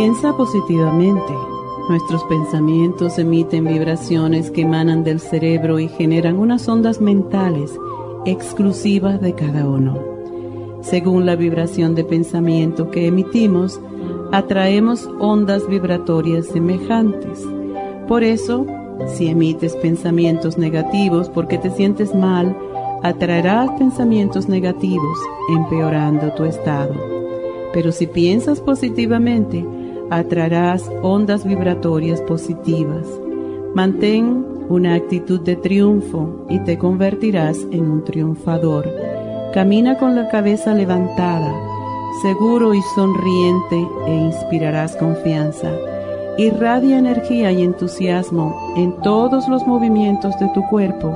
Piensa positivamente. Nuestros pensamientos emiten vibraciones que emanan del cerebro y generan unas ondas mentales exclusivas de cada uno. Según la vibración de pensamiento que emitimos, atraemos ondas vibratorias semejantes. Por eso, si emites pensamientos negativos porque te sientes mal, atraerás pensamientos negativos, empeorando tu estado. Pero si piensas positivamente, atraerás ondas vibratorias positivas. Mantén una actitud de triunfo y te convertirás en un triunfador. Camina con la cabeza levantada, seguro y sonriente e inspirarás confianza. Irradia energía y entusiasmo en todos los movimientos de tu cuerpo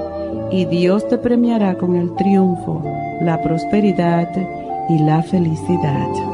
y Dios te premiará con el triunfo, la prosperidad y la felicidad.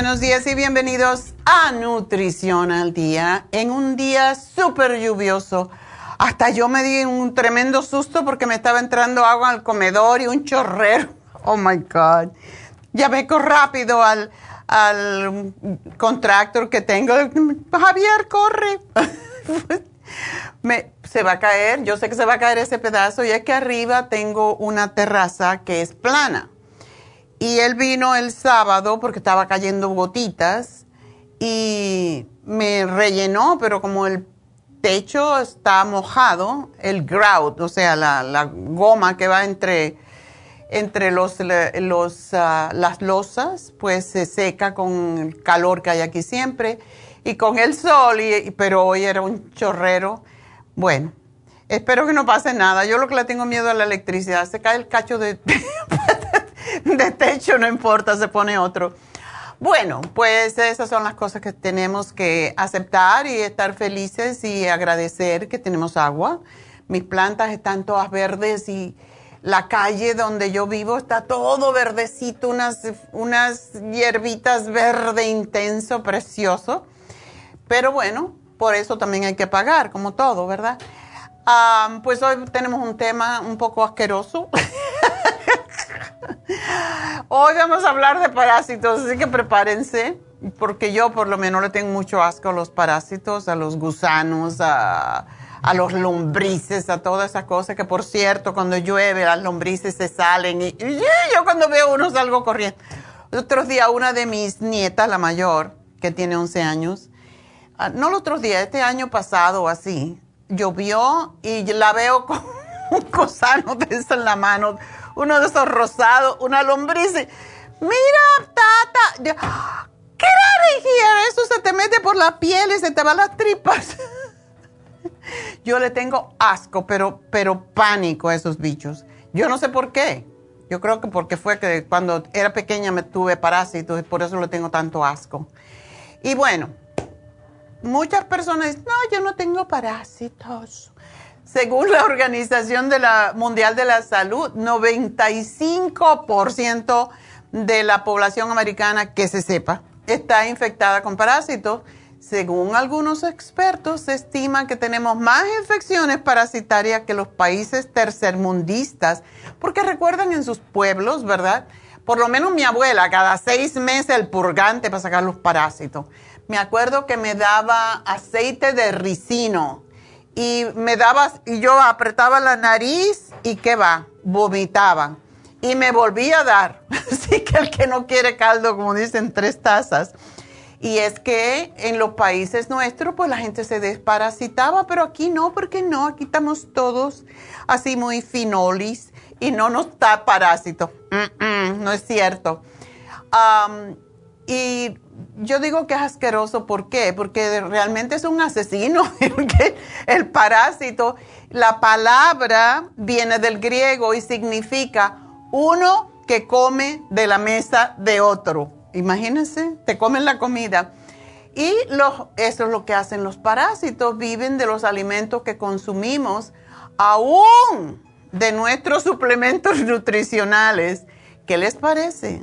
Buenos días y bienvenidos a Nutrición al Día en un día súper lluvioso. Hasta yo me di un tremendo susto porque me estaba entrando agua al comedor y un chorrero. Oh my God. Llamé rápido al, al contractor que tengo. Javier, corre. me, se va a caer, yo sé que se va a caer ese pedazo y es que arriba tengo una terraza que es plana y él vino el sábado porque estaba cayendo gotitas y me rellenó, pero como el techo está mojado, el grout, o sea, la, goma que va entre, entre los, los, ah, las losas, pues se seca con el calor que hay aquí siempre y con el sol, y, pero hoy era un chorrero. Bueno, espero que no pase nada. Yo lo que le tengo miedo a la electricidad, se cae el cacho de... de techo, no importa, se pone otro. Bueno, pues esas son las cosas que tenemos que aceptar y estar felices y agradecer que tenemos agua. Mis plantas están todas verdes y la calle donde yo vivo está todo verdecito, unas, unas hierbitas verde intenso, precioso. Pero bueno, por eso también hay que pagar, como todo, ¿verdad? pues hoy tenemos un tema un poco asqueroso. hoy vamos a hablar de parásitos, así que prepárense, porque yo por lo menos le tengo mucho asco a los parásitos, a los gusanos, a, los lombrices, a toda esa cosa, que por cierto, cuando llueve las lombrices se salen y, yo cuando veo uno salgo corriendo. Otros días una de mis nietas, la mayor, que tiene 11 años, ah, no los otros días, este año pasado así, llovió y la veo con un gusano de eso en la mano, uno de esos rosados, una lombriz. Mira, tata, ¿qué era Eso se te mete por la piel y se te van las tripas. Yo le tengo asco, pero, pero pánico a esos bichos. Yo no sé por qué. Yo creo que porque fue que cuando era pequeña me tuve parásitos y por eso le tengo tanto asco. Y bueno, muchas personas dicen, no, yo no tengo parásitos. Según la Organización de la Mundial de la Salud, 95% de la población americana que se sepa está infectada con parásitos. Según algunos expertos, se estima que tenemos más infecciones parasitarias que los países tercermundistas, porque recuerdan en sus pueblos, ¿verdad? Por lo menos mi abuela, cada seis meses el purgante para sacar los parásitos me acuerdo que me daba aceite de ricino y me daba, y yo apretaba la nariz y qué va, vomitaban. Y me volvía a dar. Así que el que no quiere caldo, como dicen, tres tazas. Y es que en los países nuestros, pues la gente se desparasitaba, pero aquí no, porque no, aquí estamos todos así muy finolis y no nos da parásito. no es cierto. y yo digo que es asqueroso, ¿por qué? Porque realmente es un asesino, el parásito. La palabra viene del griego y significa uno que come de la mesa de otro. Imagínense, te comen la comida. Y eso es lo que hacen los parásitos, viven de los alimentos que consumimos, aún de nuestros suplementos nutricionales. ¿Qué les parece?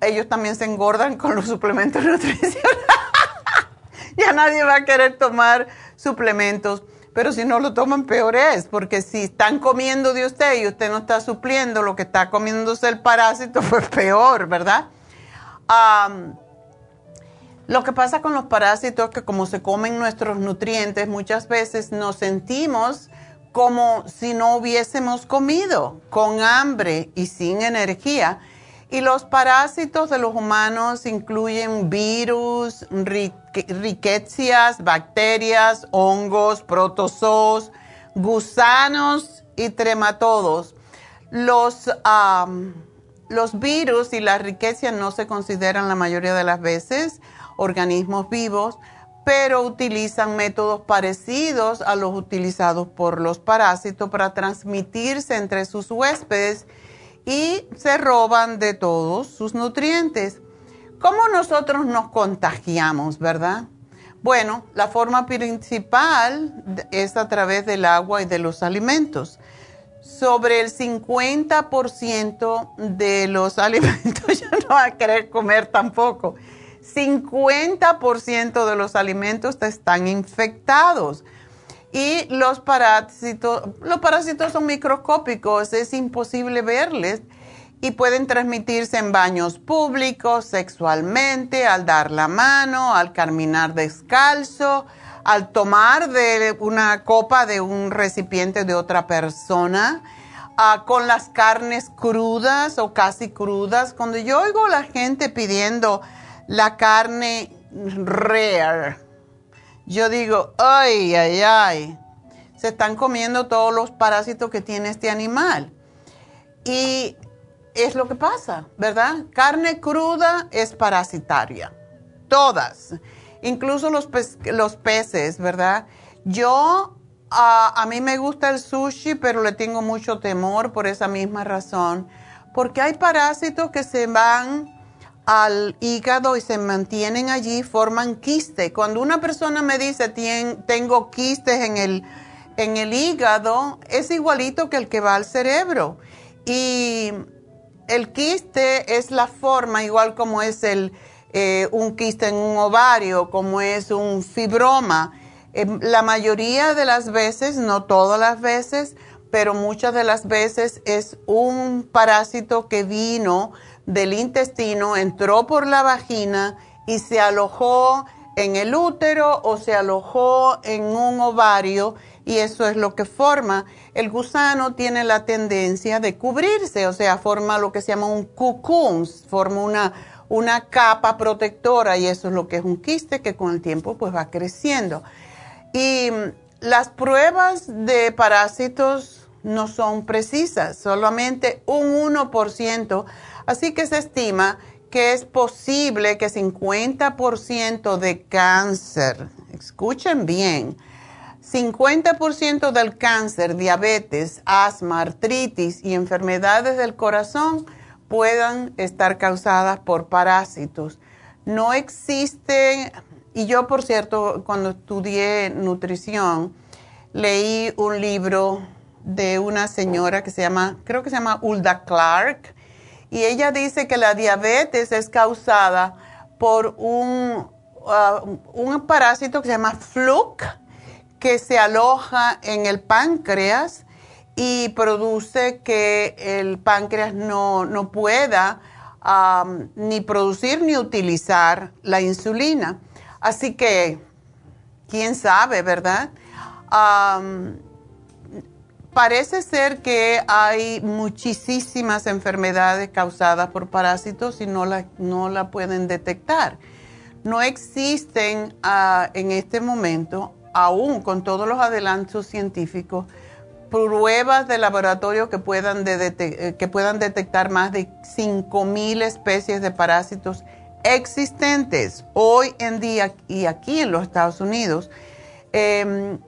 Ellos también se engordan con los suplementos nutricionales. ya nadie va a querer tomar suplementos, pero si no lo toman peor es, porque si están comiendo de usted y usted no está supliendo lo que está comiéndose el parásito, pues peor, ¿verdad? lo que pasa con los parásitos es que como se comen nuestros nutrientes, muchas veces nos sentimos como si no hubiésemos comido, con hambre y sin energía. Y los parásitos de los humanos incluyen virus, riquecias, bacterias, hongos, protozoos, gusanos y trematodos. Los, los virus y las riquecias no se consideran la mayoría de las veces organismos vivos, pero utilizan métodos parecidos a los utilizados por los parásitos para transmitirse entre sus huéspedes y se roban de todos sus nutrientes. ¿Cómo nosotros nos contagiamos, verdad? Bueno, la forma principal es a través del agua y de los alimentos. Sobre el 50% de los alimentos, yo no voy a querer comer tampoco, 50% de los alimentos están infectados. Y los parásitos, los parásitos son microscópicos, es imposible verles y pueden transmitirse en baños públicos, sexualmente, al dar la mano, al caminar descalzo, al tomar de una copa de un recipiente de otra persona, ah, con las carnes crudas o casi crudas. Cuando yo oigo a la gente pidiendo la carne rare, yo digo, ay, ay, ay, se están comiendo todos los parásitos que tiene este animal. Y es lo que pasa, ¿verdad? Carne cruda es parasitaria, todas, incluso los, los peces, ¿verdad? Yo, a mí me gusta el sushi, pero le tengo mucho temor por esa misma razón, porque hay parásitos que se van al hígado y se mantienen allí, forman quiste. Cuando una persona me dice tengo quistes en el, en el hígado, es igualito que el que va al cerebro. Y el quiste es la forma, igual como es el, eh, un quiste en un ovario, como es un fibroma. Em, la mayoría de las veces, no todas las veces, pero muchas de las veces es un parásito que vino del intestino, entró por la vagina y se alojó en el útero o se alojó en un ovario y eso es lo que forma. El gusano tiene la tendencia de cubrirse, o sea, forma lo que se llama un cocoon, forma una, una capa protectora y eso es lo que es un quiste que con el tiempo pues va creciendo. Y las pruebas de parásitos no son precisas, solamente un 1%. Así que se estima que es posible que 50% de cáncer, escuchen bien, 50% del cáncer, diabetes, asma, artritis y enfermedades del corazón puedan estar causadas por parásitos. No existe, y yo por cierto, cuando estudié nutrición, leí un libro de una señora que se llama, creo que se llama Ulda Clark, y ella dice que la diabetes es causada por un, uh, un parásito que se llama fluke, que se aloja en el páncreas y produce que el páncreas no, pueda um, ni producir ni utilizar la insulina. Así que, quién sabe, ¿verdad? Um, parece ser que hay muchísimas enfermedades causadas por parásitos y no la, no la pueden detectar. No existen ah, en este momento, aún con todos los adelantos científicos, pruebas de laboratorio que puedan, eh, que puedan detectar más de 5.000 especies de parásitos existentes hoy en día y aquí en los Estados Unidos. Em,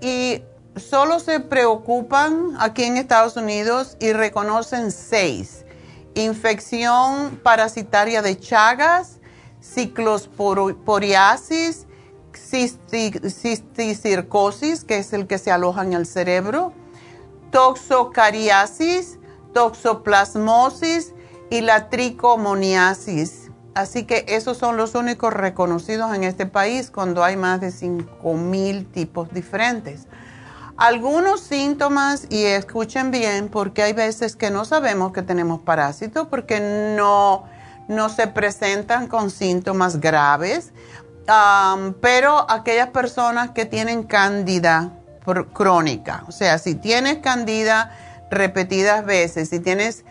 y solo se preocupan aquí en Estados Unidos y reconocen seis. Infección parasitaria de Chagas, ciclosporiasis, cisticircosis, que es el que se aloja en el cerebro, toxocariasis, toxoplasmosis y la tricomoniasis. Así que esos son los únicos reconocidos en este país cuando hay más de 5.000 tipos diferentes. Algunos síntomas, y escuchen bien, porque hay veces que no sabemos que tenemos parásitos porque no, no se presentan con síntomas graves, pero aquellas personas que tienen cándida crónica, o sea, si tienes cándida repetidas veces, si tienes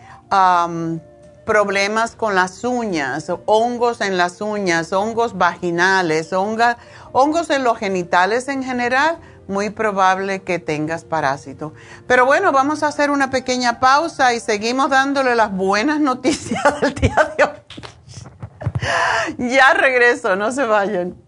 problemas con las uñas, hongos en las uñas, hongos vaginales, hongos en los genitales en general, muy probable que tengas parásito. Pero bueno, vamos a hacer una pequeña pausa y seguimos dándole las buenas noticias del día de hoy. ya regreso, no se vayan.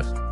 días.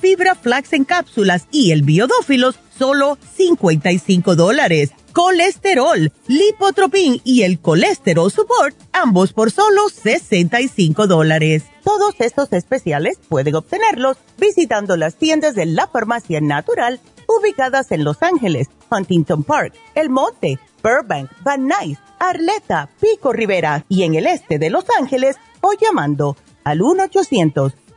Fibra Flax en cápsulas y el Biodófilos, solo 55 dólares colesterol, lipotropin y el colesterol support, ambos por solo 65 dólares. Todos estos especiales pueden obtenerlos visitando las tiendas de la farmacia natural ubicadas en Los Ángeles, Huntington Park, El Monte, Burbank, Van Nuys, Arleta, Pico Rivera y en el este de Los Ángeles o llamando al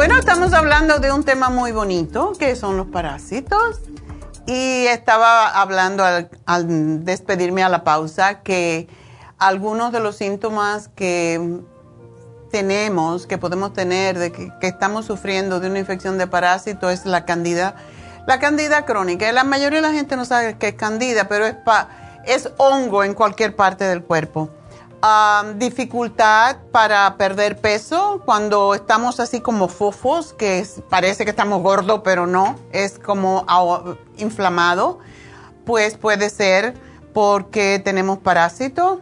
Bueno, estamos hablando de un tema muy bonito, que son los parásitos. Y estaba hablando al, despedirme a la pausa que algunos de los síntomas que tenemos, que podemos tener, de que, estamos sufriendo de una infección de parásito es la candida, la candida crónica. La mayoría de la gente no sabe qué es candida, pero es, es hongo en cualquier parte del cuerpo dificultad para perder peso cuando estamos así como fofos, que parece que estamos gordos, pero no, es como inflamado, pues puede ser porque tenemos parásito.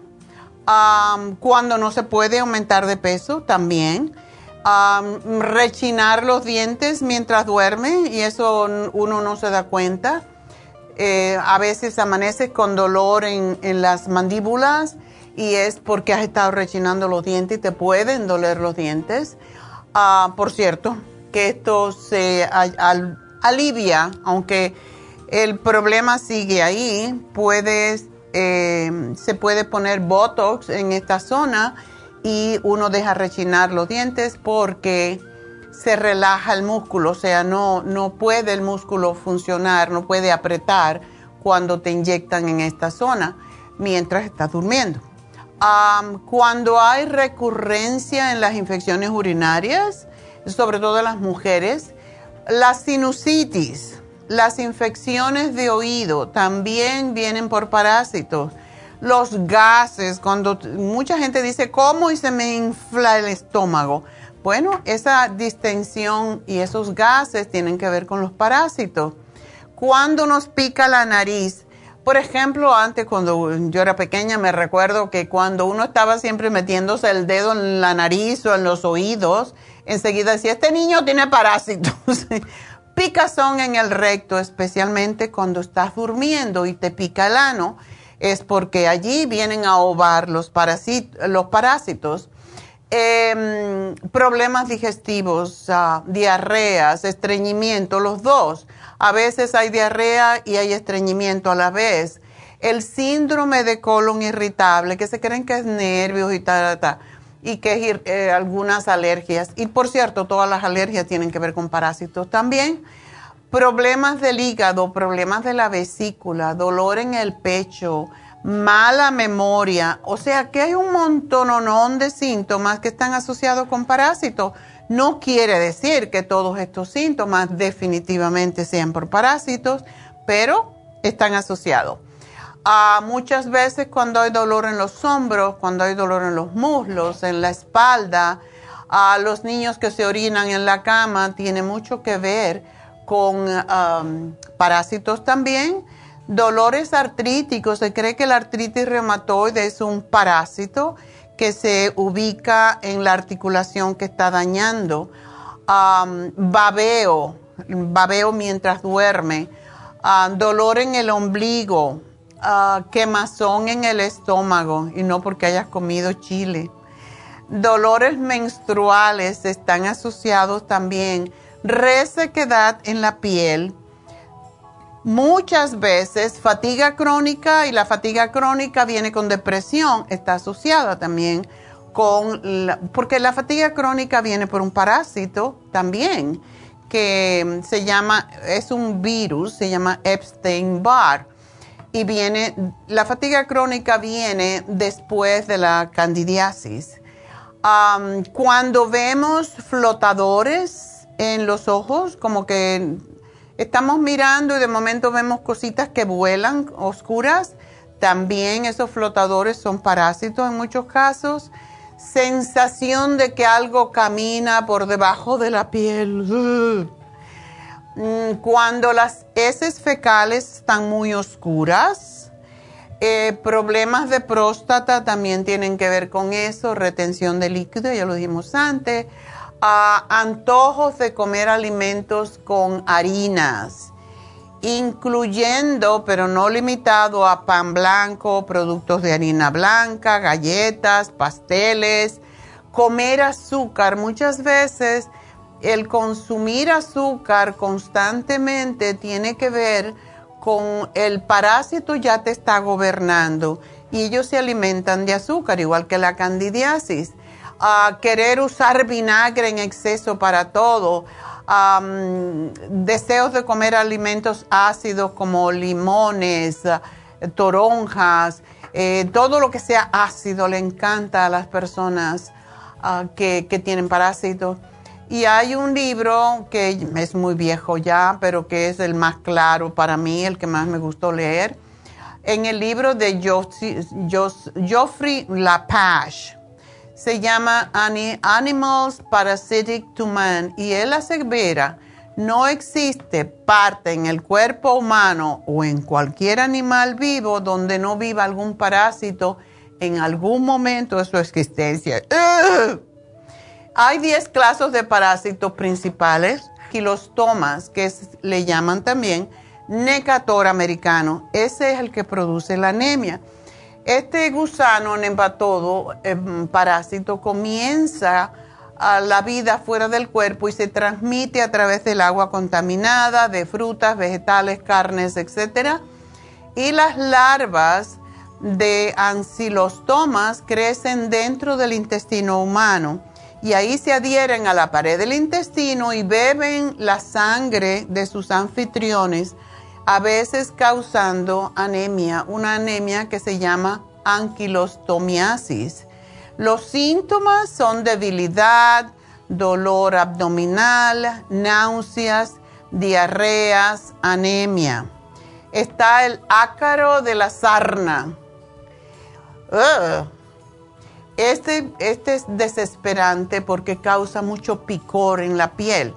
cuando no se puede aumentar de peso también. rechinar los dientes mientras duerme y eso uno no se da cuenta. Eh, a veces amanece con dolor en, en las mandíbulas y es porque has estado rechinando los dientes y te pueden doler los dientes. Ah, por cierto, que esto se alivia, aunque el problema sigue ahí, puedes, eh, se puede poner Botox en esta zona y uno deja rechinar los dientes porque se relaja el músculo, o sea, no, no puede el músculo funcionar, no puede apretar cuando te inyectan en esta zona mientras estás durmiendo cuando hay recurrencia en las infecciones urinarias, sobre todo en las mujeres, la sinusitis, las infecciones de oído también vienen por parásitos. Los gases, cuando mucha gente dice, ¿cómo y se me infla el estómago? Bueno, esa distensión y esos gases tienen que ver con los parásitos. Cuando nos pica la nariz, por ejemplo, antes cuando yo era pequeña me recuerdo que cuando uno estaba siempre metiéndose el dedo en la nariz o en los oídos, enseguida decía, este niño tiene parásitos. Picazón en el recto, especialmente cuando estás durmiendo y te pica el ano, es porque allí vienen a ovar los, parásitos. Em, problemas digestivos, uh, diarreas, estreñimiento, los dos a veces hay diarrea y hay estreñimiento a la vez. El síndrome de colon irritable, que se creen que es nervios y tal, tal, y que es eh, algunas alergias. Y por cierto, todas las alergias tienen que ver con parásitos también. Problemas del hígado, problemas de la vesícula, dolor en el pecho, mala memoria. O sea que hay un montón de síntomas que están asociados con parásitos. No quiere decir que todos estos síntomas definitivamente sean por parásitos, pero están asociados. Ah, muchas veces cuando hay dolor en los hombros, cuando hay dolor en los muslos, en la espalda, a los niños que se orinan en la cama, tiene mucho que ver con parásitos también. Dolores artríticos, se cree que la artritis reumatoide es un parásito que se ubica en la articulación que está dañando, babeo, babeo mientras duerme, Ah, dolor en el ombligo, uh, quemazón en el estómago y no porque hayas comido chile. Dolores menstruales están asociados también, resequedad en la piel, muchas veces fatiga crónica y la fatiga crónica viene con depresión, está asociada también con, porque la fatiga crónica viene por un parásito también que se llama, es un virus, se llama Epstein-Barr. Y viene, la fatiga crónica viene después de la candidiasis. cuando vemos flotadores en los ojos, como que estamos mirando y de momento vemos cositas que vuelan oscuras, también esos flotadores son parásitos en muchos casos sensación de que algo camina por debajo de la piel. Mm, cuando las heces fecales están muy oscuras, eh, problemas de próstata también tienen que ver con eso, retención de líquido, ya lo dijimos antes, ah, antojos de comer alimentos con harinas incluyendo, pero no limitado a pan blanco, productos de harina blanca, galletas, pasteles, comer azúcar. Muchas veces el consumir azúcar constantemente tiene que ver con el parásito ya te está gobernando y ellos se alimentan de azúcar, igual que la candidiasis. A querer usar vinagre en exceso para todo, deseos de comer alimentos ácidos como limones, toronjas, eh, todo lo que sea ácido le encanta a las personas ah, que, que tienen parásitos. Y hay un libro que es muy viejo ya, pero que es el más claro para mí, el que más me gustó leer. En el libro de Geoffrey Lapage, se llama Animals Parasitic to Man y él asevera no existe parte en el cuerpo humano o en cualquier animal vivo donde no viva algún parásito en algún momento de su existencia. Hay 10 clases de parásitos principales, quilostomas, que le llaman también necator americano. Ese es el que produce la anemia. Este gusano nembatodo, eh, parásito, comienza a la vida fuera del cuerpo y se transmite a través del agua contaminada, de frutas, vegetales, carnes, etc. Y las larvas de ancilostomas crecen dentro del intestino humano y ahí se adhieren a la pared del intestino y beben la sangre de sus anfitriones a veces causando anemia, una anemia que se llama anquilostomiasis. Los síntomas son debilidad, dolor abdominal, náuseas, diarreas, anemia. Está el ácaro de la sarna. Este, este es desesperante porque causa mucho picor en la piel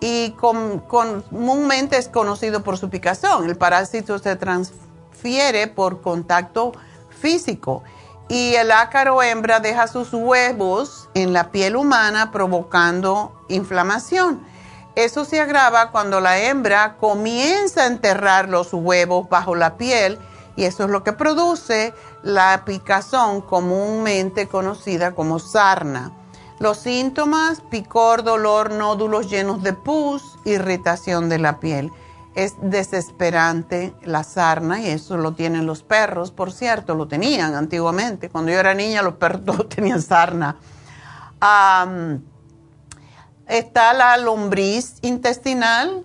y comúnmente es conocido por su picazón. El parásito se transfiere por contacto físico y el ácaro hembra deja sus huevos en la piel humana provocando inflamación. Eso se agrava cuando la hembra comienza a enterrar los huevos bajo la piel y eso es lo que produce la picazón comúnmente conocida como sarna. Los síntomas, picor, dolor, nódulos llenos de pus, irritación de la piel. Es desesperante la sarna y eso lo tienen los perros, por cierto, lo tenían antiguamente. Cuando yo era niña los perros tenían sarna. está la lombriz intestinal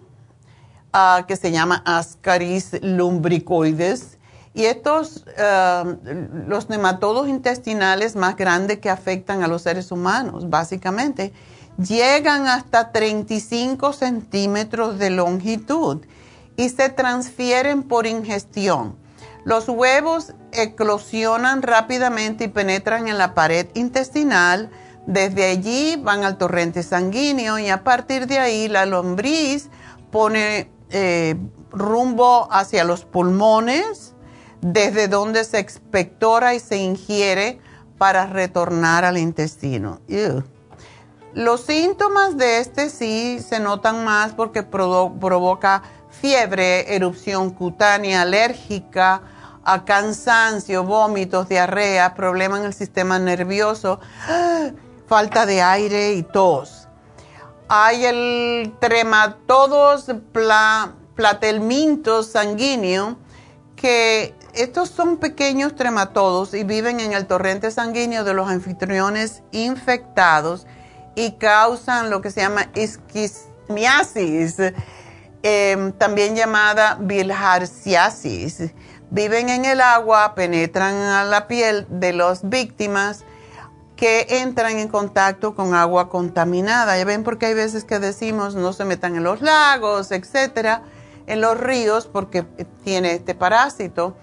ah, que se llama Ascaris lumbricoides y estos, eh, los nematodos intestinales más grandes que afectan a los seres humanos, básicamente, llegan hasta 35 centímetros de longitud y se transfieren por ingestión. Los huevos eclosionan rápidamente y penetran en la pared intestinal. Desde allí van al torrente sanguíneo y a partir de ahí la lombriz pone eh, rumbo hacia los pulmones, desde donde se expectora y se ingiere para retornar al intestino. Los síntomas de este sí se notan más porque provoca fiebre, erupción cutánea alérgica, a cansancio, vómitos, diarrea, problema en el sistema nervioso, falta de aire y tos. Hay el trematodos platelmintos sanguíneo, que estos son pequeños trematodos y viven en el torrente sanguíneo de los anfitriones infectados y causan lo que se llama isquismiasis, em, también llamada bilharciasis. Viven en el agua, penetran a la piel de las víctimas que entran en contacto con agua contaminada. Ya ven porque hay veces que decimos no se metan en los lagos, etcétera, en los ríos porque tiene este parásito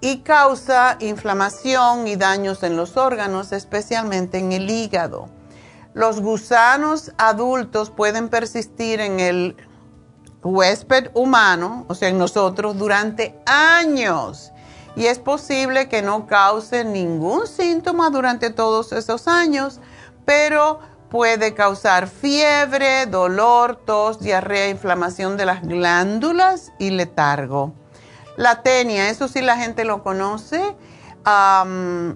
y causa inflamación y daños en los órganos, especialmente en el hígado. Los gusanos adultos pueden persistir en el huésped humano, o sea, en nosotros, durante años. Y es posible que no cause ningún síntoma durante todos esos años, pero puede causar fiebre, dolor, tos, diarrea, inflamación de las glándulas y letargo. La tenia, eso sí la gente lo conoce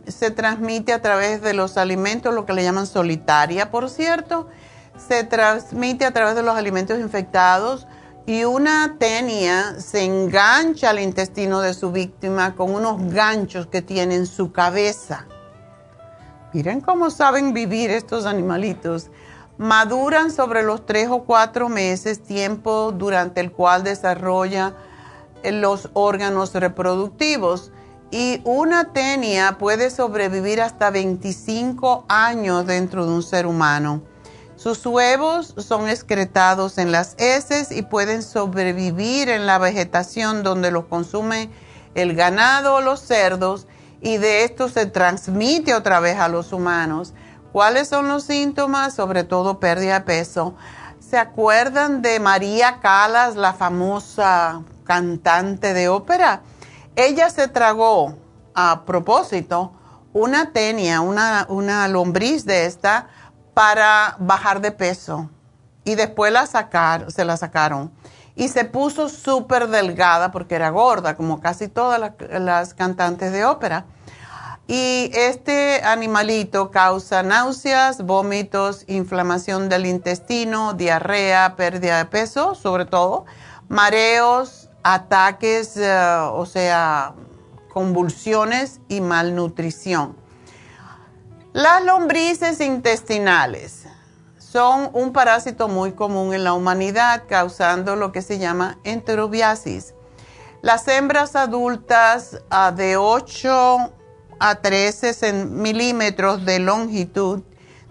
se transmite a través de los alimentos, lo que le llaman solitaria, por cierto. Se transmite a través de los alimentos infectados y una tenia se engancha al intestino de su víctima con unos ganchos que tiene en su cabeza. Miren cómo saben vivir estos animalitos. Maduran sobre los tres o cuatro meses, tiempo durante el cual desarrolla los órganos reproductivos y una tenia puede sobrevivir hasta 25 años dentro de un ser humano. Sus huevos son excretados en las heces y pueden sobrevivir en la vegetación donde los consume el ganado o los cerdos y de esto se transmite otra vez a los humanos. ¿Cuáles son los síntomas? Sobre todo pérdida de peso. ¿Se acuerdan de María Calas, la famosa cantante de ópera? Ella se tragó a propósito una tenia, una, una lombriz de esta para bajar de peso y después la sacar, se la sacaron y se puso súper delgada porque era gorda, como casi todas las, las, cantantes de ópera. Y este animalito causa náuseas, vómitos, inflamación del intestino, diarrea, pérdida de peso, sobre todo, mareos, ataques, eh, o sea, convulsiones y malnutrición. Las lombrices intestinales son un parásito muy común en la humanidad, causando lo que se llama enterobiasis. Las hembras adultas ah, de 8 a 13 milímetros de longitud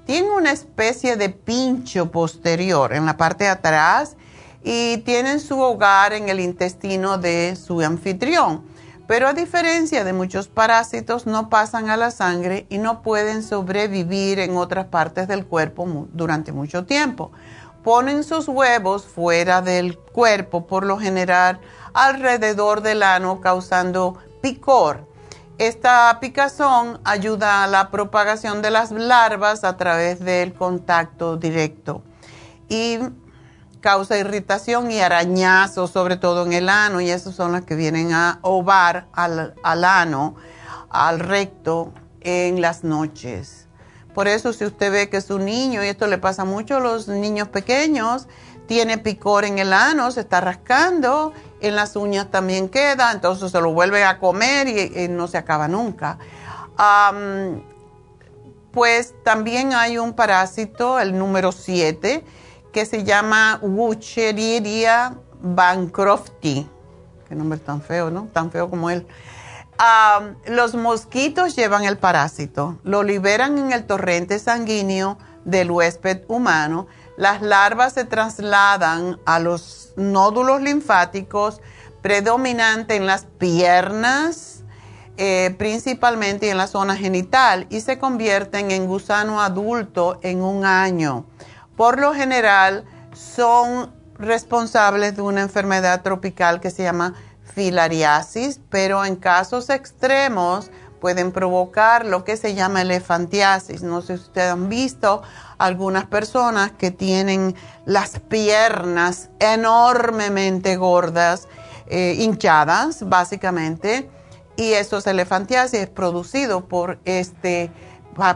tienen una especie de pincho posterior en la parte de atrás y tienen su hogar en el intestino de su anfitrión. Pero a diferencia de muchos parásitos, no pasan a la sangre y no pueden sobrevivir en otras partes del cuerpo durante mucho tiempo. Ponen sus huevos fuera del cuerpo, por lo general alrededor del ano, causando picor. Esta picazón ayuda a la propagación de las larvas a través del contacto directo. Y causa irritación y arañazos, sobre todo en el ano, y esos son las que vienen a ovar al, al ano, al recto, en las noches. Por eso si usted ve que es un niño, y esto le pasa mucho a los niños pequeños, tiene picor en el ano, se está rascando, en las uñas también queda, entonces se lo vuelve a comer y, no se acaba nunca. pues también hay un parásito, el número 7, que se llama Wucheria bancrofti. Qué nombre tan feo, ¿no? Tan feo como él. los mosquitos llevan el parásito, lo liberan en el torrente sanguíneo del huésped humano. Las larvas se trasladan a los nódulos linfáticos, predominante en las piernas, eh, principalmente en la zona genital, y se convierten en gusano adulto en un año por lo general son responsables de una enfermedad tropical que se llama filariasis, pero en casos extremos pueden provocar lo que se llama elefantiasis. No sé si ustedes han visto algunas personas que tienen las piernas enormemente gordas, eh, hinchadas, básicamente, y eso es elefantiasis, es producido por este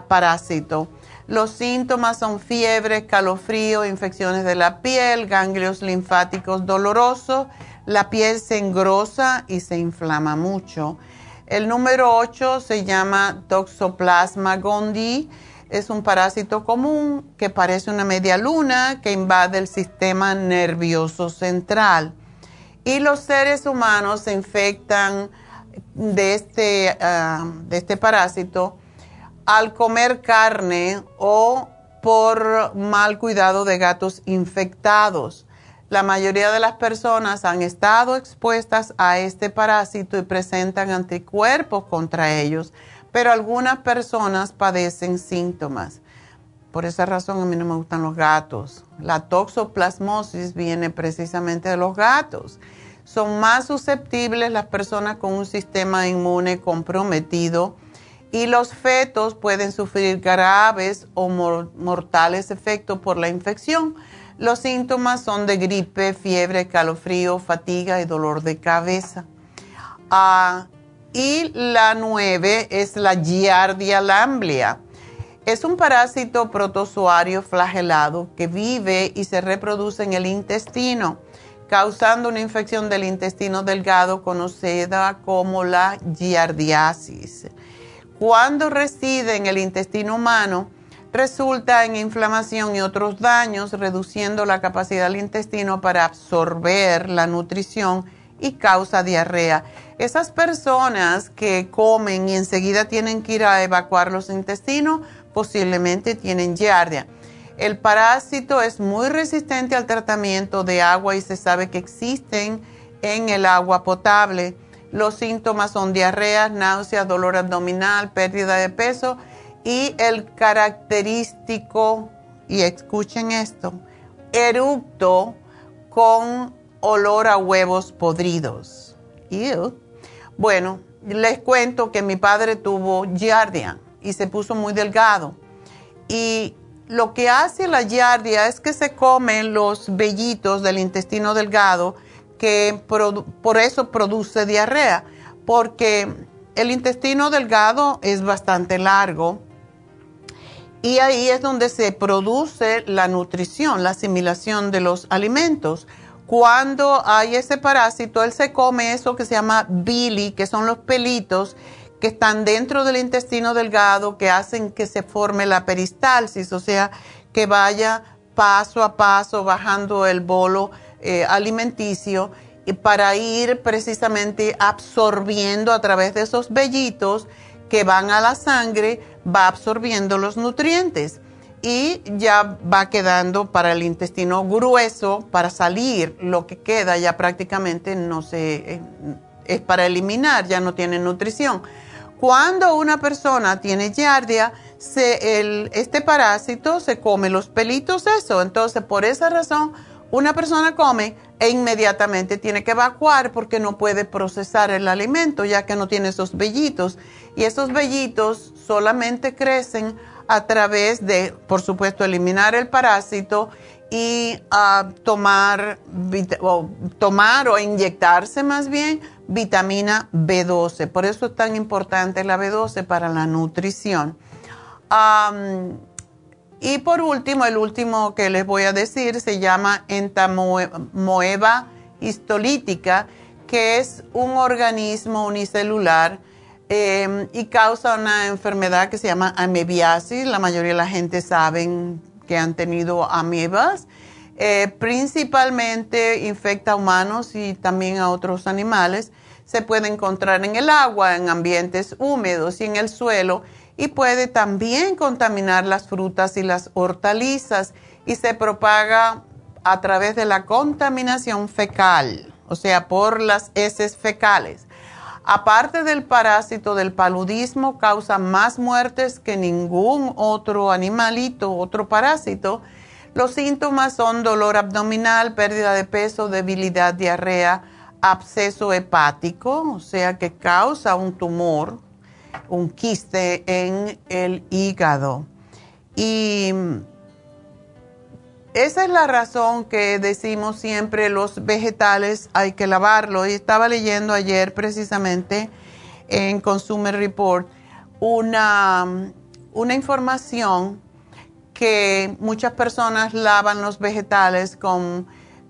parásito. Los síntomas son fiebre, calofrío, infecciones de la piel, ganglios linfáticos dolorosos, la piel se engrosa y se inflama mucho. El número 8 se llama Toxoplasma gondii. Es un parásito común que parece una media luna que invade el sistema nervioso central. Y los seres humanos se infectan de este, ah, de este parásito al comer carne o por mal cuidado de gatos infectados. La mayoría de las personas han estado expuestas a este parásito y presentan anticuerpos contra ellos, pero algunas personas padecen síntomas. Por esa razón a mí no me gustan los gatos. La toxoplasmosis viene precisamente de los gatos. Son más susceptibles las personas con un sistema inmune comprometido y los fetos pueden sufrir graves o mortales efectos por la infección. Los síntomas son de gripe, fiebre, calofrío, fatiga y dolor de cabeza. Ah, y la nueve es la Giardia lamblia. Es un parásito protozoario flagelado que vive y se reproduce en el intestino, causando una infección del intestino delgado conocida como la giardiasis. Cuando reside en el intestino humano, resulta en inflamación y otros daños, reduciendo la capacidad del intestino para absorber la nutrición y causa diarrea. Esas personas que comen y enseguida tienen que ir a evacuar los intestinos, posiblemente tienen giardia. El parásito es muy resistente al tratamiento de agua y se sabe que existen en el agua potable los síntomas son diarrea, náuseas, dolor abdominal, pérdida de peso y el característico, y escuchen esto, eructo con olor a huevos podridos. Bueno, les cuento que mi padre tuvo giardia y se puso muy delgado. Y lo que hace la giardia es que se comen los vellitos del intestino delgado que por eso produce diarrea, porque el intestino delgado es bastante largo y ahí es donde se produce la nutrición, la asimilación de los alimentos. Cuando hay ese parásito, él se come eso que se llama bili, que son los pelitos que están dentro del intestino delgado, que hacen que se forme la peristalsis, o sea, que vaya paso a paso bajando el bolo eh, alimenticio para ir precisamente absorbiendo a través de esos vellitos que van a la sangre, va absorbiendo los nutrientes y ya va quedando para el intestino grueso, para salir lo que queda ya prácticamente no se, eh, es para eliminar, ya no tiene nutrición. Cuando una persona tiene giardia, se, este parásito se come los pelitos, eso. Entonces, por esa razón, una persona come e inmediatamente tiene que evacuar porque no puede procesar el alimento ya que no tiene esos vellitos. Y esos vellitos solamente crecen a través de, por supuesto, eliminar el parásito y ah, tomar, o, tomar o inyectarse más bien vitamina B12. Por eso es tan importante la B12 para la nutrición. Y por último, el último que les voy a decir se llama entamoeba histolítica, que es un organismo unicelular em, y causa una enfermedad que se llama amebiasis. La mayoría de la gente saben que han tenido amebas. Eh, principalmente infecta a humanos y también a otros animales. Se puede encontrar en el agua, en ambientes húmedos y en el suelo y puede también contaminar las frutas y las hortalizas y se propaga a través de la contaminación fecal, o sea, por las heces fecales. Aparte del parásito del paludismo, causa más muertes que ningún otro animalito, otro parásito. Los síntomas son dolor abdominal, pérdida de peso, debilidad, diarrea, absceso hepático, o sea que causa un tumor un quiste en el hígado. Y esa es la razón que decimos siempre los vegetales hay que lavarlos. Y estaba leyendo ayer precisamente en Consumer Report una, una información que muchas personas lavan los vegetales con,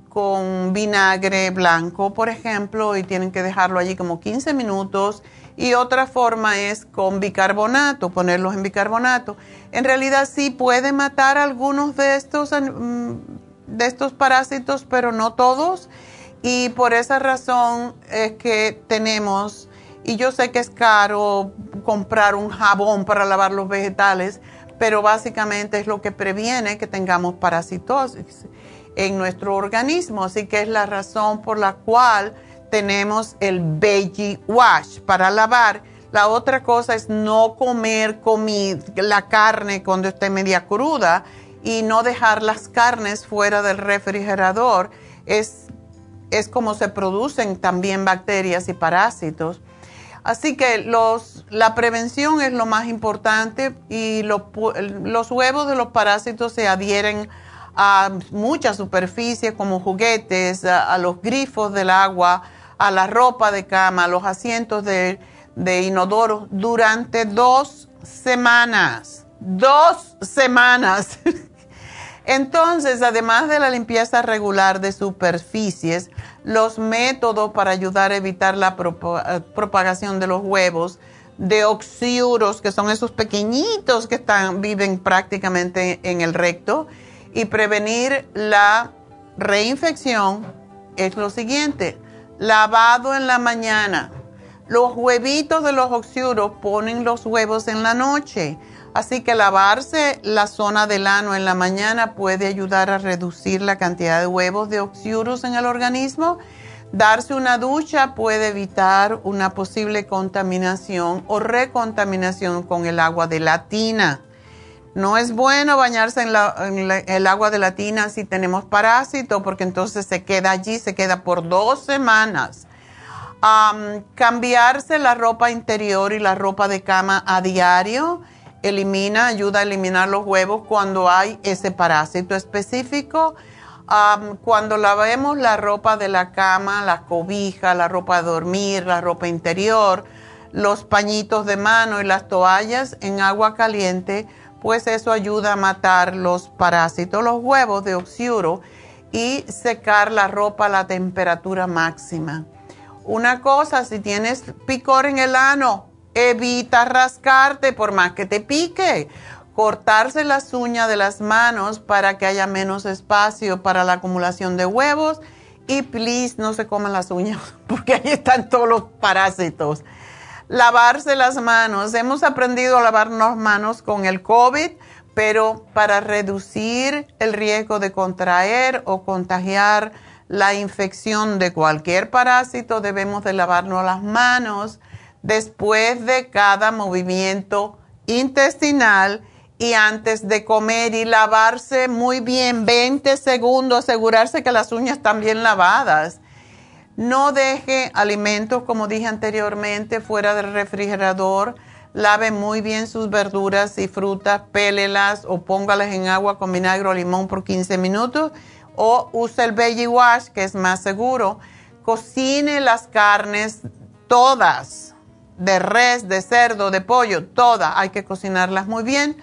con vinagre blanco, por ejemplo, y tienen que dejarlo allí como 15 minutos y otra forma es con bicarbonato, ponerlos en bicarbonato. En realidad sí puede matar algunos de estos, mm, de estos parásitos, pero no todos. Y por esa razón es que tenemos, y yo sé que es caro comprar un jabón para lavar los vegetales, pero básicamente es lo que previene que tengamos parasitosis en nuestro organismo. Así que es la razón por la cual tenemos el veggie wash para lavar. La otra cosa es no comer la carne cuando esté media cruda y no dejar las carnes fuera del refrigerador. Es, es como se producen también bacterias y parásitos. Así que los, la prevención es lo más importante y los, los huevos de los parásitos se adhieren a muchas superficies como juguetes, a los grifos del agua, a la ropa de cama, a los asientos de, inodoro durante dos semanas. Dos semanas. Entonces, además de la limpieza regular de superficies, los métodos para ayudar a evitar la propagación de los huevos, de oxiuros, que son esos pequeñitos que están, viven prácticamente en el recto, y prevenir la reinfección, es lo siguiente lavado en la mañana. Los huevitos de los oxiuros ponen los huevos en la noche. Así que lavarse la zona del ano en la mañana puede ayudar a reducir la cantidad de huevos de oxiuros en el organismo. Darse una ducha puede evitar una posible contaminación o recontaminación con el agua de la tina. No es bueno bañarse en, el agua de la tina si tenemos parásito, porque entonces se queda allí, se queda por dos semanas. cambiarse la ropa interior y la ropa de cama a diario elimina, ayuda a eliminar los huevos cuando hay ese parásito específico. cuando lavemos la ropa de la cama, la cobija, la ropa de dormir, la ropa interior, los pañitos de mano y las toallas en agua caliente, pues eso ayuda a matar los parásitos, los huevos de oxiuro y secar la ropa a la temperatura máxima. Una cosa, si tienes picor en el ano, evita rascarte por más que te pique. Cortarse las uñas de las manos para que haya menos espacio para la acumulación de huevos. Y please no se coman las uñas porque ahí están todos los parásitos lavarse las manos. Hemos aprendido a lavarnos manos con el COVID, pero para reducir el riesgo de contraer o contagiar la infección de cualquier parásito, debemos de lavarnos las manos después de cada movimiento intestinal y antes de comer y lavarse muy bien 20 segundos, asegurarse que las uñas están bien lavadas no deje alimentos, como dije anteriormente, fuera del refrigerador. Lave muy bien sus verduras y frutas, pélelas o póngalas en agua con vinagre o limón por 15 minutos. O use el Veggie Wash, que es más seguro. Cocine las carnes todas, de res, de cerdo, de pollo, todas. Hay que cocinarlas muy bien.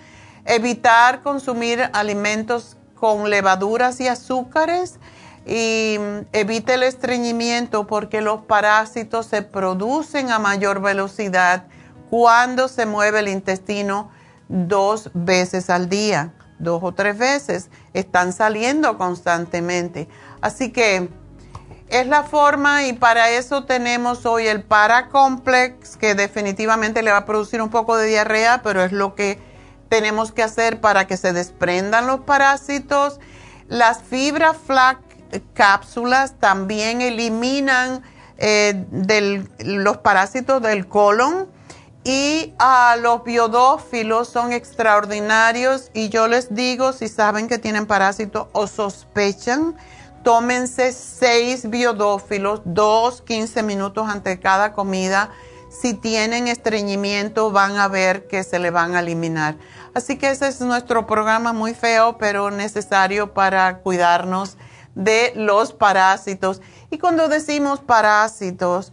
Evitar consumir alimentos con levaduras y azúcares y evite el estreñimiento porque los parásitos se producen a mayor velocidad cuando se mueve el intestino dos veces al día, dos o tres veces. Están saliendo constantemente. Así que es la forma y para eso tenemos hoy el Paracomplex que definitivamente le va a producir un poco de diarrea, pero es lo que tenemos que hacer para que se desprendan los parásitos. Las fibras flac cápsulas también eliminan eh, los parásitos del colon y a los biodófilos son extraordinarios y yo les digo si saben que tienen parásitos o sospechan, tómense seis biodófilos, dos 15 minutos ante cada comida. si tienen estreñimiento van a ver que se le van a eliminar. Así que ese es nuestro programa muy feo, pero necesario para cuidarnos de los parásitos. Y cuando decimos parásitos,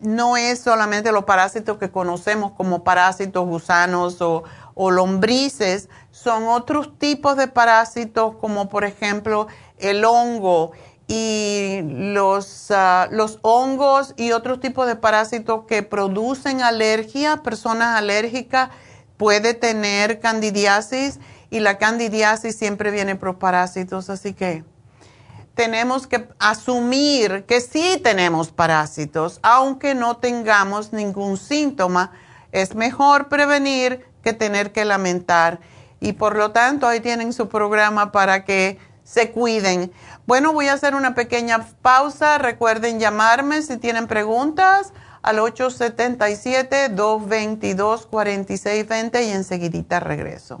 no es solamente los parásitos que conocemos como parásitos gusanos o, lombrices, son otros tipos de parásitos como por ejemplo el hongo y los, ah, los hongos y otros tipos de parásitos que producen alergia, personas alérgicas puede tener candidiasis y la candidiasis siempre viene por parásitos, así que tenemos que asumir que sí tenemos parásitos, aunque no tengamos ningún síntoma. Es mejor prevenir que tener que lamentar. Y por lo tanto, ahí tienen su programa para que se cuiden. Bueno, voy a hacer una pequeña pausa. Recuerden llamarme si tienen preguntas al 877-222-4620 y enseguidita regreso.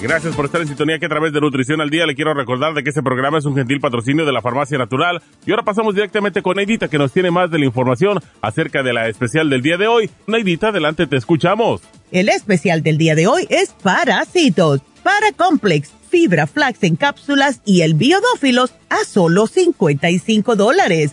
Gracias por estar en sintonía que a través de Nutrición al Día le quiero recordar de que este programa es un gentil patrocinio de la Farmacia Natural. Y ahora pasamos directamente con Neidita que nos tiene más de la información acerca de la especial del día de hoy. Neidita, adelante, te escuchamos. El especial del día de hoy es parásitos, para complex, fibra flax en cápsulas y el biodófilos a solo 55 dólares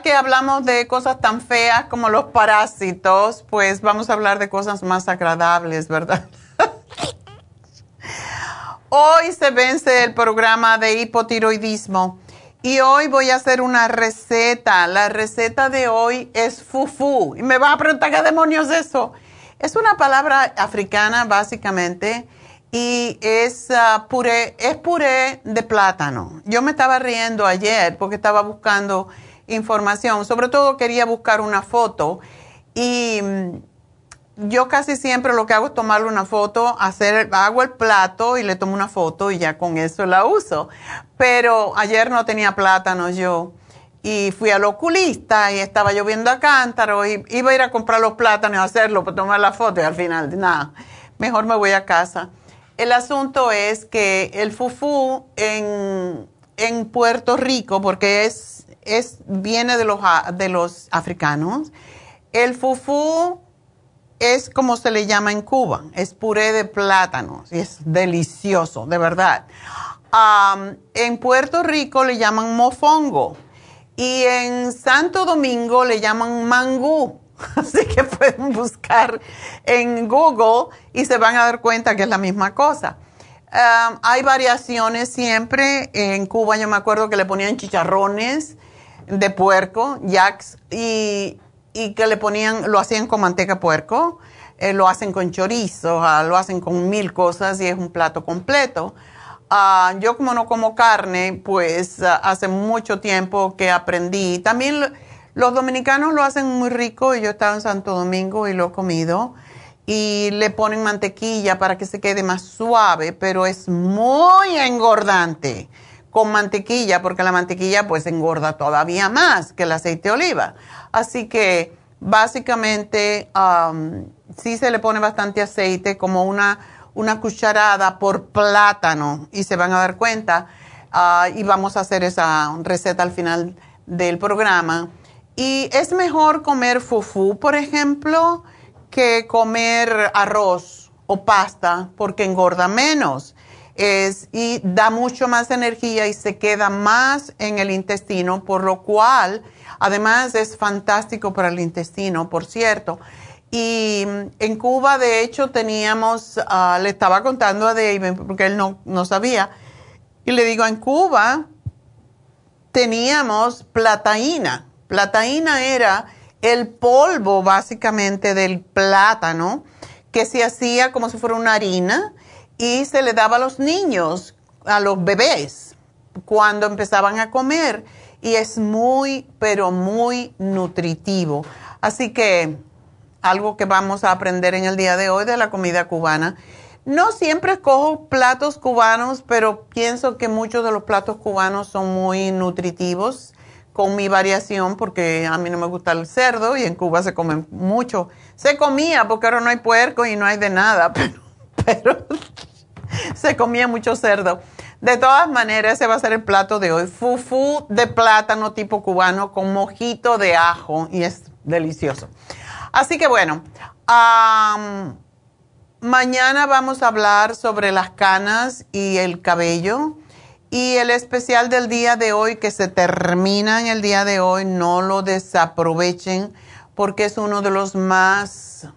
Que hablamos de cosas tan feas como los parásitos, pues vamos a hablar de cosas más agradables, ¿verdad? hoy se vence el programa de hipotiroidismo y hoy voy a hacer una receta. La receta de hoy es fufu. Y me va a preguntar qué demonios es eso. Es una palabra africana básicamente y es ah, puré, es puré de plátano. Yo me estaba riendo ayer porque estaba buscando información, sobre todo quería buscar una foto y mm, yo casi siempre lo que hago es tomarle una foto, hacer, hago el plato y le tomo una foto y ya con eso la uso. Pero ayer no tenía plátano yo y fui al oculista y estaba lloviendo a cántaro y iba a ir a comprar los plátanos y hacerlo para tomar la foto y al final, nada, mejor me voy a casa. El asunto es que el fufú en, Puerto Rico, porque es, es, viene de los, de los africanos, el fufú es como se le llama en Cuba, es puré de plátanos es delicioso, de verdad. en Puerto Rico le llaman mofongo y en Santo Domingo le llaman mangú. Así que pueden buscar en Google y se van a dar cuenta que es la misma cosa. hay variaciones siempre. En Cuba yo me acuerdo que le ponían chicharrones de puerco, jacks, y, que le ponían, lo hacían con manteca puerco, eh, lo hacen con chorizo, lo hacen con mil cosas y es un plato completo. Ah, yo como no como carne, pues ah, hace mucho tiempo que aprendí. También los dominicanos lo hacen muy rico y yo estaba en Santo Domingo y lo he comido y le ponen mantequilla para que se quede más suave, pero es muy engordante con mantequilla, porque la mantequilla pues engorda todavía más que el aceite de oliva. Así que básicamente um, sí se le pone bastante aceite, como una, una cucharada por plátano, y se van a dar cuenta. Uh, y vamos a hacer esa receta al final del programa. Y es mejor comer fufu, por ejemplo, que comer arroz o pasta porque engorda menos. Es, y da mucho más energía y se queda más en el intestino, por lo cual además es fantástico para el intestino, por cierto. Y en Cuba, de hecho, teníamos, ah, le estaba contando a David, porque él no, no sabía, y le digo, en Cuba teníamos plataína. Plataína era el polvo básicamente del plátano que se hacía como si fuera una harina y se le daba a los niños, a los bebés, cuando empezaban a comer. Y es muy, pero muy nutritivo. Así que algo que vamos a aprender en el día de hoy de la comida cubana. No siempre escojo platos cubanos, pero pienso que muchos de los platos cubanos son muy nutritivos con mi variación porque a mí no me gusta el cerdo y en Cuba se come mucho. Se comía porque ahora no hay puerco y no hay de nada, pero, se comía mucho cerdo. De todas maneras, ese va a ser el plato de hoy. Fufu de plátano tipo cubano con mojito de ajo y es delicioso. Así que bueno, mañana vamos a hablar sobre las canas y el cabello. Y el especial del día de hoy, que se termina en el día de hoy, no lo desaprovechen porque es uno de los más,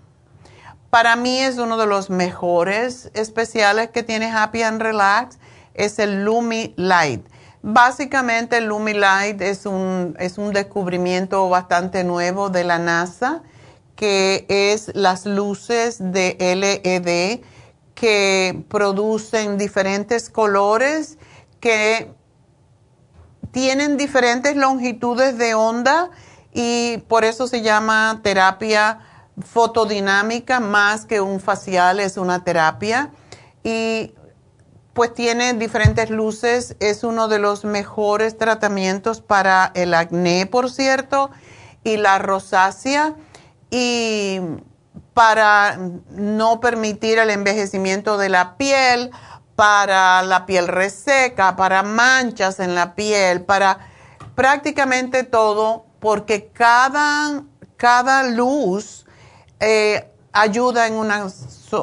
para mí es uno de los mejores especiales que tiene Happy and Relax, es el Lumi Light. Básicamente el Lumi Light es un, es un descubrimiento bastante nuevo de la NASA, que es las luces de LED que producen diferentes colores que tienen diferentes longitudes de onda y por eso se llama terapia fotodinámica más que un facial, es una terapia. Y pues tiene diferentes luces, es uno de los mejores tratamientos para el acné, por cierto, y la rosácea, y para no permitir el envejecimiento de la piel, para la piel reseca, para manchas en la piel, para prácticamente todo, porque cada, cada luz eh, ayuda en una,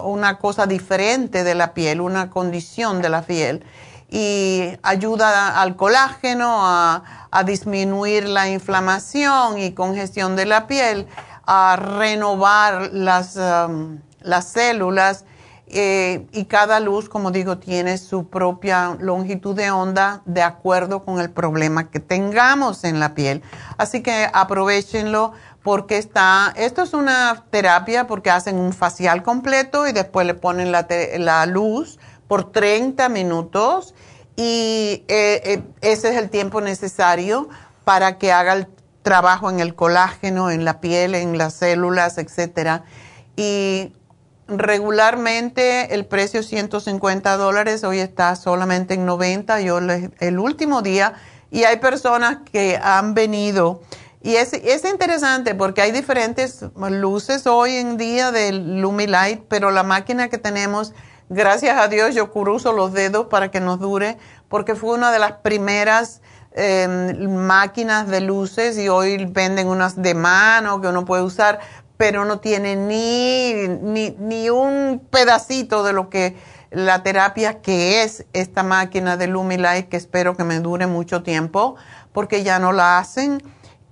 una cosa diferente de la piel, una condición de la piel y ayuda al colágeno a, disminuir la inflamación y congestión de la piel, a renovar las, um, las células eh, y cada luz, como digo, tiene su propia longitud de onda de acuerdo con el problema que tengamos en la piel. Así que aprovechenlo porque está, esto es una terapia porque hacen un facial completo y después le ponen la, luz por 30 minutos y eh, eh, ese es el tiempo necesario para que haga el trabajo en el colágeno, en la piel, en las células, etcétera. Y regularmente el precio es 150 dólares, hoy está solamente en 90, yo el último día, y hay personas que han venido. Y es, es interesante porque hay diferentes luces hoy en día del Lumilight, pero la máquina que tenemos, gracias a Dios, yo cruzo los dedos para que nos dure, porque fue una de las primeras em, máquinas de luces y hoy venden unas de mano que uno puede usar, pero no tiene ni, ni, un pedacito de lo que la terapia que es esta máquina de Lumilight, que espero que me dure mucho tiempo, porque ya no la hacen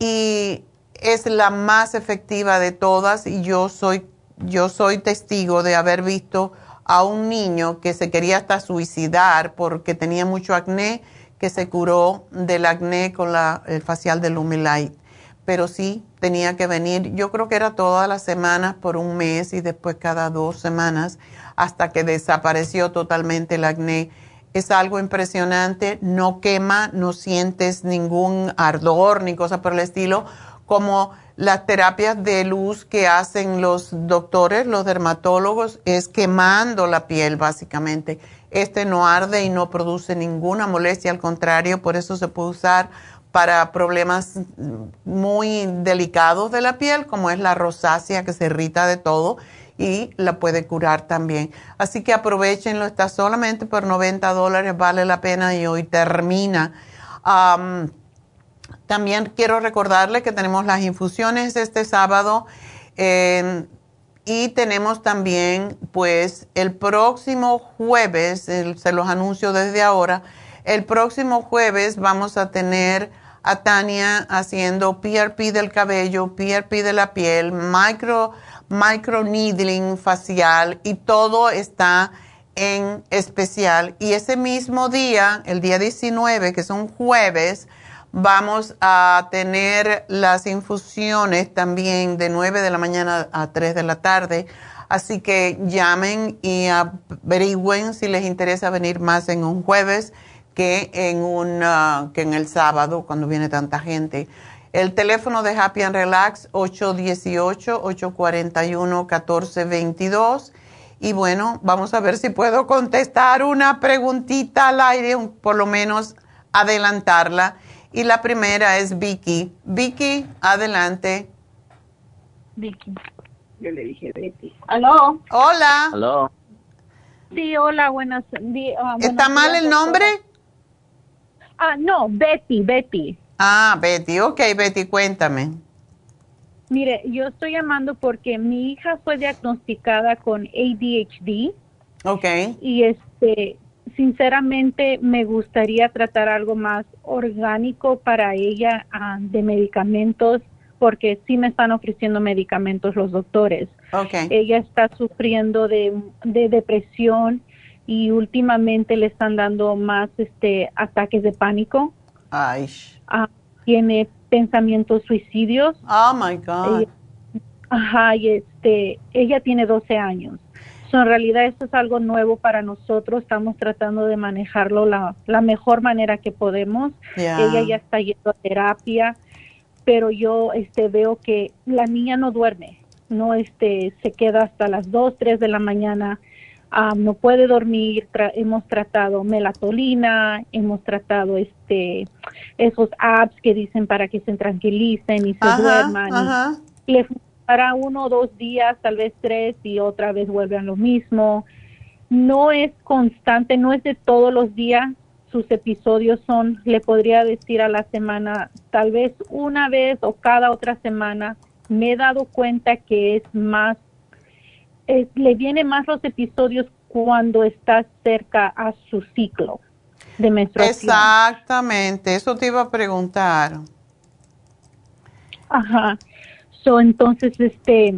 y es la más efectiva de todas y yo soy, yo soy testigo de haber visto a un niño que se quería hasta suicidar porque tenía mucho acné, que se curó del acné con la, el facial de Lumilight. Pero sí, tenía que venir, yo creo que era todas las semanas por un mes y después cada dos semanas hasta que desapareció totalmente el acné. Es algo impresionante, no quema, no sientes ningún ardor ni cosa por el estilo, como las terapias de luz que hacen los doctores, los dermatólogos, es quemando la piel básicamente. Este no arde y no produce ninguna molestia, al contrario, por eso se puede usar para problemas muy delicados de la piel, como es la rosácea que se irrita de todo y la puede curar también. Así que aprovechenlo, está solamente por 90 dólares, vale la pena y hoy termina. también quiero recordarle que tenemos las infusiones este sábado y tenemos también pues el próximo jueves, se los anuncio desde ahora, el próximo jueves vamos a tener a Tania haciendo PRP del cabello, PRP de la piel, micro, micro needling facial y todo está en especial. Y ese mismo día, el día 19, que es un jueves, vamos a tener las infusiones también de 9 de la mañana a 3 de la tarde. Así que llamen y averigüen si les interesa venir más en un jueves que en, una, que en el sábado cuando viene tanta gente. El teléfono de Happy and Relax 818-841-1422. Y bueno, vamos a ver si puedo contestar una preguntita al aire, por lo menos adelantarla. Y la primera es Vicky. Vicky, adelante. Vicky. Yo le dije Betty. ¿Aló? Hola. ¿Aló? Sí, hola, buenas. Uh, ¿Está mal el nombre? Ah, no, Betty, Betty. Ah, Betty, ok, Betty, cuéntame. Mire, yo estoy llamando porque mi hija fue diagnosticada con ADHD. Ok. Y este, sinceramente me gustaría tratar algo más orgánico para ella ah, de medicamentos porque sí me están ofreciendo medicamentos los doctores. Okay. Ella está sufriendo de, de depresión y últimamente le están dando más este ataques de pánico. Ay. Ah, tiene pensamientos suicidios. Oh my God. ajá, y este, ella tiene 12 años. en realidad esto es algo nuevo para nosotros. Estamos tratando de manejarlo la, la mejor manera que podemos. Ella ya está yendo a terapia, pero yo este, veo que la niña no duerme. No este, se queda hasta las 2, 3 de la mañana no puede dormir, hemos tratado melatolina, hemos tratado este esos apps que dicen para que se tranquilicen y se duerman. le para uno o dos días, tal vez tres, y otra vez vuelven lo mismo. No es constante, no es de todos los días. Sus episodios son, le podría decir a la semana, tal vez una vez o cada otra semana. Me he dado cuenta que es más le vienen más los episodios cuando está cerca a su ciclo de menstruación. Exactamente, eso te iba a preguntar. Ajá. So, entonces, este,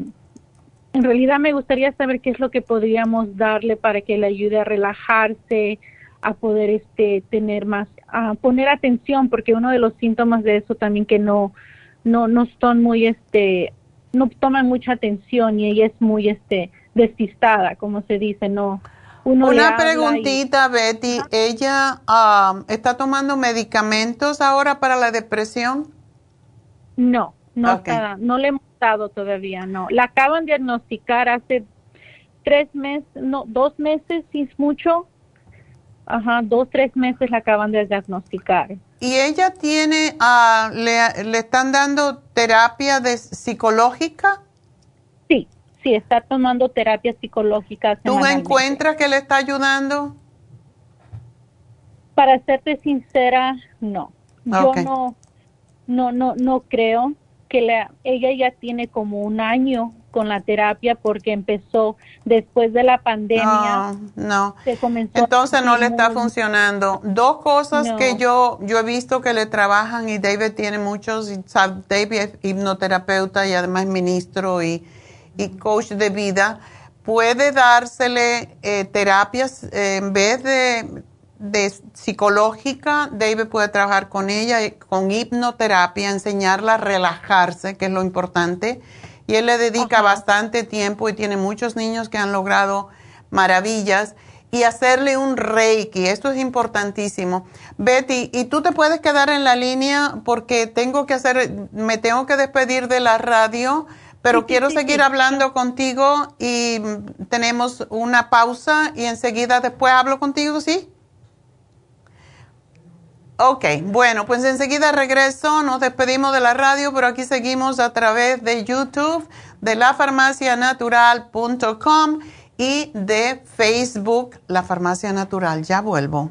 en realidad me gustaría saber qué es lo que podríamos darle para que le ayude a relajarse, a poder este tener más a poner atención porque uno de los síntomas de eso también que no no no están muy este no toman mucha atención y ella es muy este despistada, como se dice, no. Una preguntita, Betty. ¿Ella um, está tomando medicamentos ahora para la depresión? No, no, está, no le hemos dado todavía, no. La acaban de diagnosticar hace tres meses, no, dos meses, si es mucho. Ajá, dos, tres meses la acaban de diagnosticar. ¿Y ella tiene, uh, le, le están dando terapia de psicológica? Sí, está tomando terapia psicológica. ¿Tú encuentras que le está ayudando? Para serte sincera, no. Yo no, no, no, no creo que la, ella ya tiene como un año con la terapia porque empezó después de la pandemia. No, no. Entonces no le está funcionando. Dos cosas que yo yo he visto que le trabajan y David tiene muchos, David es hipnoterapeuta y además ministro y y coach de vida, puede dársele eh, terapias eh, en vez de, de, psicológica. David puede trabajar con ella, con hipnoterapia, enseñarla a relajarse, que es lo importante. Y él le dedica bastante tiempo y tiene muchos niños que han logrado maravillas. Y hacerle un reiki, esto es importantísimo. Betty, ¿y tú te puedes quedar en la línea porque tengo que hacer, me tengo que despedir de la radio? Pero quiero seguir hablando contigo y tenemos una pausa y enseguida después hablo contigo, ¿sí? Ok, bueno, pues enseguida regreso, nos despedimos de la radio, pero aquí seguimos a través de YouTube, de lafarmacianatural.com y de Facebook, La Farmacia Natural. Ya vuelvo.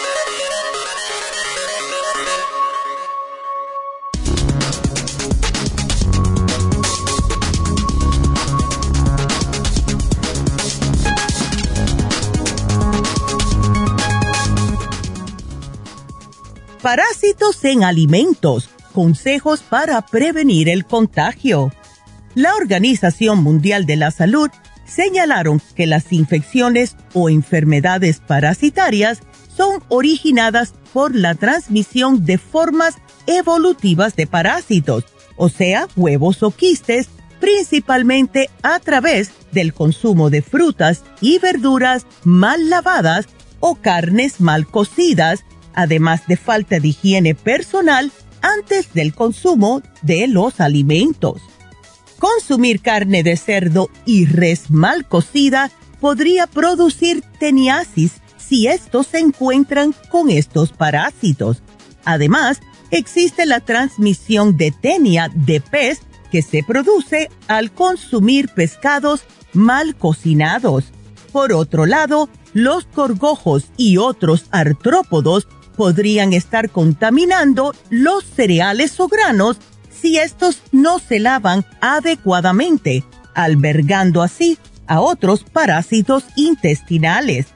Parásitos en alimentos. Consejos para prevenir el contagio. La Organización Mundial de la Salud señalaron que las infecciones o enfermedades parasitarias son originadas por la transmisión de formas evolutivas de parásitos, o sea, huevos o quistes, principalmente a través del consumo de frutas y verduras mal lavadas o carnes mal cocidas además de falta de higiene personal antes del consumo de los alimentos. Consumir carne de cerdo y res mal cocida podría producir teniasis si estos se encuentran con estos parásitos. Además, existe la transmisión de tenia de pez que se produce al consumir pescados mal cocinados. Por otro lado, los gorgojos y otros artrópodos podrían estar contaminando los cereales o granos si estos no se lavan adecuadamente, albergando así a otros parásitos intestinales.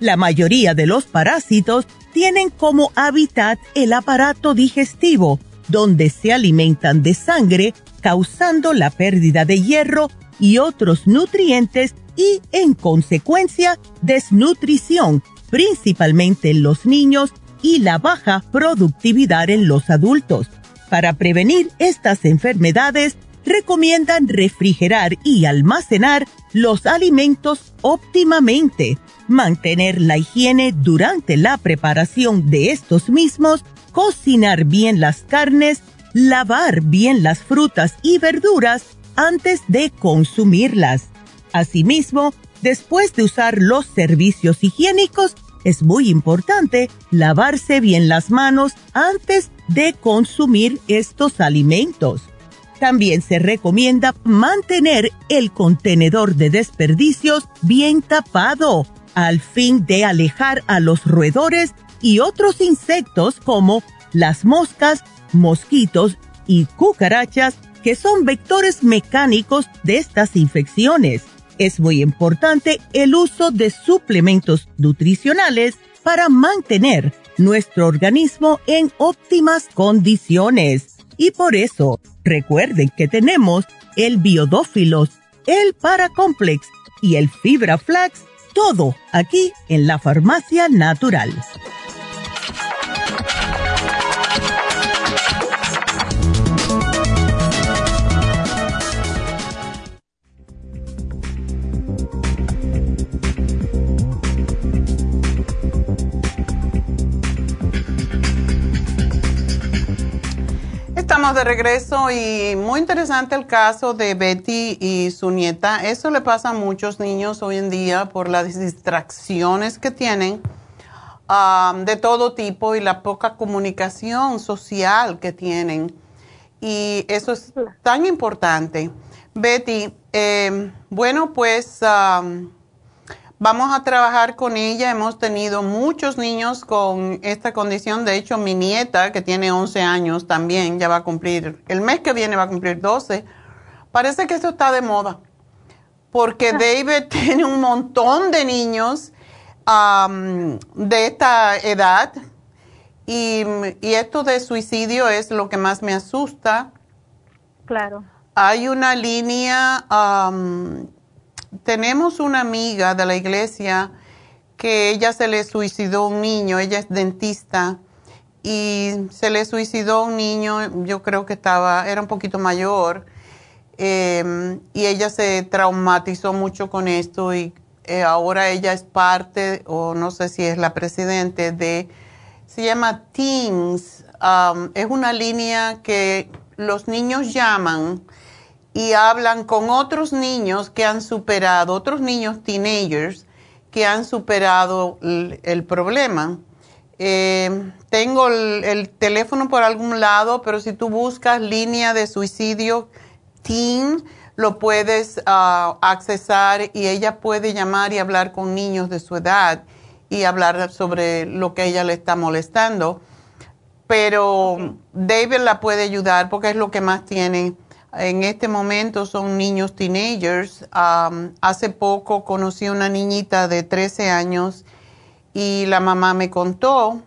La mayoría de los parásitos tienen como hábitat el aparato digestivo, donde se alimentan de sangre, causando la pérdida de hierro y otros nutrientes y, en consecuencia, desnutrición, principalmente en los niños y la baja productividad en los adultos. Para prevenir estas enfermedades, recomiendan refrigerar y almacenar los alimentos óptimamente, mantener la higiene durante la preparación de estos mismos, cocinar bien las carnes, lavar bien las frutas y verduras antes de consumirlas. Asimismo, después de usar los servicios higiénicos, es muy importante lavarse bien las manos antes de consumir estos alimentos. También se recomienda mantener el contenedor de desperdicios bien tapado al fin de alejar a los roedores y otros insectos como las moscas, mosquitos y cucarachas que son vectores mecánicos de estas infecciones. Es muy importante el uso de suplementos nutricionales para mantener nuestro organismo en óptimas condiciones. Y por eso, recuerden que tenemos el biodófilos, el paracomplex y el fibra flax, todo aquí en la farmacia natural. Estamos de regreso y muy interesante el caso de Betty y su nieta. Eso le pasa a muchos niños hoy en día por las distracciones que tienen um, de todo tipo y la poca comunicación social que tienen. Y eso es tan importante. Betty, eh, bueno, pues... Um, Vamos a trabajar con ella. Hemos tenido muchos niños con esta condición. De hecho, mi nieta, que tiene 11 años, también ya va a cumplir, el mes que viene va a cumplir 12. Parece que esto está de moda, porque ah. David tiene un montón de niños de esta edad y, esto de suicidio es lo que más me asusta. Claro. Hay una línea tenemos una amiga de la iglesia que ella se le suicidó un niño, ella es dentista y se le suicidó un niño, yo creo que estaba, era un poquito mayor, em, y ella se traumatizó mucho con esto y eh, ahora ella es parte, o no sé si es la presidente de, se llama Teens, es una línea que los niños llaman y hablan con otros niños que han superado, otros niños teenagers que han superado el, problema. Eh, tengo el, teléfono por algún lado, pero si tú buscas línea de suicidio teen, lo puedes uh, accesar y ella puede llamar y hablar con niños de su edad y hablar sobre lo que ella le está molestando. Pero David la puede ayudar porque es lo que más tiene en este momento son niños teenagers. hace poco conocí una niñita de 13 años y la mamá me contó.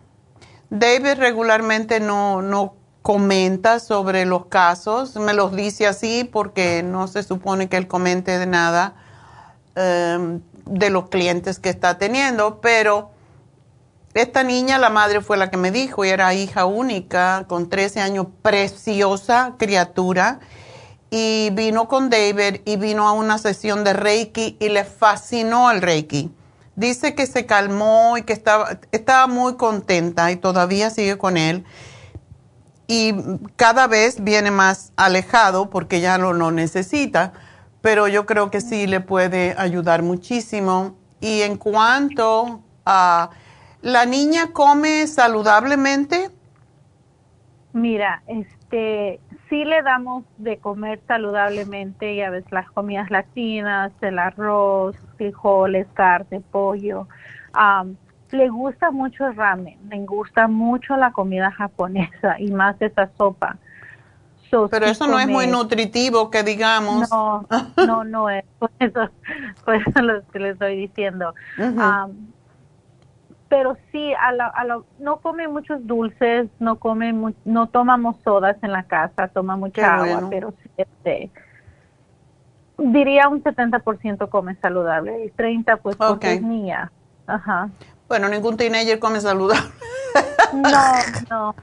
David regularmente no, no comenta sobre los casos, me los dice así porque no se supone que él comente de nada em, de los clientes que está teniendo, pero esta niña, la madre fue la que me dijo, y era hija única, con 13 años, preciosa criatura y vino con David y vino a una sesión de Reiki y le fascinó el Reiki. Dice que se calmó y que estaba, estaba muy contenta y todavía sigue con él. Y cada vez viene más alejado porque ya no lo necesita, pero yo creo que sí le puede ayudar muchísimo. Y en cuanto a la niña come saludablemente. Mira, este, sí le damos de comer saludablemente, ya ves, las comidas latinas, el arroz, frijoles, carne, pollo. le gusta mucho el ramen, le gusta mucho la comida japonesa y más esa sopa. Pero eso no es muy nutritivo, que digamos. No, no, no es. Por eso, por eso lo que le estoy diciendo pero sí, a a no come muchos dulces, no come, no tomamos sodas en la casa, toma mucha agua, pero sí, este, diría un 70% come saludable y 30 pues porque es niña. Ajá. Bueno, ningún teenager come saludable. no, no.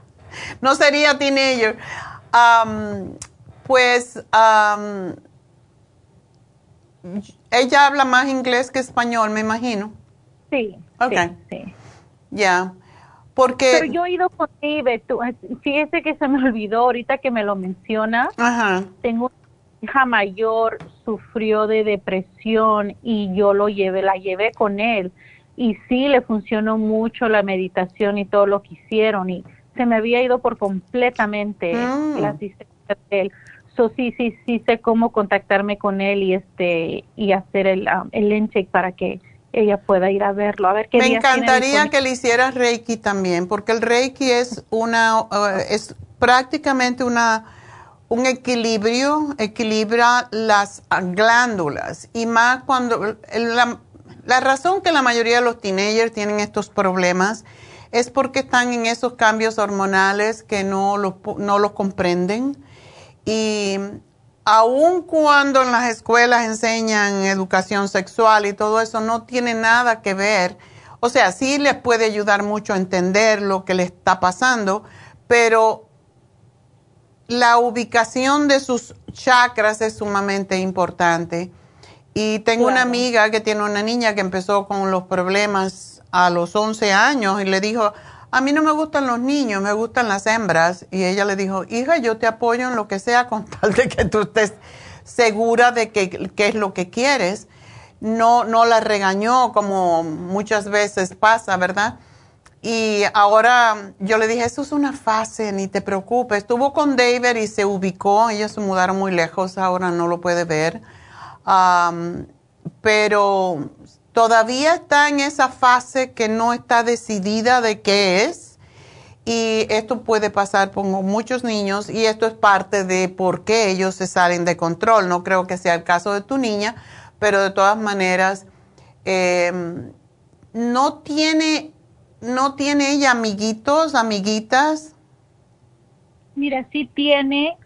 No sería teenager. pues ella habla más inglés que español, me imagino. Sí. Ok. Sí. Ya. Porque... Pero yo he ido con Ibe, fíjese que se me olvidó ahorita que me lo menciona. Ajá. Tengo una hija mayor, sufrió de depresión y yo lo llevé, la llevé con él. Y sí, le funcionó mucho la meditación y todo lo que hicieron. Y se me había ido por completamente mm. la asistencia de él. So, sí, sí, sí sé cómo contactarme con él y este y hacer el, um, el intake para que ella pueda ir a verlo, a ver qué Me encantaría que le hicieras Reiki también, porque el Reiki es una uh, es prácticamente una un equilibrio, equilibra las glándulas y más cuando la, la razón que la mayoría de los teenagers tienen estos problemas es porque están en esos cambios hormonales que no los, no los comprenden y aun cuando en las escuelas enseñan educación sexual y todo eso, no tiene nada que ver. O sea, sí les puede ayudar mucho a entender lo que les está pasando, pero la ubicación de sus chakras es sumamente importante. Y tengo una amiga que tiene una niña que empezó con los problemas a los 11 años y le dijo, a mí no me gustan los niños, me gustan las hembras. Y ella le dijo, hija, yo te apoyo en lo que sea con tal de que tú estés segura de que, es lo que quieres. No, no la regañó como muchas veces pasa, ¿verdad? Y ahora yo le dije, eso es una fase, ni te preocupes. Estuvo con David y se ubicó, ellos se mudaron muy lejos, ahora no lo puede ver. pero todavía está en esa fase que no está decidida de qué es. Y esto puede pasar con muchos niños y esto es parte de por qué ellos se salen de control. No creo que sea el caso de tu niña, pero de todas maneras, em, no tiene, no tiene ella amiguitos, amiguitas. Mira, sí tiene,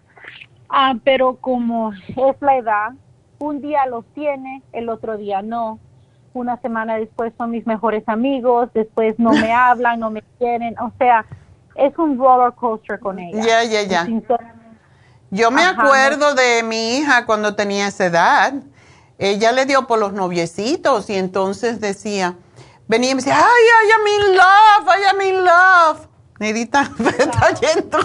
ah, pero como es la edad, un día los tiene, el otro día no una semana después son mis mejores amigos, después no me hablan, no me quieren, o sea, es un roller coaster con ella. Ya, ya, ya. Yo me acuerdo de mi hija cuando tenía esa edad. Ella le dio por los noviecitos y entonces decía, venía y me decía, ay, ay, I'm in love, ay, I'm in love. Nedita, está yendo.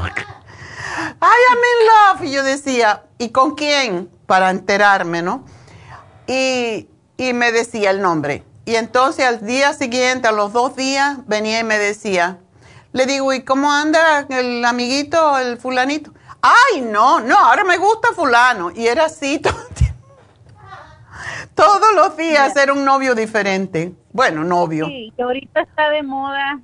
Ay, I'm in love. Y yo decía, ¿y con quién? Para enterarme, ¿no? Y y me decía el nombre. Y entonces al día siguiente, a los dos días, venía y me decía, le digo, ¿y cómo anda el amiguito, el fulanito? Ay, no, no, ahora me gusta fulano. Y era así todos los días era un novio diferente. Bueno, novio. Sí, y ahorita está de moda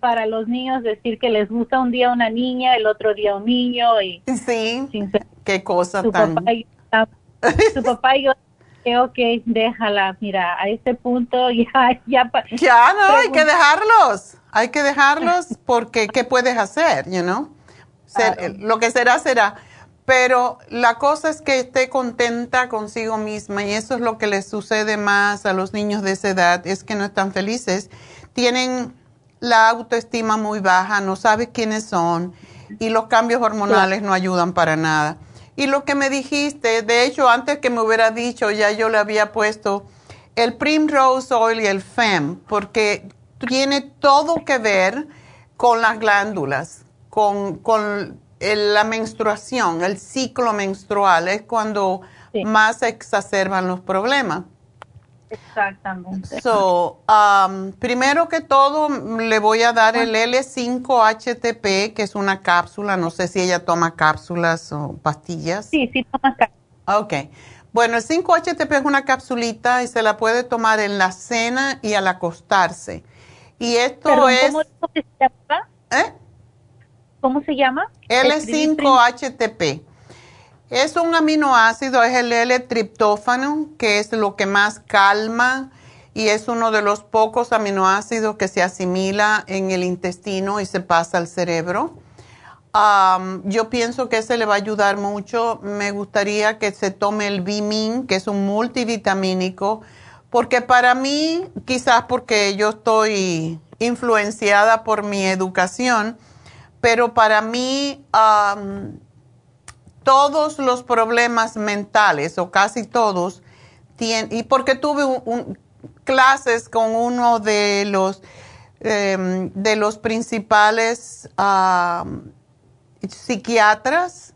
para los niños decir que les gusta un día una niña, el otro día un niño. y Sí, qué cosa tan... su papá y yo ok, déjala, mira, a este punto ya, ya. Ya, no, hay que dejarlos, hay que dejarlos porque ¿qué puedes hacer, you know? Lo que será, será. Pero la cosa es que esté contenta consigo misma y eso es lo que les sucede más a los niños de esa edad, es que no están felices, tienen la autoestima muy baja, no saben quiénes son y los cambios hormonales no ayudan para nada. Y lo que me dijiste, de hecho, antes que me hubiera dicho, ya yo le había puesto el Primrose Oil y el FEM, porque tiene todo que ver con las glándulas, con, la menstruación, el ciclo menstrual, es cuando más se exacerban los problemas. Exactamente. So, um, primero que todo, le voy a dar el L5-HTP, que es una cápsula. No sé si ella toma cápsulas o pastillas. Sí, sí toma cápsulas. Ok. Bueno, el 5-HTP es una capsulita y se la puede tomar en la cena y al acostarse. Y esto es... ¿cómo, se llama? ¿Eh? ¿Cómo se llama? L5-HTP. Es un aminoácido, es el L-triptófano, que es lo que más calma y es uno de los pocos aminoácidos que se asimila en el intestino y se pasa al cerebro. yo pienso que ese le va a ayudar mucho. Me gustaría que se tome el Bimin, que es un multivitamínico, porque para mí, quizás porque yo estoy influenciada por mi educación, pero para mí todos los problemas mentales, o casi todos, y porque tuve clases con uno de los, em, de los principales psiquiatras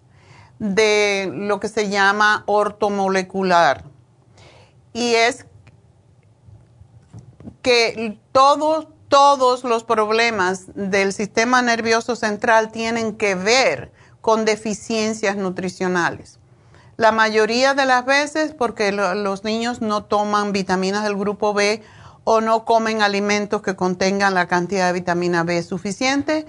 de lo que se llama ortomolecular. Y es que todos, todos los problemas del sistema nervioso central tienen que ver con deficiencias nutricionales. La mayoría de las veces porque los niños no toman vitaminas del grupo B o no comen alimentos que contengan la cantidad de vitamina B suficiente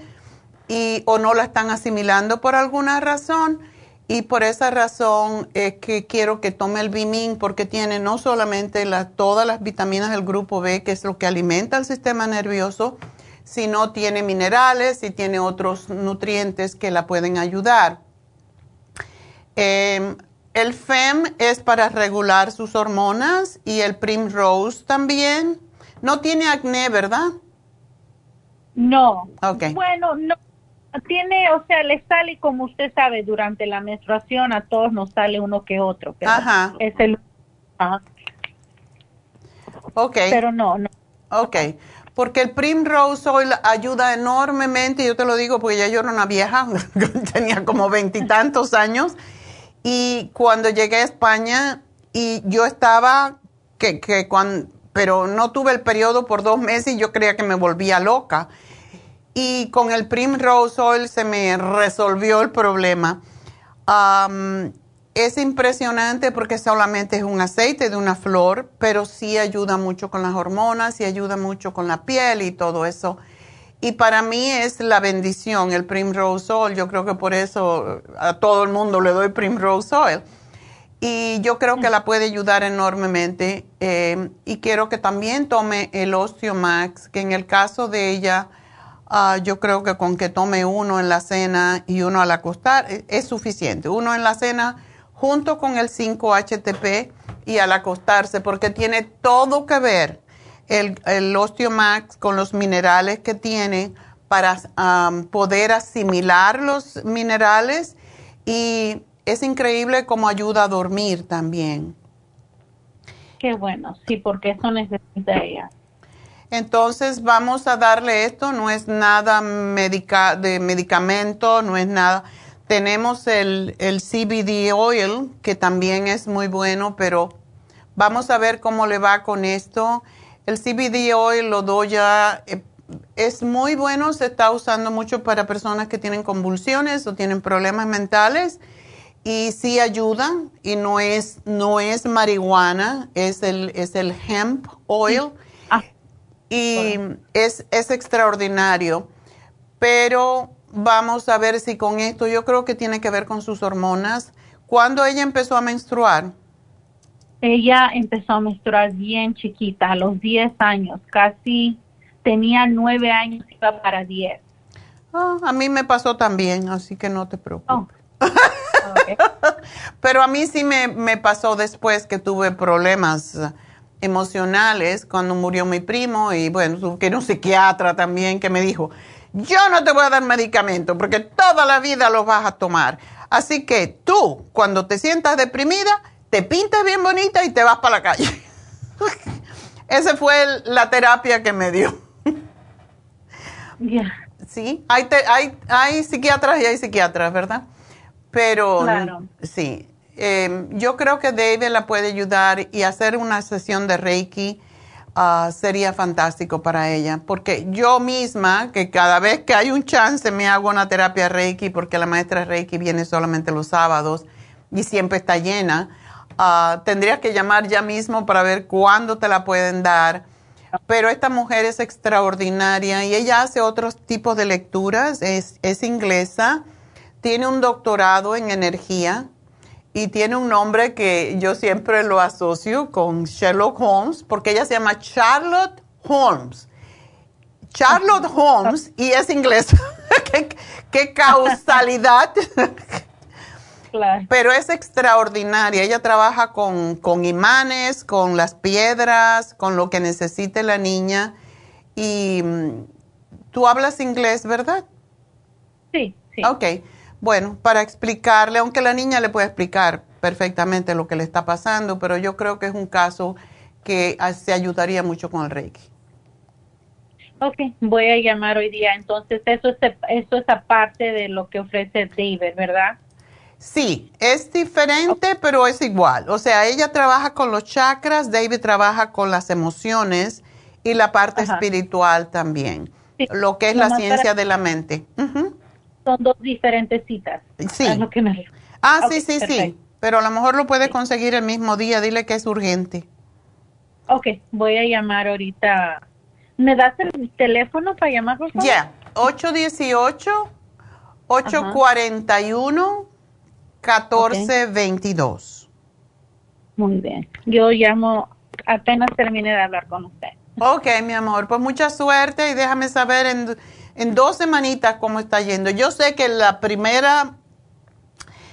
y, o no la están asimilando por alguna razón. Y por esa razón es que quiero que tome el Bimin porque tiene no solamente todas las vitaminas del grupo B, que es lo que alimenta el sistema nervioso, sino tiene minerales y tiene otros nutrientes que la pueden ayudar. Em, el FEM es para regular sus hormonas y el Primrose también. No tiene acné, ¿verdad? No. Bueno, no. Tiene, o sea, le sale como usted sabe, durante la menstruación a todos nos sale uno que otro. ajá. Es el. Ajá. Ok. Pero no, no. Ok. Porque el Primrose Oil ayuda enormemente, yo te lo digo porque ya yo era una vieja, tenía como veintitantos años, y cuando llegué a España, y yo estaba, que, que cuando, pero no tuve el periodo por dos meses y yo creía que me volvía loca y con el Primrose Oil se me resolvió el problema. Es impresionante porque solamente es un aceite de una flor, pero sí ayuda mucho con las hormonas y ayuda mucho con la piel y todo eso. Y para mí es la bendición el Primrose Oil. Yo creo que por eso a todo el mundo le doy Primrose Oil. Y yo creo que la puede ayudar enormemente. Eh, y quiero que también tome el Osteomax, que en el caso de ella Ah, yo creo que con que tome uno en la cena y uno al acostar e, es suficiente. Uno en la cena junto con el 5-HTP y al acostarse, porque tiene todo que ver el, el Osteomax con los minerales que tiene para poder asimilar los minerales y es increíble cómo ayuda a dormir también. Qué bueno, sí, porque eso necesita ella. Entonces vamos a darle esto, no es nada de medicamento, no es nada. Tenemos el, el CBD oil, que también es muy bueno, pero vamos a ver cómo le va con esto. El CBD oil lo doy ya, eh, es muy bueno, se está usando mucho para personas que tienen convulsiones o tienen problemas mentales y sí ayuda y no es, no es marihuana, es el, es el hemp oil y es, es extraordinario. Pero vamos a ver si con esto, yo creo que tiene que ver con sus hormonas. ¿Cuándo ella empezó a menstruar? Ella empezó a menstruar bien chiquita, a los 10 años, casi tenía 9 años, iba para 10. Ah, a mí me pasó también, así que no te preocupes. Oh. Pero a mí sí me, me pasó después que tuve problemas emocionales cuando murió mi primo y bueno, que era un psiquiatra también que me dijo, yo no te voy a dar medicamento porque toda la vida los vas a tomar. Así que tú, cuando te sientas deprimida, te pintas bien bonita y te vas para la calle. Esa fue la terapia que me dio. Sí, hay, hay, hay psiquiatras y hay psiquiatras, ¿verdad? Pero sí, Em, yo creo que David la puede ayudar y hacer una sesión de Reiki ah, sería fantástico para ella, porque yo misma, que cada vez que hay un chance me hago una terapia Reiki, porque la maestra Reiki viene solamente los sábados y siempre está llena, uh, tendrías que llamar ya mismo para ver cuándo te la pueden dar. Pero esta mujer es extraordinaria y ella hace otros tipos de lecturas, es, es inglesa, tiene un doctorado en energía y tiene un nombre que yo siempre lo asocio con Sherlock Holmes, porque ella se llama Charlotte Holmes. Charlotte Holmes y es inglesa. ¿Qué, causalidad. Pero es extraordinaria. Ella trabaja con, con, imanes, con las piedras, con lo que necesite la niña. Y mm, tú hablas inglés, ¿verdad? Sí, sí. Ok, bueno, para explicarle, aunque la niña le puede explicar perfectamente lo que le está pasando, pero yo creo que es un caso que se ayudaría mucho con el Reiki. Ok, voy a llamar hoy día. Entonces, eso es, eso es aparte de lo que ofrece David, ¿verdad? Sí, es diferente, pero es igual. O sea, ella trabaja con los chakras, David trabaja con las emociones y la parte espiritual también, lo que es la ciencia de la mente. Son dos diferentes citas. Sí. Ah, sí, sí, sí. Pero a lo mejor lo puede conseguir el mismo día. Dile que es urgente. Ok, voy a llamar ahorita. ¿Me das el teléfono para llamar, por favor? Ya, 818-841-1422. Muy bien. Yo llamo apenas termine de hablar con usted. Ok, mi amor. Pues mucha suerte y déjame saber en, en dos semanitas cómo está yendo. Yo sé que la primera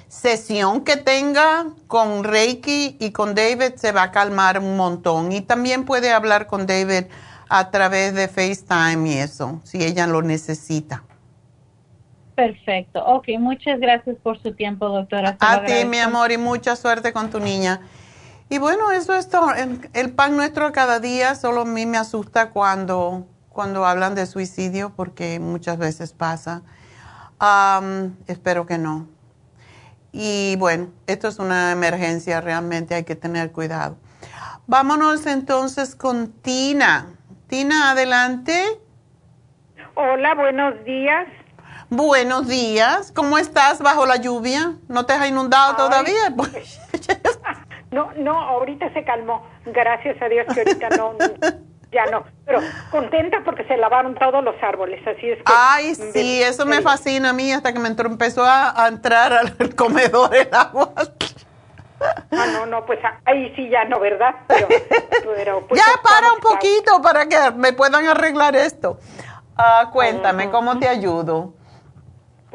sesión que tenga con Reiki y con David se va a calmar un montón. Y también puede hablar con David a través de FaceTime y eso, si ella lo necesita. Perfecto. Ok, muchas gracias por su tiempo, doctora. a ti, mi amor, y mucha suerte con tu niña. Y bueno, eso es todo. El, pan nuestro cada día, solo a mí me asusta cuando, cuando hablan de suicidio, porque muchas veces pasa. espero que no. Y bueno, esto es una emergencia, realmente hay que tener cuidado. Vámonos entonces con Tina. Tina, adelante. Hola, buenos días. Buenos días. ¿Cómo estás bajo la lluvia? ¿No te has inundado todavía? no, no, ahorita se calmó. Gracias a Dios que ahorita no. ya no. Pero contenta porque se lavaron todos los árboles, así es que... Ay, sí, eso me fascina a mí hasta que me empezó a, entrar al comedor el agua. Ah, no, no, pues ahí sí ya no, ¿verdad? Pero, pues, ya para un poquito para que me puedan arreglar esto. Ah, cuéntame, ¿cómo te ayudo?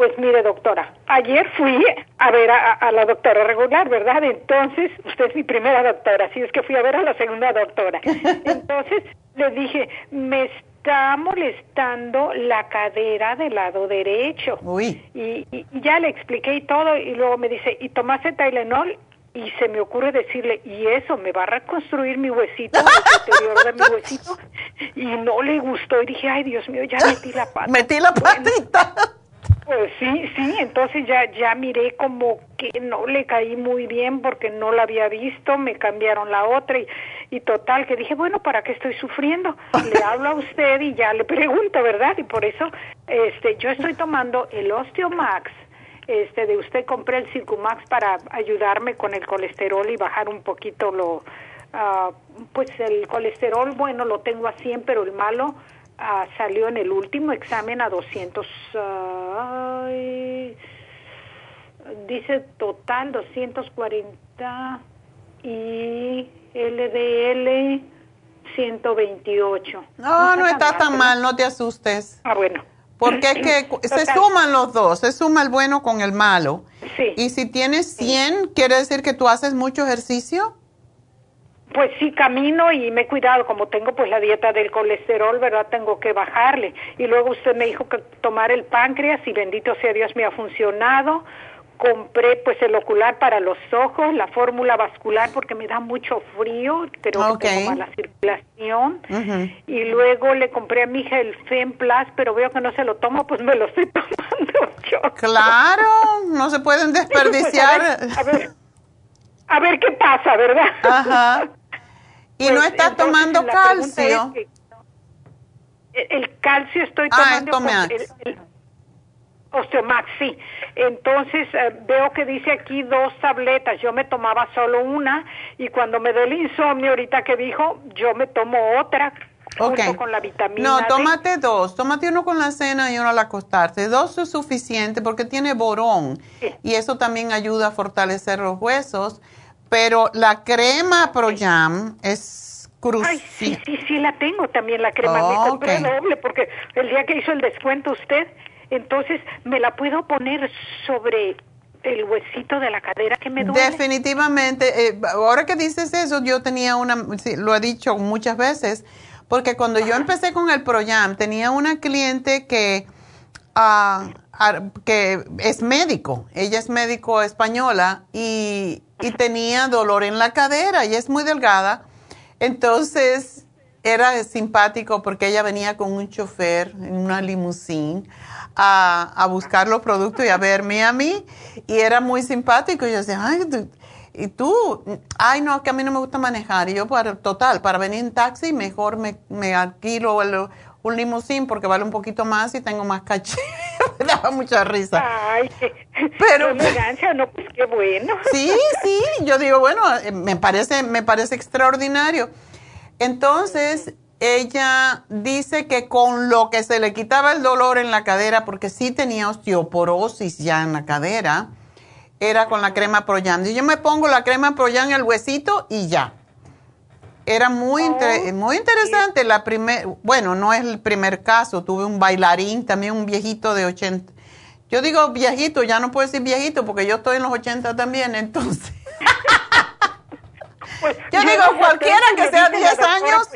Pues mire, doctora, ayer fui a ver a, la doctora regular, ¿verdad? Entonces, usted es mi primera doctora, así es que fui a ver a la segunda doctora. Entonces, le dije, me está molestando la cadera del lado derecho. Uy. Y, ya le expliqué y todo, y luego me dice, ¿y tomaste Tylenol? Y se me ocurre decirle, ¿y eso me va a reconstruir mi huesito, el interior de mi huesito? Y no le gustó, y dije, ay, Dios mío, ya metí la pata. Metí la patita. Pues sí, sí, entonces ya ya miré como que no le caí muy bien porque no la había visto, me cambiaron la otra y, y total que dije, bueno, ¿para qué estoy sufriendo? Le hablo a usted y ya le pregunto, ¿verdad? Y por eso este yo estoy tomando el Osteomax. Este de usted compré el Circumax para ayudarme con el colesterol y bajar un poquito lo uh, pues el colesterol bueno lo tengo a 100, pero el malo Ah, salió en el último examen a 200, dice total 240 y LDL 128. No, no, está, tan mal, no te asustes. Ah, bueno. Porque es que se suman los dos, se suma el bueno con el malo. Sí. Y si tienes 100, ¿quiere decir que tú haces mucho ejercicio? Pues sí, camino y me he cuidado, como tengo pues la dieta del colesterol, ¿verdad? Tengo que bajarle. Y luego usted me dijo que tomar el páncreas y bendito sea Dios me ha funcionado. Compré pues el ocular para los ojos, la fórmula vascular porque me da mucho frío, pero que tengo mala circulación. Y luego le compré a mi hija el Femplas, pero veo que no se lo tomo, pues me lo estoy tomando yo. Claro, no se pueden pues, desperdiciar. a, ver, a ver qué pasa, ¿verdad? Ajá. ¿Y no pues, estás tomando calcio? el, calcio estoy ah, tomando el, Osteomax, sí. Entonces eh, veo que dice aquí dos tabletas. Yo me tomaba solo una y cuando me dio el insomnio ahorita que dijo, yo me tomo otra junto con la vitamina No, tómate dos. Tómate uno con la cena y uno al acostarte. Dos es suficiente porque tiene borón y eso también ayuda a fortalecer los huesos pero la crema ProYam es crucial. Ay, sí, sí, sí, la tengo también, la crema. me compré doble porque el día que hizo el descuento usted, entonces me la puedo poner sobre el huesito de la cadera que me duele. Definitivamente. Eh, ahora que dices eso, yo tenía una, lo he dicho muchas veces, Porque cuando yo empecé con el Proyam, tenía una cliente que, ah, que es médico, ella es médico española y, y tenía dolor en la cadera y es muy delgada. Entonces era simpático porque ella venía con un chofer en una limusín a, a, buscar los productos y a verme a mí. Y era muy simpático. Y yo decía, ay, y tú, ay, no, que a mí no me gusta manejar. Y yo, para, total, para venir en taxi, mejor me, me alquilo un limusín porque vale un poquito más y tengo más caché. me daba mucha risa. Ay, pero elegancia, no, pues qué bueno. sí, sí, yo digo, bueno, eh, me parece, me parece extraordinario. Entonces, ella dice que con lo que se le quitaba el dolor en la cadera, porque sí tenía osteoporosis ya en la cadera, era con la crema Proyan. Y yo me pongo la crema Proyan en el huesito y ya. Era muy, oh, muy interesante. La primer, bueno, no es el primer caso. Tuve un bailarín, también un viejito de 80. Yo digo viejito, ya no puedo decir viejito porque yo estoy en los 80 también, entonces. Pues, yo digo, cualquiera que sea 10 años,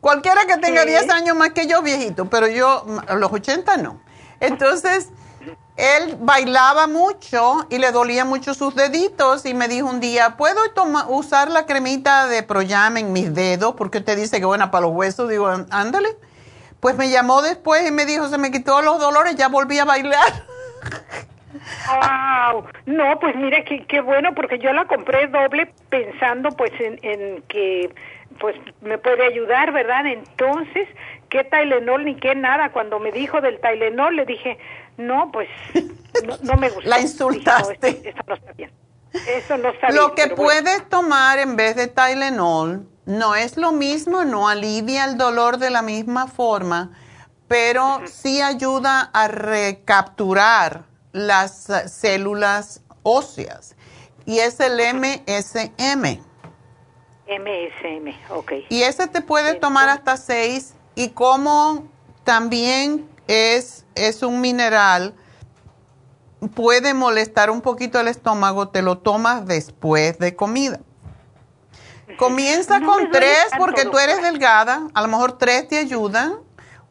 cualquiera que tenga 10 años más que yo, viejito, pero yo, a los 80 no. Entonces, él bailaba mucho y le dolía mucho sus deditos y me dijo un día, ¿puedo usar la cremita de Proyam en mis dedos? Porque usted dice que buena para los huesos. Digo, ándale. Pues me llamó después y me dijo, se me quitó los dolores, ya volví a bailar. Wow, no, pues mire qué, bueno porque yo la compré doble pensando pues en, en que pues me puede ayudar, ¿verdad? Entonces, ¿qué Tylenol ni qué nada? Cuando me dijo del Tylenol le dije, no, pues no, me gusta. La insultaste. eso, no está bien. Eso no está Lo que puedes tomar en vez de Tylenol no es lo mismo, no alivia el dolor de la misma forma, pero sí ayuda a recapturar las células óseas y es el MSM. MSM, ok. Y ese te puede tomar hasta seis y como también es, es un mineral, puede molestar un poquito el estómago, te lo tomas después de comida. Comienza con tres porque tú eres delgada, a lo mejor tres te ayudan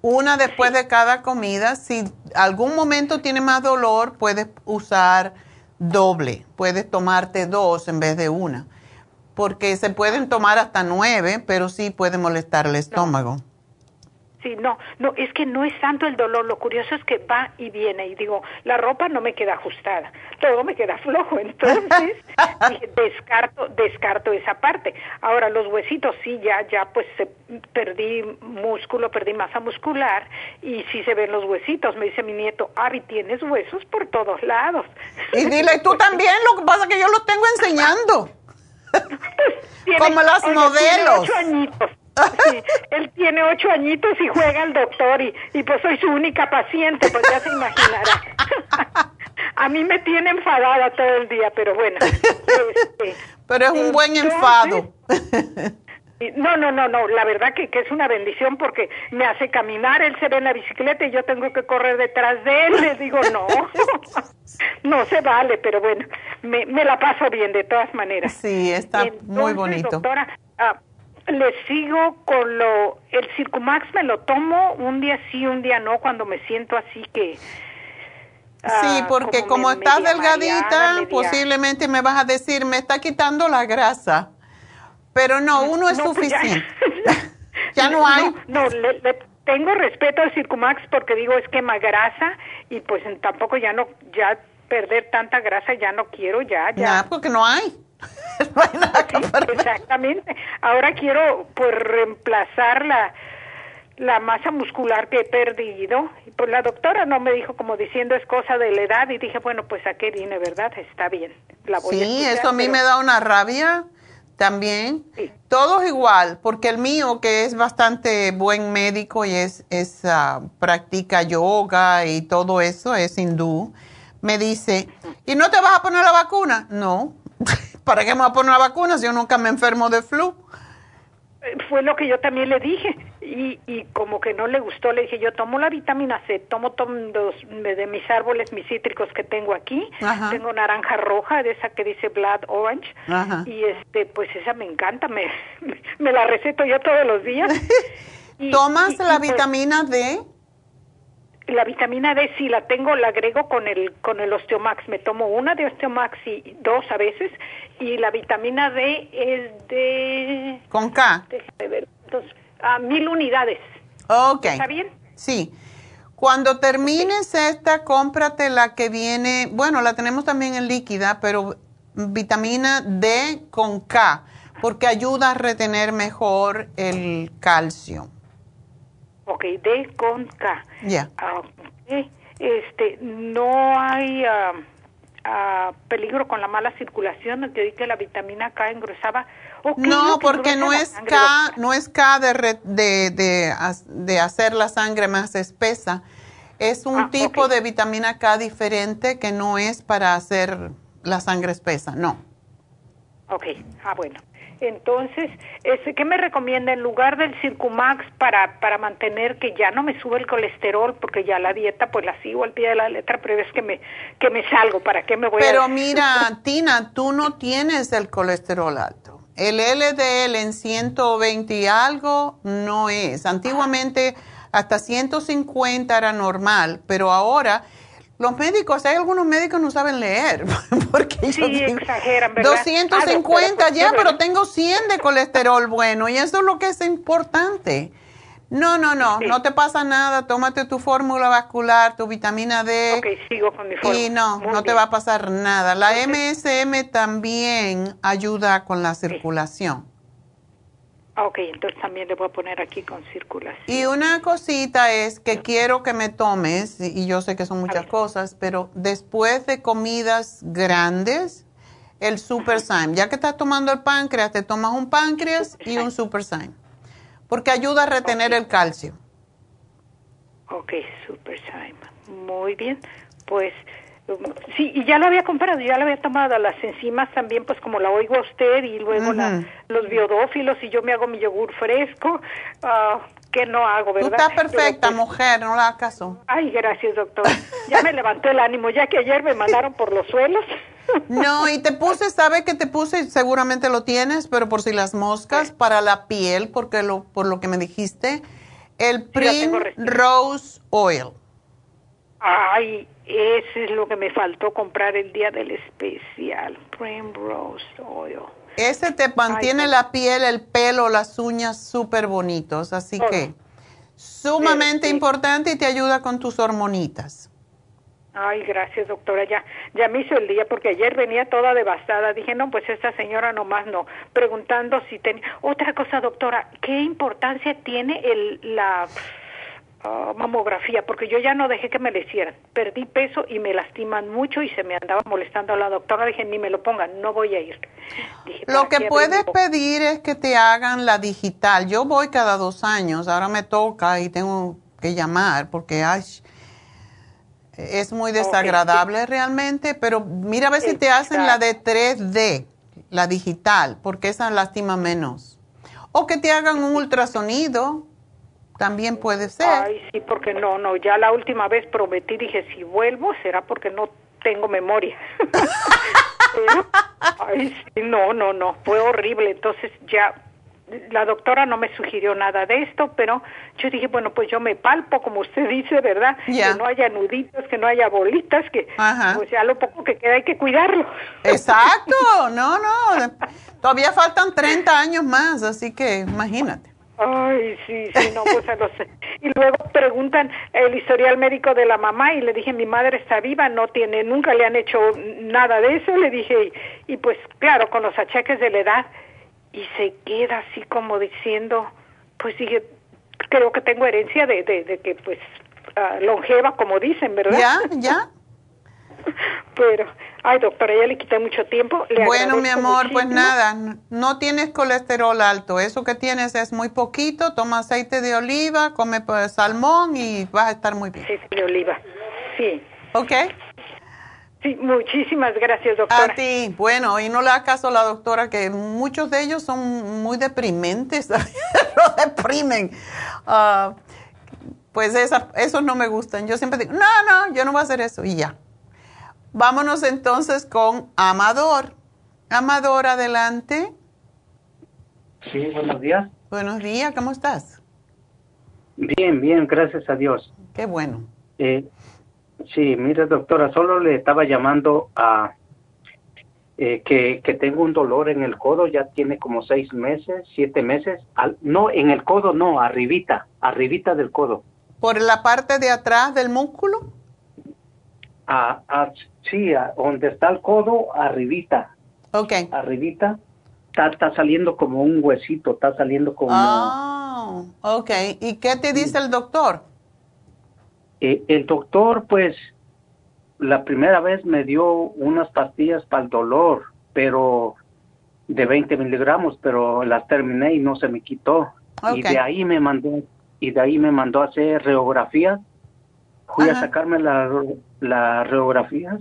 una después de cada comida. Si algún momento tiene más dolor, puedes usar doble. Puedes tomarte dos en vez de una. Porque se pueden tomar hasta nueve, pero sí puede molestar el estómago. Sí, no, no, es que no es tanto el dolor, lo curioso es que va y viene y digo, la ropa no me queda ajustada, todo me queda flojo, entonces dije, descarto, descarto esa parte. Ahora los huesitos sí, ya, ya pues perdí músculo, perdí masa muscular y sí se ven los huesitos, me dice mi nieto, Ari, tienes huesos por todos lados. Y dile, tú también, lo que pasa es que yo los tengo enseñando. Pues, Como los modelos. añitos él tiene ocho añitos y juega al doctor y, y pues soy su única paciente, pues ya se imaginará. A mí me tiene enfadada todo el día, pero bueno. Este, pero es un buen enfado. No, no, no, no, la verdad que, que, es una bendición porque me hace caminar, él se ve en la bicicleta y yo tengo que correr detrás de él, le digo, no, no se vale, pero bueno, me, me la paso bien de todas maneras. Sí, está muy bonito. Doctora, ah, le sigo con lo, el Circumax me lo tomo un día sí, un día no, cuando me siento así que... sí, ah, porque como, estás delgadita, posiblemente me vas a decir, me está quitando la grasa. Pero no, uno es pues suficiente. ya, no hay. No, le, tengo respeto al Circumax porque digo es quema grasa y pues tampoco ya no, ya perder tanta grasa ya no quiero, ya, ya. porque no hay. exactamente. Ahora quiero pues reemplazar la, la masa muscular que he perdido. Pues la doctora no me dijo como diciendo es cosa de la edad y dije, bueno, pues a qué viene, ¿verdad? Está bien. La voy sí, eso a mí me da una rabia también. Todos igual, porque el mío, que es bastante buen médico y es, es uh, practica yoga y todo eso, es hindú, me dice, ¿y no te vas a poner la vacuna? No. ¿Para qué me voy a poner una vacuna si yo nunca me enfermo de flu? Eh, fue lo que yo también le dije y, y como que no le gustó, le dije yo tomo la vitamina C, tomo, de mis árboles, mis cítricos que tengo aquí, tengo naranja roja, de esa que dice Blood Orange y este pues esa me encanta, me, me la receto yo todos los días. ¿Tomas la pues vitamina D? La vitamina D sí la tengo, la agrego con el con el Osteomax. Me tomo una de Osteomax y dos a veces. Y la vitamina D es de... ¿Con K? Déjame ver. a mil unidades. Ok. ¿Está bien? Sí. Cuando termines esta, cómprate la que viene, bueno, la tenemos también en líquida, pero vitamina D con K, porque ayuda a retener mejor el calcio. Ok, D con K. Ya. Ah, este, no hay ah, ah, peligro con la mala circulación. Te di que la vitamina K engrosaba. no, porque no es K, no es K de, de, de, hacer la sangre más espesa. Es un tipo de vitamina K diferente que no es para hacer la sangre espesa, no. Ok, ah, bueno. Entonces, ¿qué me recomienda en lugar del Circumax para, para mantener que ya no me sube el colesterol? Porque ya la dieta pues la sigo al pie de la letra, pero es que me, que me salgo, ¿para qué me voy pero a...? Pero mira, Tina, tú no tienes el colesterol alto. El LDL en 120 y algo no es. Antiguamente hasta 150 era normal, pero ahora los médicos, hay algunos médicos no saben leer, porque sí, exageran, ¿verdad? 250 ah, ya, pero tengo 100 de colesterol bueno y eso es lo que es importante. No, no, no, no te pasa nada, tómate tu fórmula vascular, tu vitamina D. Ok, sigo con mi fórmula. Y no, no te va a pasar nada. La MSM también ayuda con la circulación. Ok, entonces también le voy a poner aquí con circulación. Y una cosita es que quiero que me tomes, y yo sé que son muchas cosas, pero después de comidas grandes, el Super. Ya que estás tomando el páncreas, te tomas un páncreas y un Super. Porque ayuda a retener el calcio. Ok, Super. Muy bien. Pues Sí, y ya la había comprado, ya la había tomado. Las enzimas también, pues como la oigo a usted, y luego los biodófilos, y yo me hago mi yogur fresco, uh, que no hago, ¿verdad? Tú estás perfecta, pues, mujer, no la hagas caso. Ay, gracias, doctor. Ya me levantó el ánimo, ya que ayer me mandaron por los suelos. No, y te puse, ¿sabe que te puse? Seguramente lo tienes, pero por si las moscas, para la piel, porque lo, por lo que me dijiste, el Prim Rose Oil. Ay, ese es lo que me faltó comprar el día del especial, Primrose Oil. Ese te mantiene la piel, el pelo, las uñas súper bonitos, así que sumamente importante y te ayuda con tus hormonitas. Ay, gracias, doctora. Ya, ya me hizo el día porque ayer venía toda devastada. Dije, no, pues esta señora nomás no. Preguntando si tenía. Otra cosa, doctora, ¿qué importancia tiene el, la Ah, mamografía, porque yo ya no dejé que me le hicieran. Perdí peso y me lastiman mucho y se me andaba molestando a la doctora. Dije, ni me lo pongan, no voy a ir. lo que puedes pedir es que te hagan la digital. Yo voy cada dos años, ahora me toca y tengo que llamar porque ay, es muy desagradable realmente, pero mira a ver si te hacen la de 3D, la digital, porque esa lastima menos. O que te hagan un ultrasonido también puede ser. Ay, sí, porque no, no, ya la última vez prometí, dije, si vuelvo será porque no tengo memoria. ay, sí, no, no, no, fue horrible. Entonces ya la doctora no me sugirió nada de esto, pero yo dije, bueno, pues yo me palpo, como usted dice, ¿verdad? Que no haya nuditos, que no haya bolitas, que pues ya lo poco que queda hay que cuidarlo. Exacto, no, no, todavía faltan 30 años más, así que imagínate. Ay, sí, sí, no, pues no sé. Y luego preguntan el historial médico de la mamá y le dije, mi madre está viva, no tiene, nunca le han hecho nada de eso, le dije, y, pues claro, con los achaques de la edad, y se queda así como diciendo, pues dije, creo que tengo herencia de, de, de que pues ah, longeva, como dicen, ¿verdad? Ya, ya. Pero, ay doctora, ya le quité mucho tiempo. bueno, mi amor, pues nada, no tienes colesterol alto, eso que tienes es muy poquito, toma aceite de oliva, come pues, salmón y vas a estar muy bien. Aceite de oliva, sí. ¿Ok? Sí, muchísimas gracias, doctora. A ti. Bueno, y no le hagas caso a la doctora, que muchos de ellos son muy deprimentes, lo deprimen. Uh, pues esa, esos no me gustan. Yo siempre digo, no, no, yo no voy a hacer eso y ya. Vámonos entonces con Amador. Amador, adelante. Sí, buenos días. Buenos días, ¿cómo estás? Bien, bien, gracias a Dios. Qué bueno. Eh, sí, mire, doctora, solo le estaba llamando a eh, que, que, tengo un dolor en el codo, ya tiene como seis meses, siete meses. no, en el codo no, arribita, arribita del codo. ¿Por la parte de atrás del músculo? Ah, ah sí, donde está el codo, arribita. Ok. Arribita, está, saliendo como un huesito, está saliendo como... Oh, ok. ¿Y qué te dice el doctor? Eh, el doctor, pues, la primera vez me dio unas pastillas para el dolor, pero de 20 miligramos, pero las terminé y no se me quitó. Y de ahí me mandó, y de ahí me mandó a hacer radiografías. Fui a sacarme las la radiografías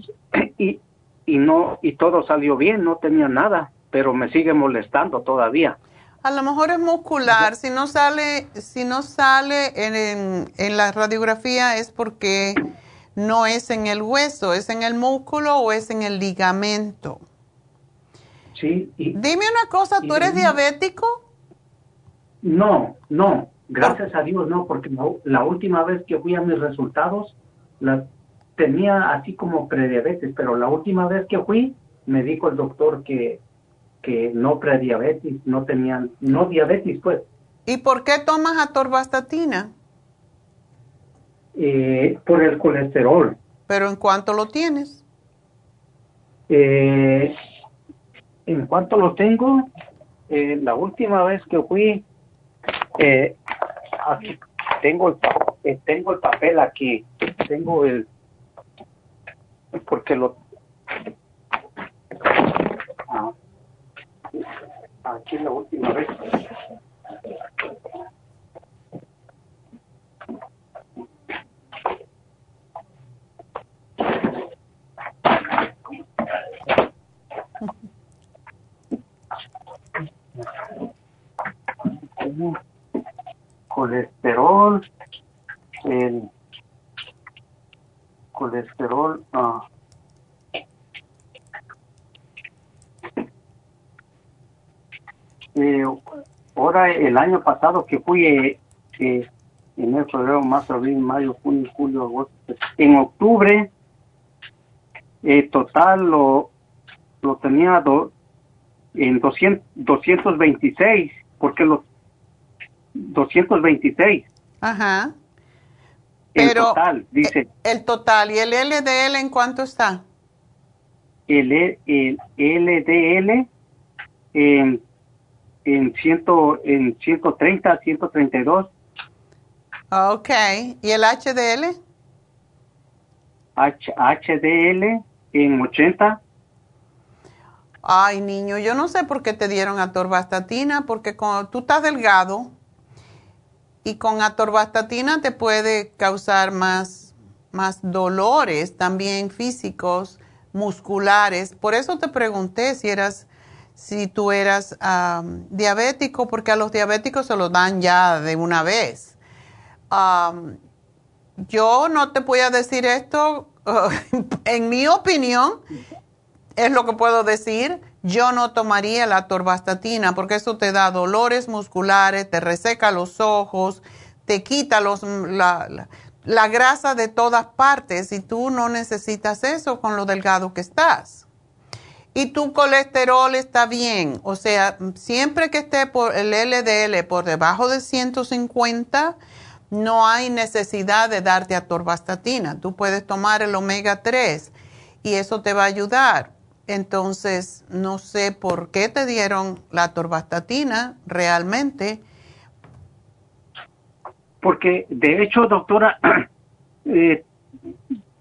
y, y no, y todo salió bien, no tenía nada pero me sigue molestando todavía. A lo mejor es muscular. Si no sale, si no sale en, en, la radiografía es porque no es en el hueso, es en el músculo o es en el ligamento. Sí. Dime una cosa, ¿tú eres diabético? No, no, gracias a Dios no, porque la, última vez que fui a mis resultados la tenía así como prediabetes, pero la última vez que fui me dijo el doctor que que no prediabetes, no tenían, no diabetes, pues. ¿Y por qué tomas atorvastatina? Eh, por el colesterol. ¿Pero en cuánto lo tienes? Eh, en cuanto lo tengo, eh, la última vez que fui, eh, aquí tengo el, eh, tengo el papel aquí, tengo el, porque lo, ah, aquí la última vez. colesterol, el colesterol, ah, eh, ahora el año pasado que fui eh, eh, en el febrero, marzo, abril, mayo, junio, julio, agosto, en octubre, eh, total lo, lo tenía en 200, 226, porque los 226. Ajá. Pero el total, dice. El total, ¿y el LDL en cuánto está? El, el LDL en en, ciento, en 130, 132. Ok. ¿Y el HDL? H, HDL en 80. Ay, niño, yo no sé por qué te dieron atorvastatina, porque cuando tú estás delgado y con atorvastatina te puede causar más, más dolores también físicos, musculares. Por eso te pregunté si eras si tú eras diabético, porque a los diabéticos se lo dan ya de una vez. yo no te voy a decir esto, en mi opinión, es lo que puedo decir. Yo no tomaría la torvastatina porque eso te da dolores musculares, te reseca los ojos, te quita los, la, la grasa de todas partes y tú no necesitas eso con lo delgado que estás y tu colesterol está bien, o sea, siempre que esté por el LDL por debajo de 150, no hay necesidad de darte atorvastatina. Tú puedes tomar el omega 3 y eso te va a ayudar. Entonces, no sé por qué te dieron la atorvastatina realmente. Porque, de hecho, doctora, eh,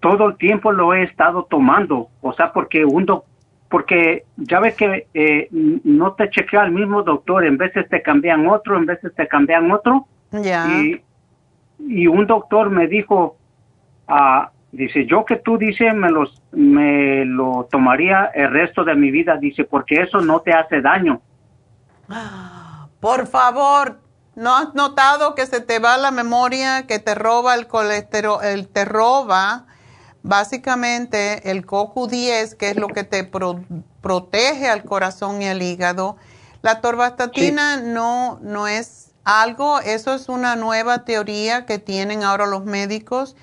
todo el tiempo lo he estado tomando. O sea, porque un, porque ya ves que eh, no te chequea el mismo doctor, en veces te cambian otro, en veces te cambian otro. Ya. Y, y, un doctor me dijo, ah, dice, yo que tú, dice, me, los, me lo tomaría el resto de mi vida, dice, porque eso no te hace daño. Por favor, ¿no has notado que se te va la memoria, que te roba el colesterol, el, te roba Básicamente el CoQ10, que es lo que te protege al corazón y al hígado, la torvastatina no, no es algo, eso es una nueva teoría que tienen ahora los médicos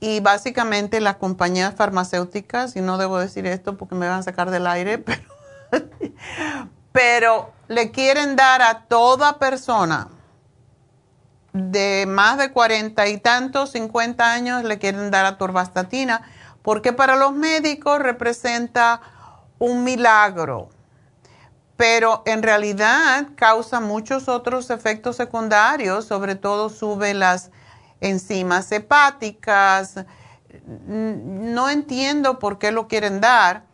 y básicamente las compañías farmacéuticas, y no debo decir esto porque me van a sacar del aire, pero, pero le quieren dar a toda persona de más de cuarenta y tantos, cincuenta años, le quieren dar a torvastatina, porque para los médicos representa un milagro, pero en realidad causa muchos otros efectos secundarios, sobre todo sube las enzimas hepáticas. No entiendo por qué lo quieren dar.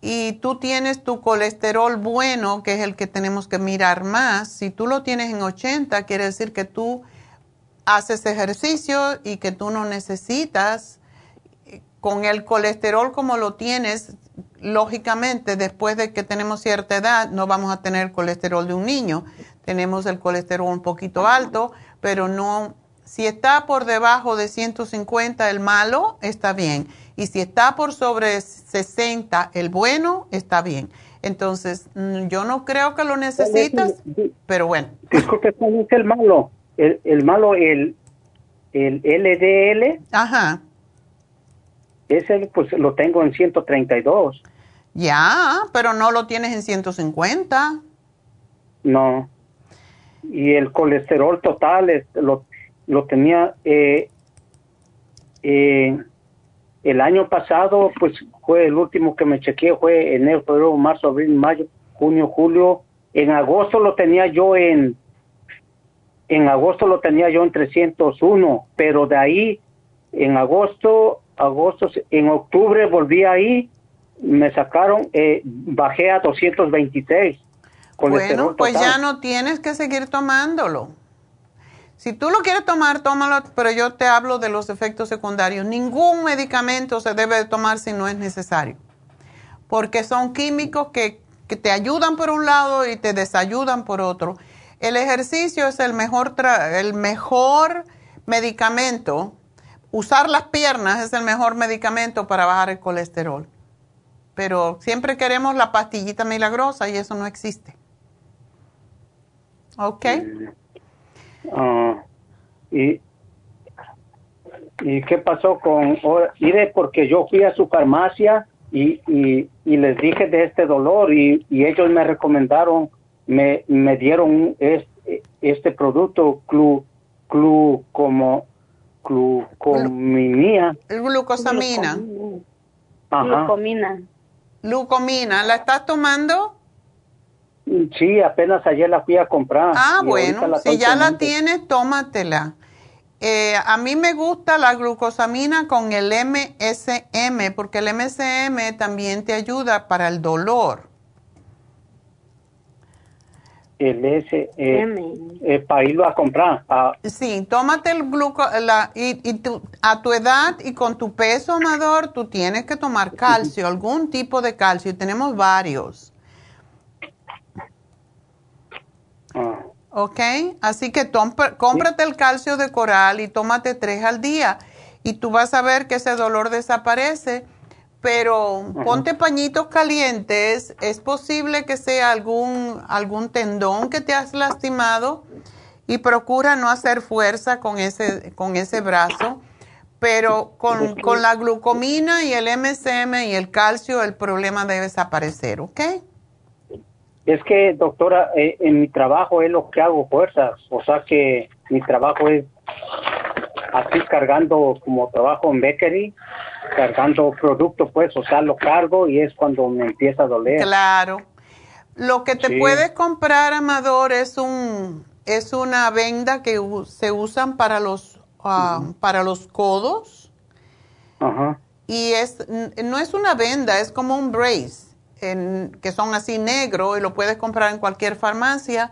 Y tú tienes tu colesterol bueno, que es el que tenemos que mirar más. Si tú lo tienes en 80, quiere decir que tú haces ejercicio y que tú no necesitas, con el colesterol como lo tienes, lógicamente después de que tenemos cierta edad no vamos a tener colesterol de un niño. Tenemos el colesterol un poquito alto, pero no, si está por debajo de 150 el malo, está bien. Y si está por sobre 60 el bueno, está bien. Entonces, mm, yo no creo que lo necesitas, pero bueno. Disculpe, ¿cuál es el malo? el, el malo, el, el LDL. Ajá. Ese pues lo tengo en 132. Ya, pero no lo tienes en 150. No. Y el colesterol total lo, lo tenía eh, eh, el año pasado, pues fue el último que me chequeé, fue enero, febrero, marzo, abril, mayo, junio, julio. En agosto lo tenía yo en en agosto lo tenía yo en 301, pero de ahí, en agosto, agosto, en octubre volví ahí, me sacaron, eh, bajé a 226. Bueno, pues ya no tienes que seguir tomándolo. Si tú lo quieres tomar, tómalo, pero yo te hablo de los efectos secundarios. Ningún medicamento se debe de tomar si no es necesario, porque son químicos que, que te ayudan por un lado y te desayudan por otro. El ejercicio es el mejor, el mejor medicamento. Usar las piernas es el mejor medicamento para bajar el colesterol. Pero siempre queremos la pastillita milagrosa y eso no existe. ¿Ok? Ah, y, ¿Y qué pasó con... Mire, porque yo fui a su farmacia y, y, y les dije de este dolor y, y ellos me recomendaron me, me dieron este, este producto, clu, clu, como glucosamina. Glucosamina. Glucomina. Glucomina. ¿La estás tomando? Sí, apenas ayer la fui a comprar. Ah, bueno, si ya la tienes, tómatela. Eh, a mí me gusta la glucosamina con el MSM, porque el MSM también te ayuda para el dolor el S eh, para irlo a comprar. Sí, tómate el gluco la, y, y a tu edad y con tu peso, Amador, tú tienes que tomar calcio, algún tipo de calcio, y tenemos varios. Ah. ¿Ok? Así que cómprate el calcio de coral y tómate tres al día y tú vas a ver que ese dolor desaparece pero ponte pañitos calientes, es posible que sea algún, algún tendón que te has lastimado y procura no hacer fuerza con ese, con ese brazo, pero con, con la glucomina y el MSM y el calcio el problema debe desaparecer, ¿ok? Es que, doctora, eh, en mi trabajo es lo que hago fuerzas, o sea que mi trabajo es así cargando como trabajo en bakery, cargando producto, pues, o sea, lo cargo y es cuando me empieza a doler. Claro. Lo que te puedes comprar, Amador, es un es una venda que se usan para los ah, para los codos. Ajá. Y es no es una venda, es como un brace, en, que son así negro y lo puedes comprar en cualquier farmacia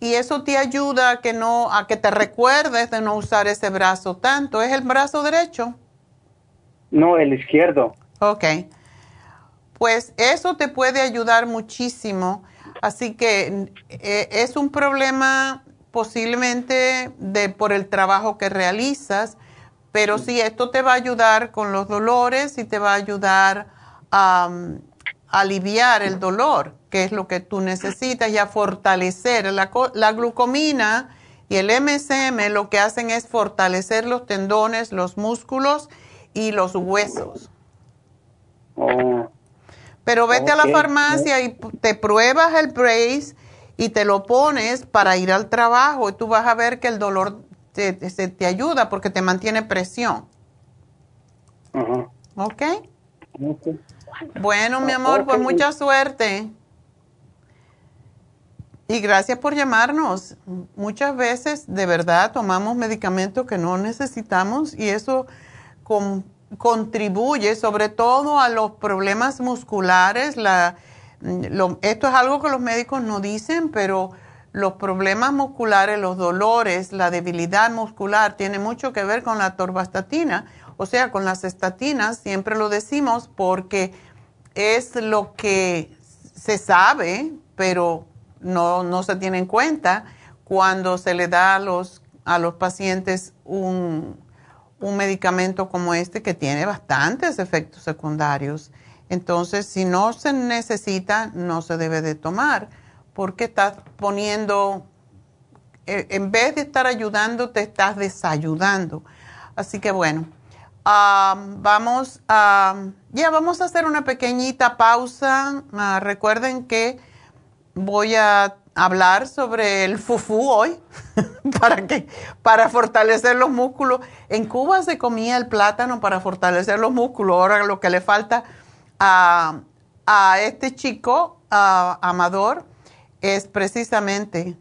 y eso te ayuda a que no a que te recuerdes de no usar ese brazo tanto. ¿Es el brazo derecho? No, el izquierdo. Ok. Pues eso te puede ayudar muchísimo. Así que eh, es un problema posiblemente de por el trabajo que realizas, pero sí, esto te va a ayudar con los dolores y te va a ayudar a, aliviar el dolor, que es lo que tú necesitas, y a fortalecer. La, la glucomina Y el MSM lo que hacen es fortalecer los tendones, los músculos y los huesos. Oh. Pero vete a la farmacia y te pruebas el brace y te lo pones para ir al trabajo y tú vas a ver que el dolor te, te- se te ayuda porque te mantiene presión. Ajá. ¿Ok? Ok. Bueno, mi amor, pues Ok. mucha suerte. Y gracias por llamarnos. Muchas veces de verdad tomamos medicamentos que no necesitamos y eso con- contribuye sobre todo a los problemas musculares. La, lo- esto es algo que los médicos no dicen, pero los problemas musculares, los dolores, la debilidad muscular tiene mucho que ver con la torvastatina, o sea, con las estatinas, siempre lo decimos porque es lo que se sabe, pero no, no se tiene en cuenta cuando se le da a los, a los pacientes un, un medicamento como este que tiene bastantes efectos secundarios. Entonces, si no se necesita, no se debe de tomar, porque estás poniendo, eh, en vez de estar ayudando, te estás desayudando. Así que bueno, vamos a, ya vamos a hacer una pequeñita pausa. Ah, recuerden que voy a hablar sobre el fufú hoy para que para fortalecer los músculos. En Cuba se comía el plátano para fortalecer los músculos. Ahora lo que le falta a, a este chico Amador es precisamente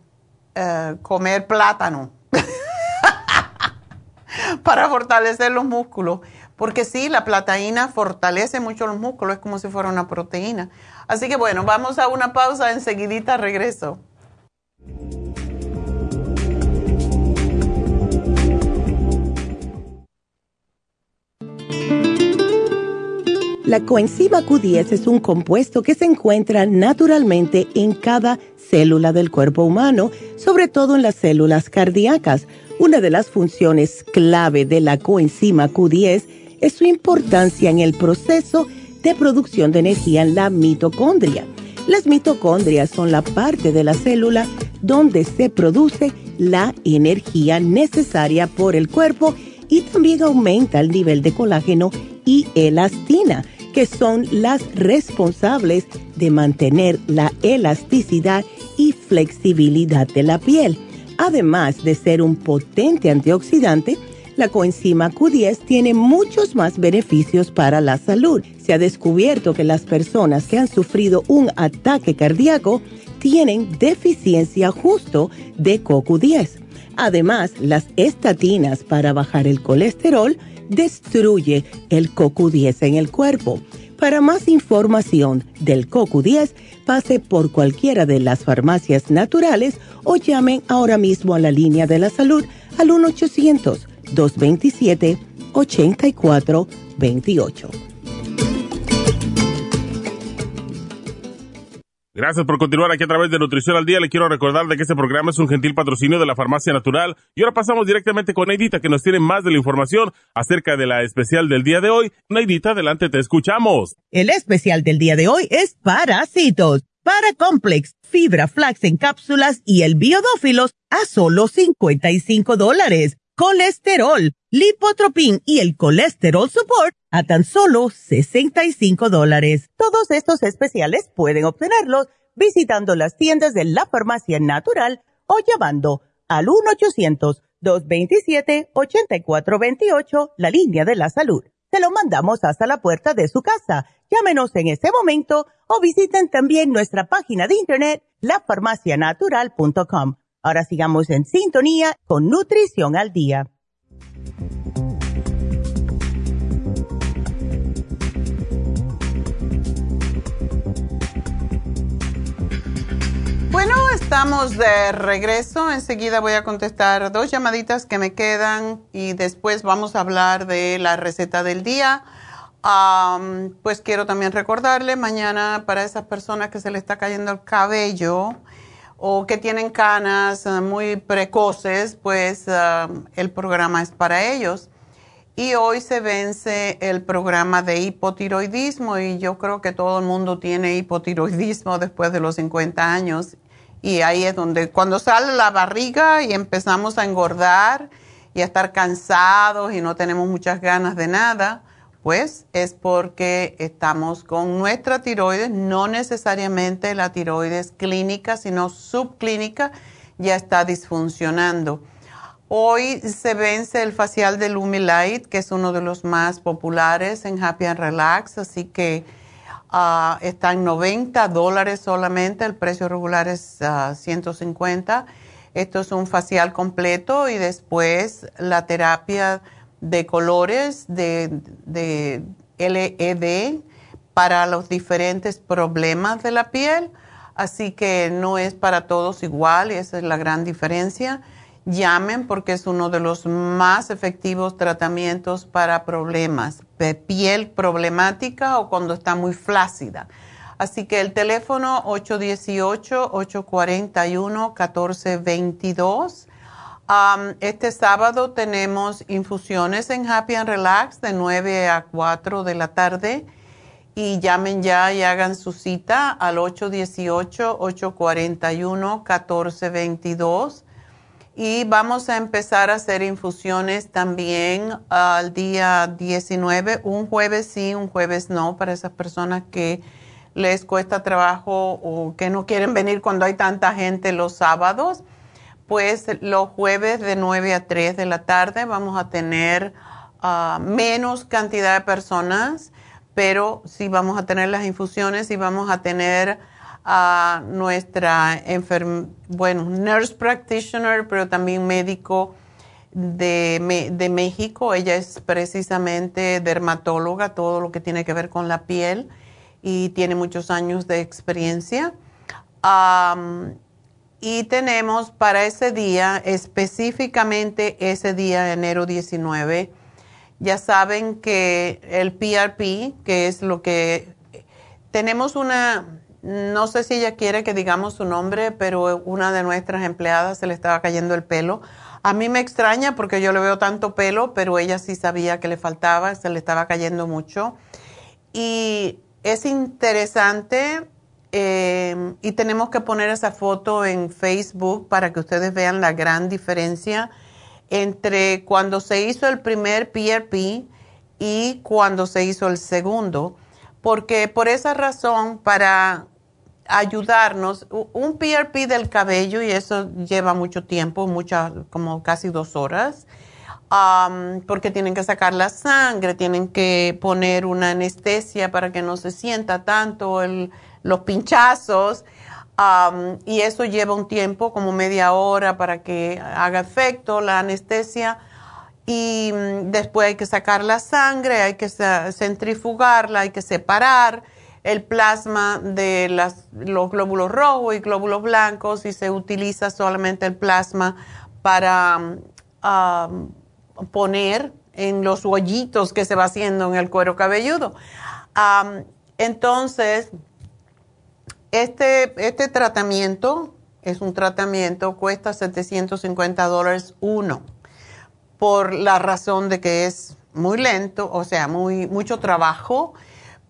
eh, comer plátano para fortalecer los músculos. Porque sí, la plataína fortalece mucho los músculos, es como si fuera una proteína. Así que bueno, vamos a una pausa, enseguidita regreso. La coenzima Q10 es un compuesto que se encuentra naturalmente en cada célula del cuerpo humano, sobre todo en las células cardíacas. Una de las funciones clave de la coenzima Q10 es su importancia en el proceso de producción de energía en la mitocondria. Las mitocondrias son la parte de la célula donde se produce la energía necesaria por el cuerpo y también aumenta el nivel de colágeno y elastina, que son las responsables de mantener la elasticidad y flexibilidad de la piel. Además de ser un potente antioxidante, la coenzima Q10 tiene muchos más beneficios para la salud. Se ha descubierto que las personas que han sufrido un ataque cardíaco tienen deficiencia justo de CoQ10. Además, las estatinas para bajar el colesterol destruye el CoQ10 en el cuerpo. Para más información del CoQ10, pase por cualquiera de las farmacias naturales o llamen ahora mismo a la línea de la salud al 1-800-227-8428. Gracias por continuar aquí a través de Nutrición al Día. Le quiero recordar de que este programa es un gentil patrocinio de la Farmacia Natural. Y ahora pasamos directamente con Neidita, que nos tiene más de la información acerca de la especial del día de hoy. Neidita, adelante, te escuchamos. El especial del día de hoy es parásitos, Paracomplex, fibra flax en cápsulas y el biodófilos a solo 55 dólares. Colesterol, lipotropin y el colesterol support a tan solo 65 dólares. Todos estos especiales pueden obtenerlos visitando las tiendas de la farmacia natural o llamando al 1-800-227-8428, la línea de la salud. Se lo mandamos hasta la puerta de su casa. Llámenos en este momento o visiten también nuestra página de internet, lafarmacianatural.com. Ahora sigamos en sintonía con Nutrición al Día. Bueno, estamos de regreso. Enseguida voy a contestar dos llamaditas que me quedan y después vamos a hablar de la receta del día. Pues quiero también recordarle mañana para esas personas que se le está cayendo el cabello o que tienen canas eh, muy precoces, pues am, el programa es para ellos. Y hoy se vence el programa de hipotiroidismo y yo creo que todo el mundo tiene hipotiroidismo después de los 50 años Y ahí es donde, cuando sale la barriga y empezamos a engordar y a estar cansados y no tenemos muchas ganas de nada, pues es porque estamos con nuestra tiroides, no necesariamente la tiroides clínica, sino subclínica, ya está disfuncionando. Hoy se vence el facial de Lumilight, que es uno de los más populares en Happy and Relax, así que Ah, está en 90 dólares solamente, el precio regular es 150. Ah, Esto es un facial completo y después la terapia de colores de, de LED para los diferentes problemas de la piel. Así que no es para todos igual esa es la gran diferencia llamen porque es uno de los más efectivos tratamientos para problemas de piel problemática o cuando está muy flácida. Así que el teléfono 818-841-1422. Este sábado tenemos infusiones en Happy and Relax de 9 a 4 de la tarde y llamen ya y hagan su cita al 818-841-1422 y vamos a empezar a hacer infusiones también al día 19, un jueves sí, un jueves no, para esas personas que les cuesta trabajo o que no quieren venir cuando hay tanta gente los sábados. Pues los jueves de 9 a 3 de la tarde vamos a tener ah, menos cantidad de personas, pero sí vamos a tener las infusiones y vamos a tener a nuestra bueno, nurse practitioner, pero también médico de, de, México. Ella es precisamente dermatóloga, todo lo que tiene que ver con la piel y tiene muchos años de experiencia. Y tenemos para ese día, específicamente ese día, enero 19, ya saben que el PRP, que es lo que tenemos una no sé si ella quiere que digamos su nombre, pero una de nuestras empleadas se le estaba cayendo el pelo. A mí me extraña porque yo le veo tanto pelo, pero ella sí sabía que le faltaba, se le estaba cayendo mucho. Y es interesante eh, y tenemos que poner esa foto en Facebook para que ustedes vean la gran diferencia entre cuando se hizo el primer PRP y cuando se hizo el segundo. Porque por esa razón, para ayudarnos. Un PRP del cabello, y eso lleva mucho tiempo, muchas, como casi dos horas, porque tienen que sacar la sangre, tienen que poner una anestesia para que no se sienta tanto el, los pinchazos. y eso lleva un tiempo, como media hora, para que haga efecto la anestesia. Y mm, después hay que sacar la sangre, hay que centrifugarla, hay que separar el plasma de los glóbulos rojos y glóbulos blancos y se utiliza solamente el plasma para um, poner en los hoyitos que se va haciendo en el cuero cabelludo. Um, entonces, este, este tratamiento es un tratamiento, cuesta 750 dólares uno, por la razón de que es muy lento, o sea, muy, mucho trabajo,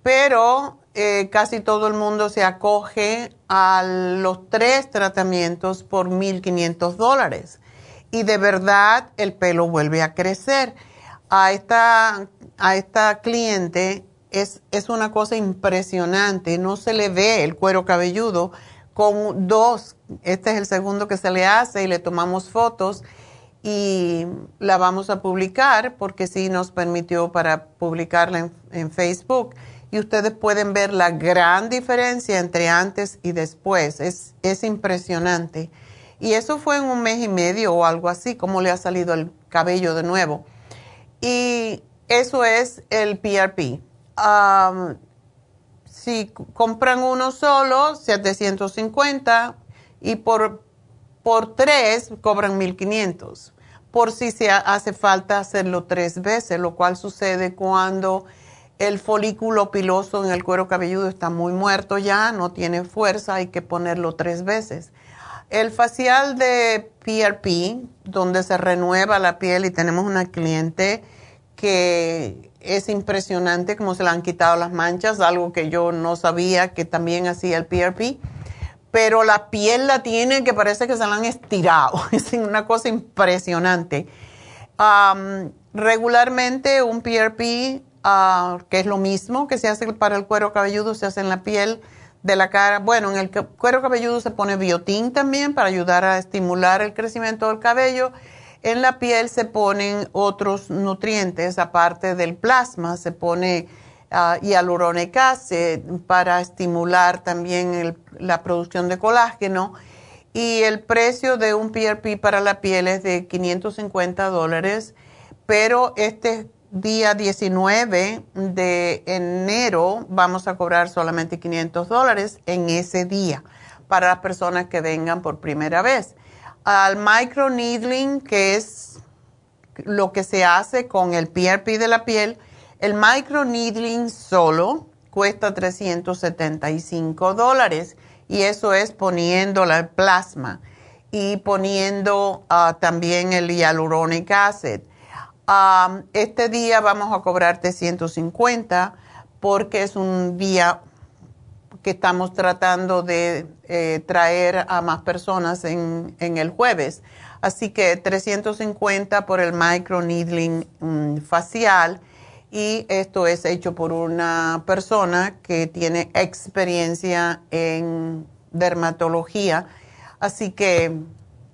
pero eh, casi todo el mundo se acoge a los tres tratamientos por 1.500 dólares. Y de verdad el pelo vuelve a crecer. A esta, a esta cliente es, es una cosa impresionante. No se le ve el cuero cabelludo con dos. Este es el segundo que se le hace y le tomamos fotos y la vamos a publicar porque sí nos permitió para publicarla en, Facebook y ustedes pueden ver la gran diferencia entre antes y después. Es, es impresionante. Y eso fue en un mes y medio o algo así, como le ha salido el cabello de nuevo. Y eso es el PRP. Si compran uno solo, 750 y por, por tres cobran 1500. Por si se hace falta hacerlo tres veces, lo cual sucede cuando el folículo piloso en el cuero cabelludo está muy muerto ya, no tiene fuerza, hay que ponerlo tres veces. El facial de PRP, donde se renueva la piel y tenemos una cliente que es impresionante cómo se le han quitado las manchas, algo que yo no sabía que también hacía el PRP. pero la piel la tiene que parece que se la han estirado. Es una cosa impresionante. regularmente un PRP, ah, que es lo mismo que se hace para el cuero cabelludo, se hace en la piel de la cara. Bueno, en el cuero cabelludo se pone biotín también para ayudar a estimular el crecimiento del cabello. En la piel se ponen otros nutrientes, aparte del plasma, se pone uh, hialurónico para estimular también la producción de colágeno. Y el precio de un PRP para la piel es de 550 dólares, pero este día 19 de enero vamos a cobrar solamente 500 dólares en ese día para las personas que vengan por primera vez. Al micro needling, que es lo que se hace con el PRP de la piel, el micro needling solo cuesta 375 dólares y eso es poniendo la plasma y poniendo ah, también el hyaluronic acid. Este día vamos a cobrarte 150 porque es un día que estamos tratando de eh, traer a más personas en, el jueves. Así que 350 por el microneedling mm, facial y esto es hecho por una persona que tiene experiencia en dermatología. Así que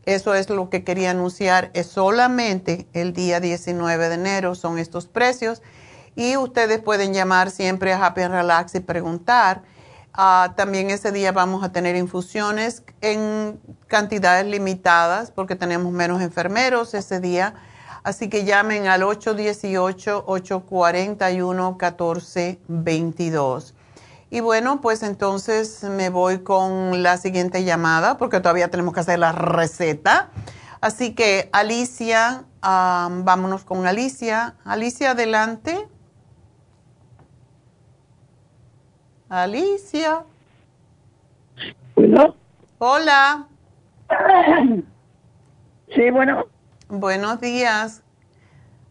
eso es lo que quería anunciar. Es solamente el día 19 de enero, son estos precios. Y ustedes pueden llamar siempre a Happy Relax y preguntar. Ah, también ese día vamos a tener infusiones en cantidades limitadas porque tenemos menos enfermeros ese día. Así que llamen al 818-841-1422. Y bueno, pues entonces me voy con la siguiente llamada porque todavía tenemos que hacer la receta. Así que Alicia, vámonos con Alicia. Alicia, adelante. Alicia. Hola. Sí, bueno. Buenos días.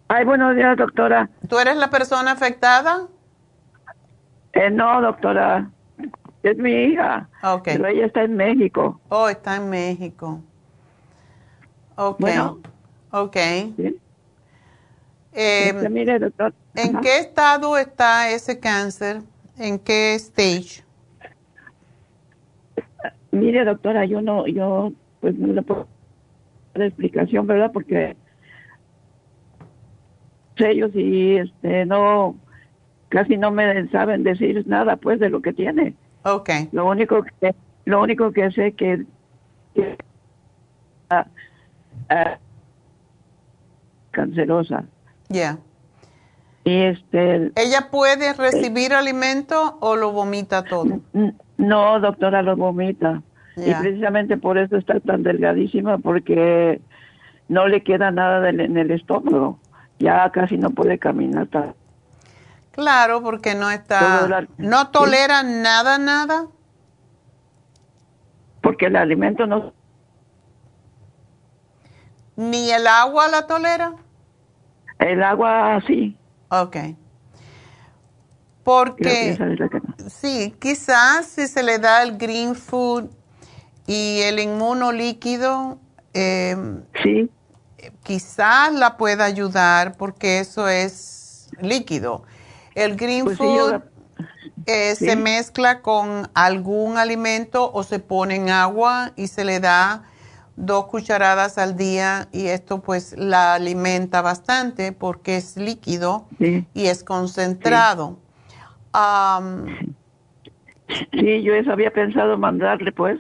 Ay, buenos días, doctora. ¿Tú eres la persona afectada? Eh, no, doctora, es mi hija. Okay. Pero ella está en México. Oh, está en México. Ok. Bueno, ok. ¿sí? Eh, este, mire, doctor. ¿En qué estado está ese cáncer? ¿En qué stage? Mire, doctora, yo no, yo, pues no le puedo dar explicación, ¿verdad? Porque ellos y este no casi no me saben decir nada pues de lo que tiene. Okay. Lo único que lo único que sé que, que uh, cancerosa. Ya. Y este ¿Ella puede recibir alimento o lo vomita todo? No, doctora, lo vomita. Y precisamente por eso está tan delgadísima porque no le queda nada en el estómago. Ya casi no puede caminar. Claro, porque no está... ¿No tolera nada, nada? Porque el alimento no... ¿Ni el agua la tolera? El agua sí. Ok. Porque... Sí, quizás si se le da el green food y el inmuno líquido... Eh, sí. Quizás la pueda ayudar porque eso es líquido el green pues food eh, se mezcla con algún alimento o se pone en agua y se le da dos cucharadas al día y esto pues la alimenta bastante porque es líquido y es concentrado. sí, yo eso había pensado mandarle pues,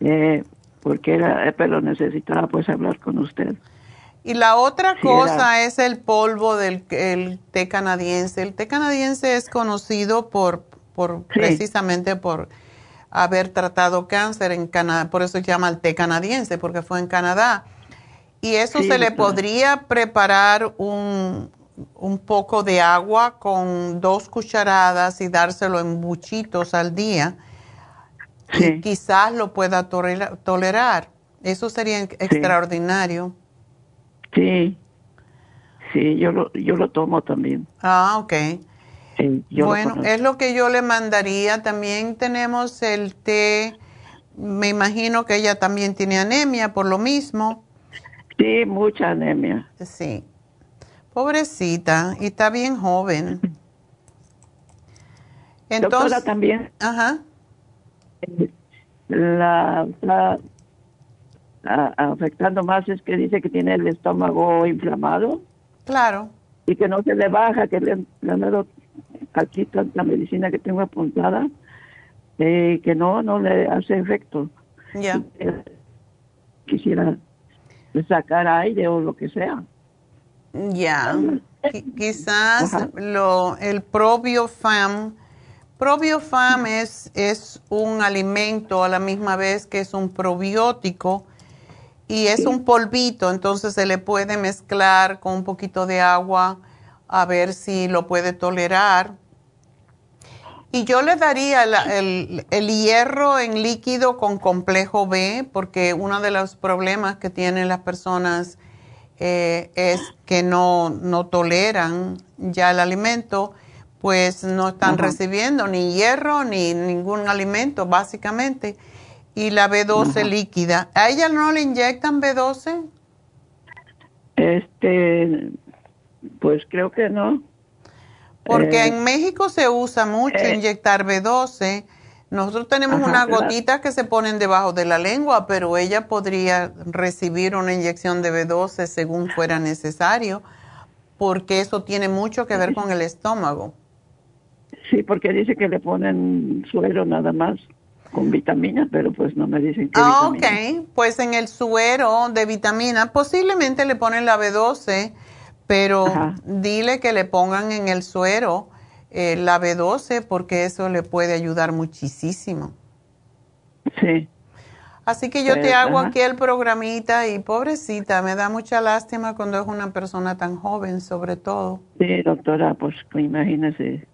eh, porque era, pero necesitaba pues hablar con usted. Y la otra cosa es el polvo del té canadiense. El té canadiense es conocido por, por precisamente por haber tratado cáncer en Canadá, por eso se llama el té canadiense, porque fue en Canadá. Y eso se le podría preparar un, un poco de agua con dos cucharadas y dárselo en buchitos al día. Y quizás lo pueda tolerar. Eso sería extraordinario. Sí, sí, yo lo, yo lo tomo también. Ah, ok. Bueno, es lo que yo le mandaría. También tenemos el té Me imagino que ella también tiene anemia por lo mismo. Sí, mucha anemia. Sí. Pobrecita, y está bien joven. Entonces, también. Ajá. La, la, afectando más es que dice que tiene el estómago inflamado. Claro. Y que no se le baja, que le, le han dado aquí tanta medicina que tengo apuntada, eh, que no, no le hace efecto. Ya. Quisiera sacar aire o lo que sea. Ya. Quizás lo, el probiofam. Probiofam es, es un alimento a la misma vez que es un probiótico y es un polvito, entonces se le puede mezclar con un poquito de agua a ver si lo puede tolerar. Y yo le daría el, hierro en líquido con complejo B, porque uno de los problemas que tienen las personas eh, es que no, no, toleran ya el alimento, pues no están recibiendo ni hierro ni ningún alimento, básicamente. Y la B12 líquida. ¿A ella no le inyectan B12? Este, pues creo que no. Porque eh, en México se usa mucho eh, inyectar B12. Nosotros tenemos unas gotitas que se ponen debajo de la lengua, pero ella podría recibir una inyección de B12 según fuera necesario, porque eso tiene mucho que ver con el estómago. Sí, porque dice que le ponen suero nada más con vitaminas, pero pues no me dicen qué Ah, ok. Pues en el suero de vitamina posiblemente le ponen la B12 pero dile que le pongan en el suero eh, la B12 porque eso le puede ayudar muchísimo. Sí. Así que yo te hago aquí el programita y pobrecita, me da mucha lástima cuando es una persona tan joven, sobre todo. Sí, doctora, pues imagínese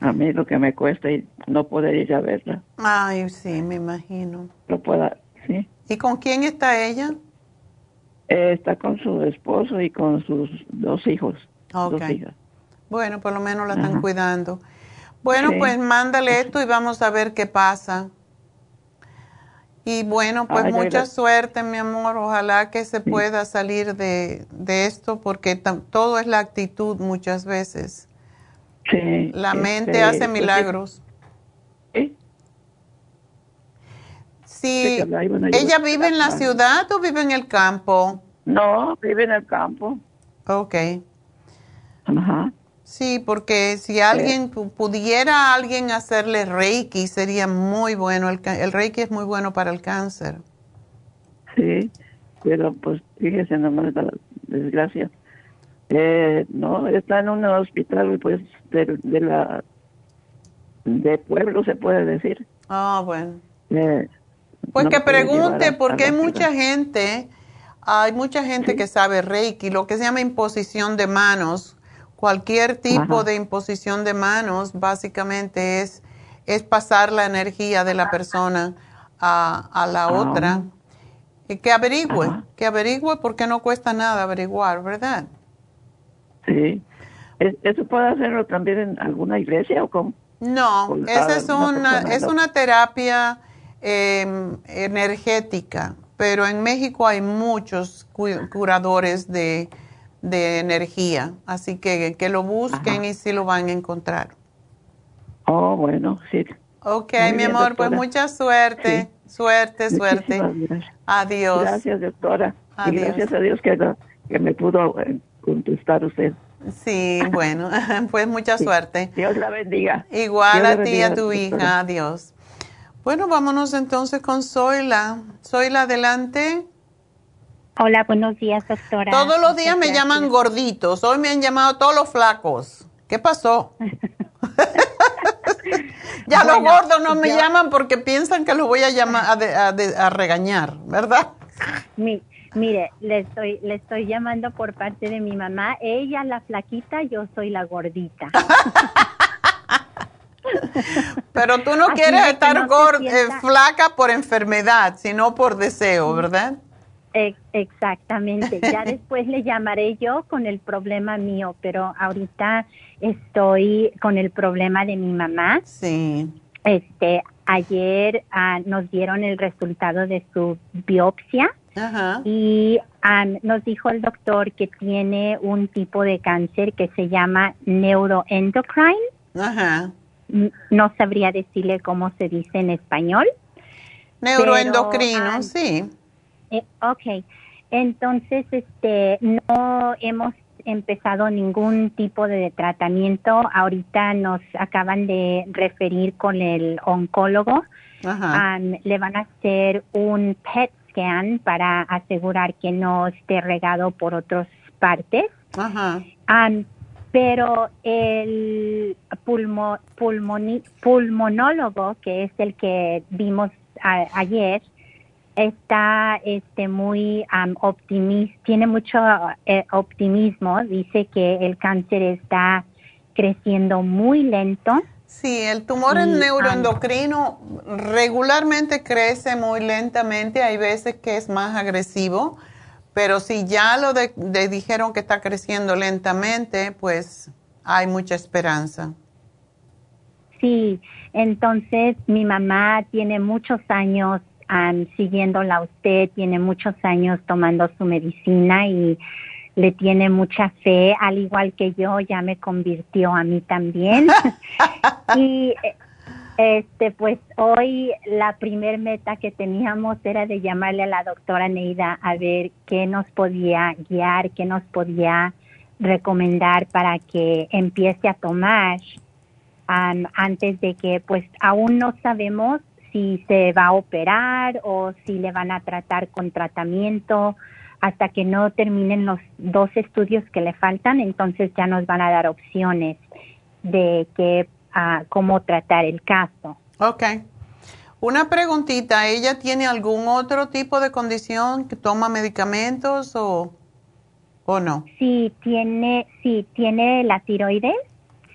a mí lo que me cuesta y no poder ir a verla. Ay, sí, me imagino. No pueda, sí. ¿Y con quién está ella? Está con su esposo y con sus dos hijos. Dos hijas. Bueno, por lo menos la están cuidando. Bueno, pues mándale esto y vamos a ver qué pasa. Y bueno, pues mucha suerte, mi amor. Ojalá que se pueda salir de, de esto porque todo es la actitud muchas veces. Sí, la mente este, hace pues milagros. ¿Sí? Sí. ¿Ella vive en la ciudad o vive en el campo? No, vive en el campo. Ok. Ajá. Sí, porque si alguien pudiera alguien hacerle Reiki sería muy bueno. El, el, Reiki es muy bueno para el cáncer. Sí, pero pues fíjese nomás la desgracia. Eh, no, está en un hospital pues de, de la de pueblo se puede decir. Ah, bueno. Eh, pues que pregunte, porque hay mucha gente, hay mucha gente que sabe Reiki, lo que se llama imposición de manos. Cualquier tipo de imposición de manos básicamente es, es pasar la energía de la persona a, la ah. otra. Y que averigüe, que averigüe porque no cuesta nada averiguar, ¿verdad? Sí. ¿Eso puede hacerlo también en alguna iglesia o cómo? No, esa es una, es una terapia Em, energética, pero en México hay muchos curadores de, energía, así que que lo busquen y sí lo van a encontrar. Oh, bueno, sí. Ok, mi amor, pues mucha suerte, suerte, suerte. Adiós. Gracias, doctora. Y gracias a Dios que, que me pudo eh, contestar usted. Sí, bueno, pues mucha suerte. Dios la bendiga. Igual a ti y a tu hija. Adiós. Bueno, vámonos entonces con Zoila. Zoila, adelante. Hola, buenos días, doctora. Todos los días me llaman gorditos. Hoy me han llamado todos los flacos. ¿Qué pasó? ya los gordos no me llaman porque piensan que los voy a llamar a, regañar, ¿verdad? mire, le estoy, le estoy llamando por parte de mi mamá. Ella la flaquita, yo soy la gordita. Pero tú no quieres estar eh, flaca por enfermedad, sino por deseo, ¿verdad? Exactamente. Ya después le llamaré yo con el problema mío, pero ahorita estoy con el problema de mi mamá. Sí. Este, ayer ah, nos dieron el resultado de su biopsia y ah, nos dijo el doctor que tiene un tipo de cáncer que se llama neuroendocrine. Ajá. No sabría decirle cómo se dice en español. Neuroendocrino, ah, sí. Eh, ok. Entonces, este, no hemos empezado ningún tipo de tratamiento. Ahorita nos acaban de referir con el oncólogo. le van a hacer un PET scan para asegurar que no esté regado por otras partes. Pero el pulmo, pulmonólogo, que es el que vimos ayer, está este muy optimista, tiene mucho eh, optimismo, dice que el cáncer está creciendo muy lento. Sí, el tumor neuroendocrino regularmente crece muy lentamente, hay veces que es más agresivo, pero si ya lo dijeron que está creciendo lentamente, pues hay mucha esperanza. Sí, entonces mi mamá tiene muchos años siguiéndola a usted, tiene muchos años tomando su medicina y le tiene mucha fe, al igual que yo, ya me convirtió a mí también. y este, pues hoy la primer meta que teníamos era de llamarle a la doctora Neida a ver qué nos podía guiar, qué nos podía recomendar para que empiece a tomar antes de que, pues aún no sabemos si se va a operar o si le van a tratar con tratamiento hasta que no terminen los dos estudios que le faltan, entonces ya nos van a dar opciones de que, ah, cómo tratar el caso. Ok. Una preguntita, ¿ella tiene algún otro tipo de condición que toma medicamentos o, o no? Sí, tiene, sí, tiene la tiroides,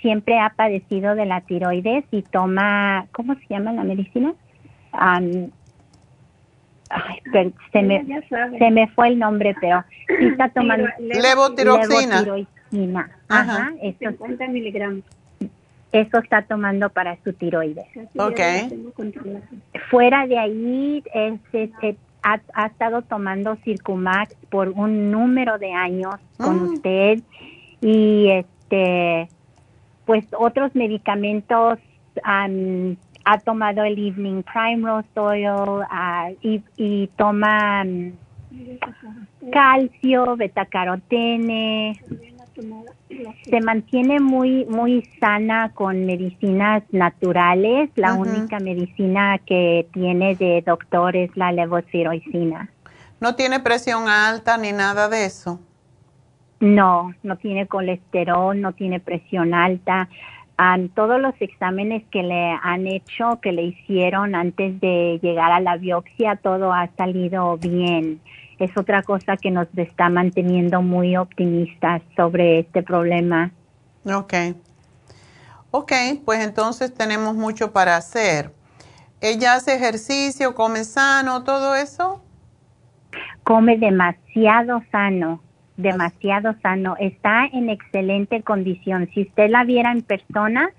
siempre ha padecido de la tiroides y toma, ¿cómo se llama la medicina? se, me, se me fue el nombre, pero sí está tomando levotiroxina. Ajá, eso, 50 miligramos. Eso está tomando para su tiroides. Okay. Fuera de ahí, ha, ha, estado tomando Circumax por un número de años con mm. usted y este, pues otros medicamentos ha tomado el Evening Primrose Oil ah, y, toma mm, calcio, betacarotene. Se mantiene muy muy sana con medicinas naturales. La única medicina que tiene de doctor es la levothyroxina. ¿No tiene presión alta ni nada de eso? No, no tiene colesterol, no tiene presión alta todos los exámenes que le han hecho, que le hicieron antes de llegar a la biopsia, todo ha salido bien. Es otra cosa que nos está manteniendo muy optimistas sobre este problema. Ok. Ok, pues entonces tenemos mucho para hacer. ¿Ella hace ejercicio, come sano, todo eso? Come demasiado sano demasiado sano, está en excelente condición. Si usted la viera en persona,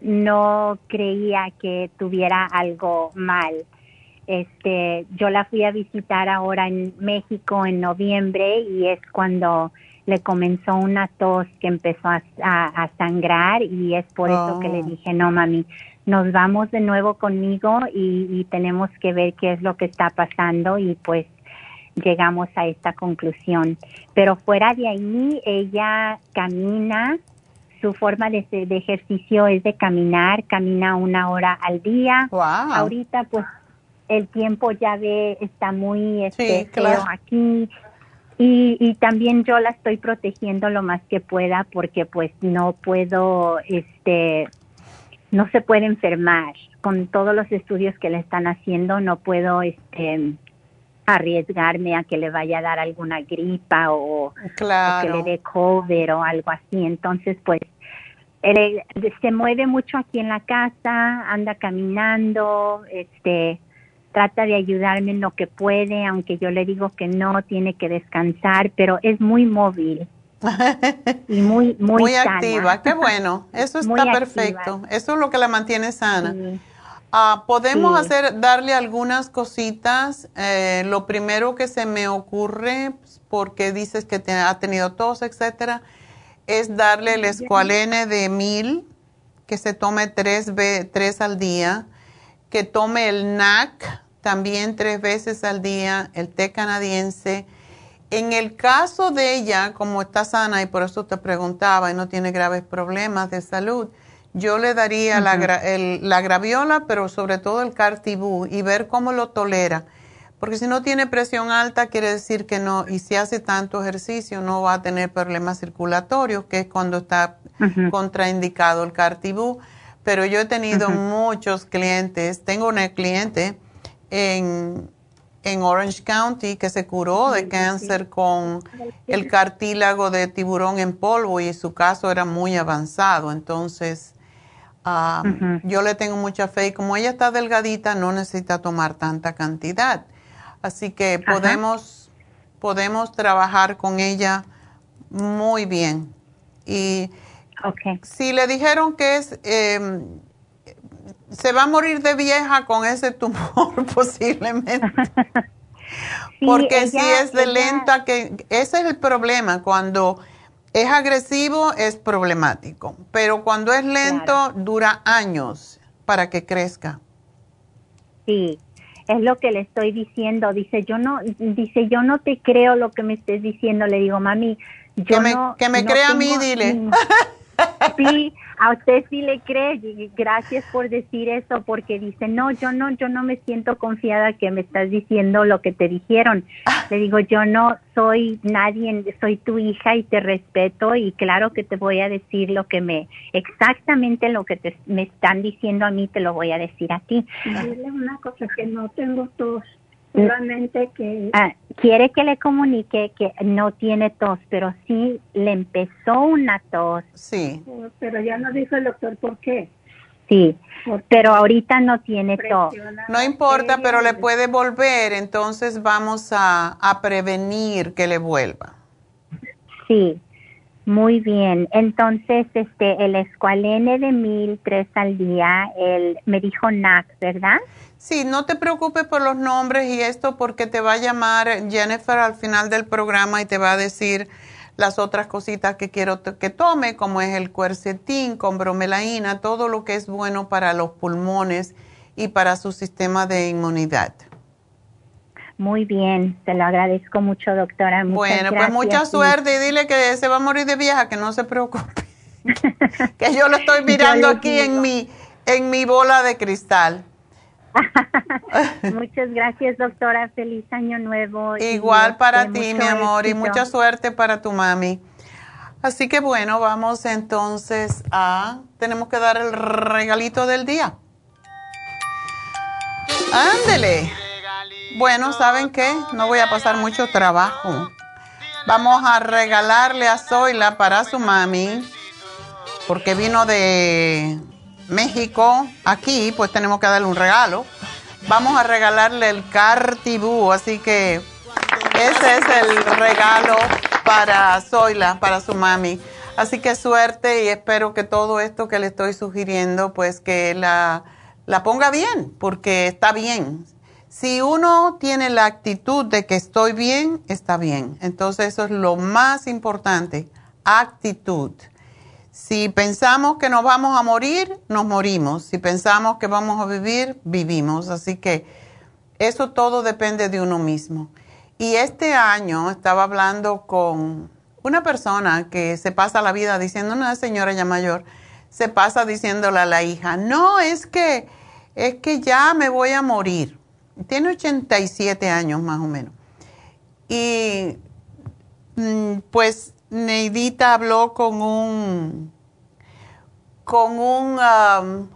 no creía que tuviera algo mal. Este, yo la fui a visitar ahora en México en noviembre y es cuando le comenzó una tos que empezó a, sangrar y es por eso que le oh. dije, no mami, nos vamos de nuevo conmigo y, y tenemos que ver qué es lo que está pasando y pues llegamos a esta conclusión. Pero fuera de ahí, ella camina, su forma de, de ejercicio es de caminar, camina una hora al día. Ahorita pues el tiempo ya ve, está muy este, aquí. Y, y también yo la estoy protegiendo lo más que pueda porque pues no puedo, este, no se puede enfermar. Con todos los estudios que le están haciendo, no puedo, este, arriesgarme a que le vaya a dar alguna gripa o, que le dé COVID o algo así. Entonces, pues, se mueve mucho aquí en la casa, anda caminando, este, trata de ayudarme en lo que puede, aunque yo le digo que no, tiene que descansar, pero es muy móvil. y muy muy, muy activa, qué bueno, eso está perfecto, eso es lo que la mantiene sana. Ah, podemos hacer, darle algunas cositas. Eh, lo primero que se me ocurre, pues, porque dices que ha tenido tos, etcétera, es darle el escualene de mil, que se tome tres, tres al día, que tome el NAC también tres veces al día, el té canadiense. En el caso de ella, como está sana y por eso te preguntaba y no tiene graves problemas de salud, yo le daría la, la, graviola, pero sobre todo el cartibú y ver cómo lo tolera. Porque si no tiene presión alta, quiere decir que no, y si hace tanto ejercicio, no va a tener problemas circulatorios, que es cuando está contraindicado el cartibú. Pero yo he tenido muchos clientes, tengo una cliente en, en Orange County que se curó de cáncer con el cartílago de tiburón en polvo y su caso era muy avanzado. Entonces, yo le tengo mucha fe y como ella está delgadita, no necesita tomar tanta cantidad. Así que podemos, podemos trabajar con ella muy bien. Y si le dijeron que es, em, se va a morir de vieja con ese tumor posiblemente. Porque si es de lenta, que ese es el problema cuando es agresivo, es problemático, pero cuando es lento, dura años para que crezca. Sí, es lo que le estoy diciendo. Dice, yo no, dice, yo no te creo lo que me estés diciendo. Le digo, mami, yo que me, no, que me crea a mí, dile. Sí, a usted sí le cree. Gracias por decir eso, porque dice, no, yo no, yo no me siento confiada que me estás diciendo lo que te dijeron. Le digo, yo no soy nadie, soy tu hija y te respeto y claro que te voy a decir lo que me, exactamente lo que te, me están diciendo a mí, te lo voy a decir a ti. Dile una cosa, que no tengo tos Solamente que... Ah, quiere que le comunique que no tiene tos, pero sí le empezó una tos. Sí. Pero ya no dijo el doctor por qué. Sí, pero ahorita no tiene tos. No importa, pero le puede volver, entonces vamos a, a prevenir que le vuelva. Sí, muy bien. Entonces, este, el escualene de mil, tres al día, el, me dijo NAC, ¿verdad? Sí, no te preocupes por los nombres y esto porque te va a llamar Jennifer al final del programa y te va a decir las otras cositas que quiero que tome, como es el cuercetín con bromelaína, todo lo que es bueno para los pulmones y para su sistema de inmunidad. Muy bien, te lo agradezco mucho, doctora. bueno, pues mucha suerte y dile que se va a morir de vieja, que no se preocupe. que yo lo estoy mirando aquí en mi, en mi bola de cristal. Muchas gracias, doctora. Feliz año nuevo. Igual para ti, mi amor, y mucha suerte para tu mami. Así que bueno, vamos entonces a... Tenemos que dar el regalito del día. Ándele. Bueno, ¿saben qué? No voy a pasar mucho trabajo. Vamos a regalarle a Zoila para su mami, porque vino de México, aquí, pues tenemos que darle un regalo. Vamos a regalarle el Cartibú, así que ese es el regalo para Zoila, para su mami. Así que suerte y espero que todo esto que le estoy sugiriendo, pues que la, la ponga bien, porque está bien. Si uno tiene la actitud de que estoy bien, está bien. Entonces eso es lo más importante, actitud. Si pensamos que nos vamos a morir, nos morimos. Si pensamos que vamos a vivir, vivimos. Así que eso todo depende de uno mismo. Y este año estaba hablando con una persona que se pasa la vida diciendo, una señora ya mayor, se pasa diciéndole a la hija, no, es que, es que ya me voy a morir. Tiene 87 años más o menos. Y mm, pues Neidita habló con un, con un, um,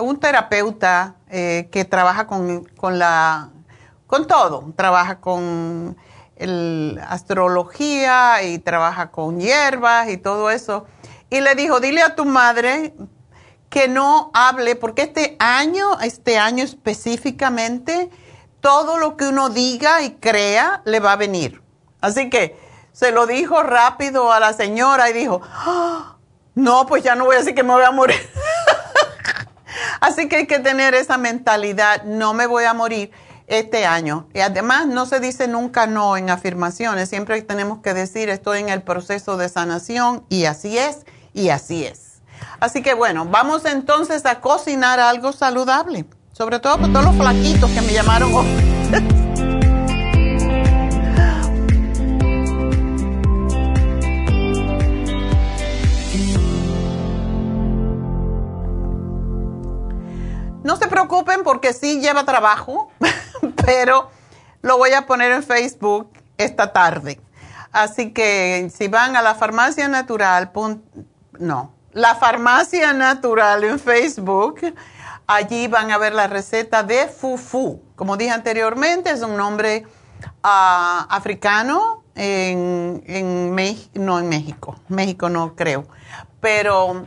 un terapeuta eh, que trabaja con, con, la, con todo, trabaja con astrología y trabaja con hierbas y todo eso. Y le dijo, dile a tu madre que no hable, porque este año, este año específicamente, todo lo que uno diga y crea le va a venir. Así que se lo dijo rápido a la señora y dijo, ah, no, pues ya no voy a decir que me voy a morir. Así que hay que tener esa mentalidad, no me voy a morir este año. Y además no se dice nunca no en afirmaciones, siempre tenemos que decir estoy en el proceso de sanación y así es y así es. Así que bueno, vamos entonces a cocinar algo saludable, sobre todo por todos los flaquitos que me llamaron No se preocupen porque sí lleva trabajo, pero lo voy a poner en Facebook esta tarde. Así que si van a la farmacia natural, no, la farmacia natural en Facebook, allí van a ver la receta de fufu. Como dije anteriormente, es un nombre ah, africano en, no en México, México no creo, pero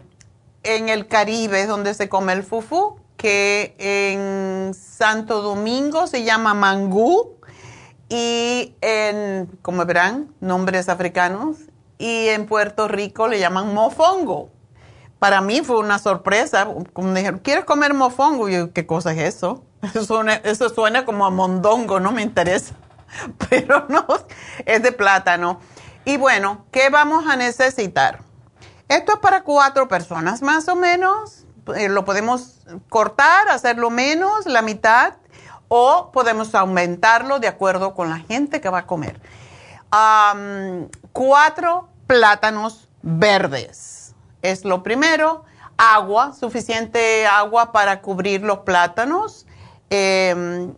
en el Caribe es donde se come el fufu que en Santo Domingo se llama mangú y en, como verán, nombres africanos, y en Puerto Rico le llaman mofongo. Para mí fue una sorpresa, como dijeron, ¿quieres comer mofongo? Y yo, ¿qué cosa es eso? Eso suena, eso suena como a mondongo, no me interesa, pero no, es de plátano. Y bueno, ¿qué vamos a necesitar? Esto es para cuatro personas más o menos lo podemos cortar, hacerlo menos, la mitad, o podemos aumentarlo de acuerdo con la gente que va a comer. cuatro plátanos verdes es lo primero. Agua, suficiente agua para cubrir los plátanos. Em,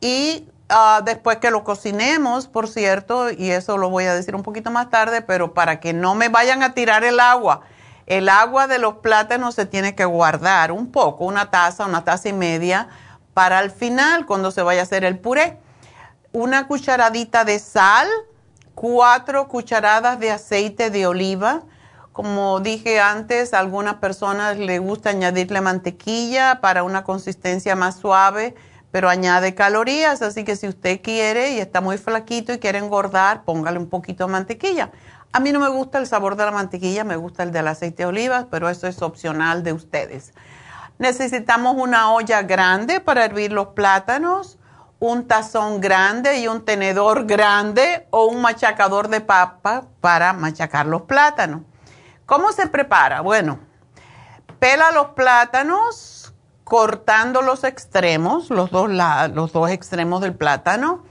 y ah, después que lo cocinemos, por cierto, y eso lo voy a decir un poquito más tarde, pero para que no me vayan a tirar el agua el agua de los plátanos se tiene que guardar un poco, una taza, una taza y media, para el final, cuando se vaya a hacer el puré. Una cucharadita de sal, cuatro cucharadas de aceite de oliva. Como dije antes, a algunas personas les gusta añadirle mantequilla para una consistencia más suave, pero añade calorías, así que si usted quiere y está muy flaquito y quiere engordar, póngale un poquito de mantequilla. A mí no me gusta el sabor de la mantequilla, me gusta el del aceite de oliva, pero eso es opcional de ustedes. Necesitamos una olla grande para hervir los plátanos, un tazón grande y un tenedor grande o un machacador de papa para machacar los plátanos. ¿Cómo se prepara? Bueno, pela los plátanos cortando los extremos, los dos, los dos extremos del plátano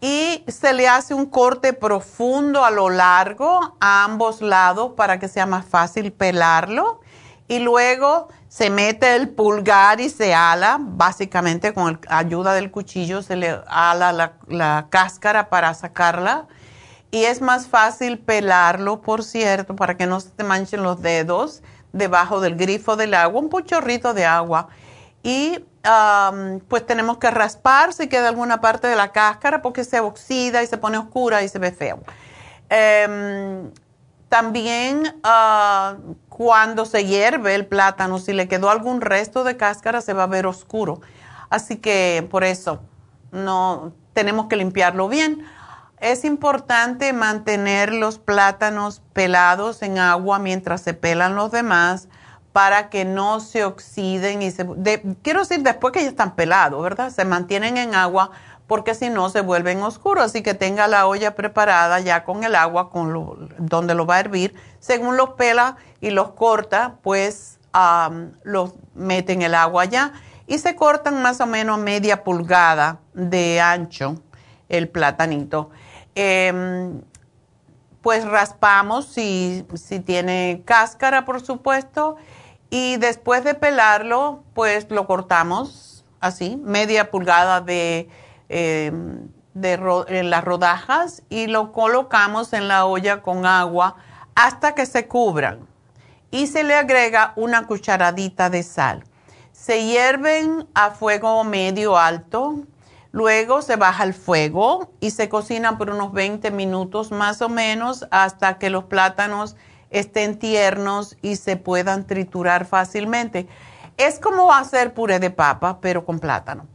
y se le hace un corte profundo a lo largo a ambos lados para que sea más fácil pelarlo. Y luego se mete el pulgar y se ala, básicamente con la ayuda del cuchillo se le ala la, la, cáscara para sacarla. Y es más fácil pelarlo, por cierto, para que no se te manchen los dedos debajo del grifo del agua, un puchorrito de agua. Y pues tenemos que raspar si queda alguna parte de la cáscara porque se oxida y se pone oscura y se ve feo. Em, también ah, cuando se hierve el plátano, si le quedó algún resto de cáscara, se va a ver oscuro. Así que por eso no tenemos que limpiarlo bien. Es importante mantener los plátanos pelados en agua mientras se pelan los demás para que no se oxiden y se... quiero decir, después que ya están pelados, ¿verdad? Se mantienen en agua porque si no se vuelven oscuros. Así que tenga la olla preparada ya con el agua, con donde lo va a hervir. Según los pela y los corta, pues los mete en el agua ya. Y se cortan más o menos media pulgada de ancho el platanito. Em, pues raspamos si, si tiene cáscara, por supuesto y después de pelarlo, pues lo cortamos así, media pulgada de, eh, en las rodajas y lo colocamos en la olla con agua hasta que se cubran. Y se le agrega una cucharadita de sal. Se hierven a fuego medio alto, luego se baja el fuego y se cocina por unos 20 minutos más o menos hasta que los plátanos estén tiernos y se puedan triturar fácilmente. Es como hacer puré de papa, pero con plátano.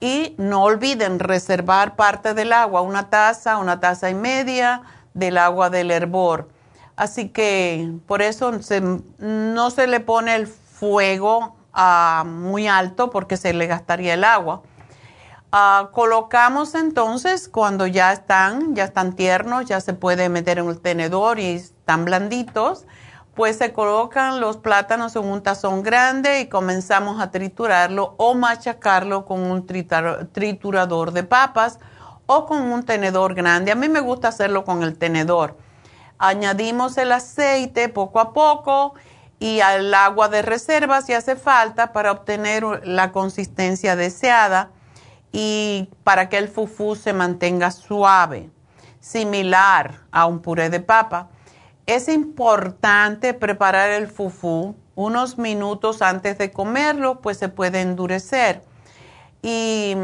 Y no olviden reservar parte del agua, una taza, una taza y media del agua del hervor. Así que por eso no se le pone el fuego ah, muy alto porque se le gastaría el agua. Ah, colocamos entonces cuando ya están, ya están tiernos, ya se puede meter en el tenedor y están blanditos, pues se colocan los plátanos en un tazón grande y comenzamos a triturarlo o machacarlo con un triturador de papas o con un tenedor grande. A mí me gusta hacerlo con el tenedor. Añadimos el aceite poco a poco y al agua de reserva si hace falta para obtener la consistencia deseada y para que el fufú se mantenga suave, similar a un puré de papa. Es importante preparar el fufú unos minutos antes de comerlo, pues se puede endurecer. Y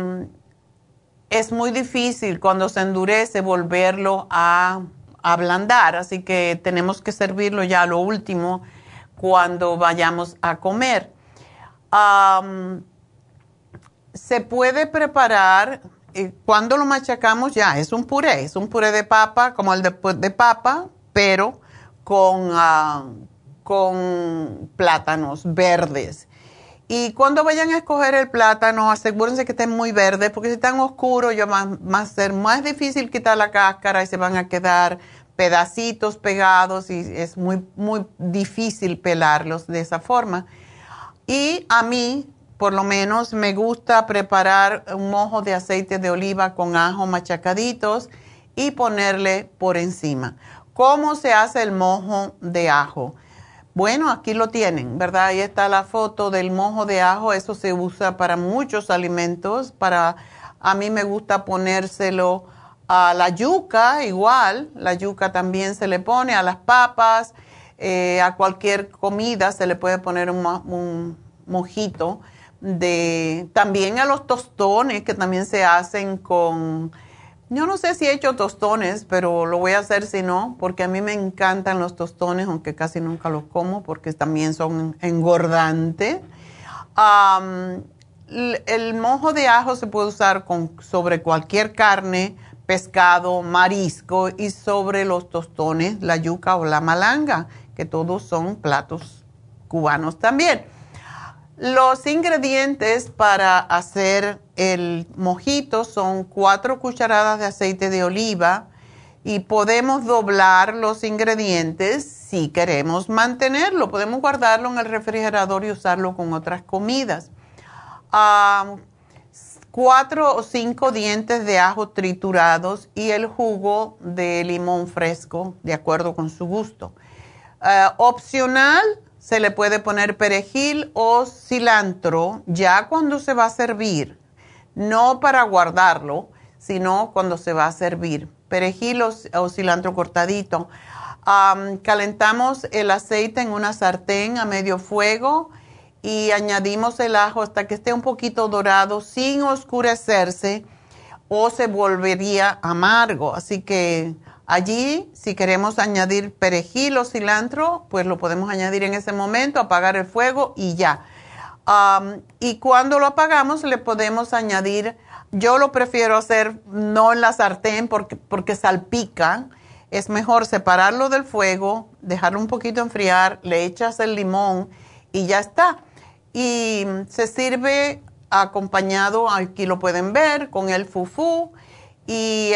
es muy difícil cuando se endurece volverlo a ablandar, así que tenemos que servirlo ya a lo último cuando vayamos a comer. Se puede preparar, eh, cuando lo machacamos ya, es un puré, es un puré de papa como el de, de papa, pero con, ah, con plátanos verdes. Y cuando vayan a escoger el plátano, asegúrense que estén muy verdes, porque si están oscuros, ya va, a ser más difícil quitar la cáscara y se van a quedar pedacitos pegados y es muy, muy difícil pelarlos de esa forma. Y a mí, por lo menos, me gusta preparar un mojo de aceite de oliva con ajo machacaditos y ponerle por encima. ¿Cómo se hace el mojo de ajo? Bueno, aquí lo tienen, ¿verdad? Ahí está la foto del mojo de ajo. Eso se usa para muchos alimentos. Para a mí me gusta ponérselo a la yuca, igual. La yuca también se le pone a las papas, eh, a cualquier comida se le puede poner un, un mojito de también a los tostones que también se hacen con yo no sé si he hecho tostones, pero lo voy a hacer si no, porque a mí me encantan los tostones, aunque casi nunca los como, porque también son engordantes. el mojo de ajo se puede usar con, sobre cualquier carne, pescado, marisco y sobre los tostones, la yuca o la malanga, que todos son platos cubanos también. Los ingredientes para hacer el mojito son cuatro cucharadas de aceite de oliva y podemos doblar los ingredientes si queremos mantenerlo. Podemos guardarlo en el refrigerador y usarlo con otras comidas. cuatro o cinco dientes de ajo triturados y el jugo de limón fresco, de acuerdo con su gusto. Ah, opcional se le puede poner perejil o cilantro ya cuando se va a servir, no para guardarlo, sino cuando se va a servir. Perejil o, cilantro cortadito. calentamos el aceite en una sartén a medio fuego y añadimos el ajo hasta que esté un poquito dorado sin oscurecerse o se volvería amargo. Así que Allí, si queremos añadir perejil o cilantro, pues lo podemos añadir en ese momento, apagar el fuego y ya. y cuando lo apagamos, le podemos añadir, yo lo prefiero hacer no en la sartén porque, porque salpica. Es mejor separarlo del fuego, dejarlo un poquito enfriar, le echas el limón y ya está. Y se sirve acompañado, aquí lo pueden ver, con el fufú y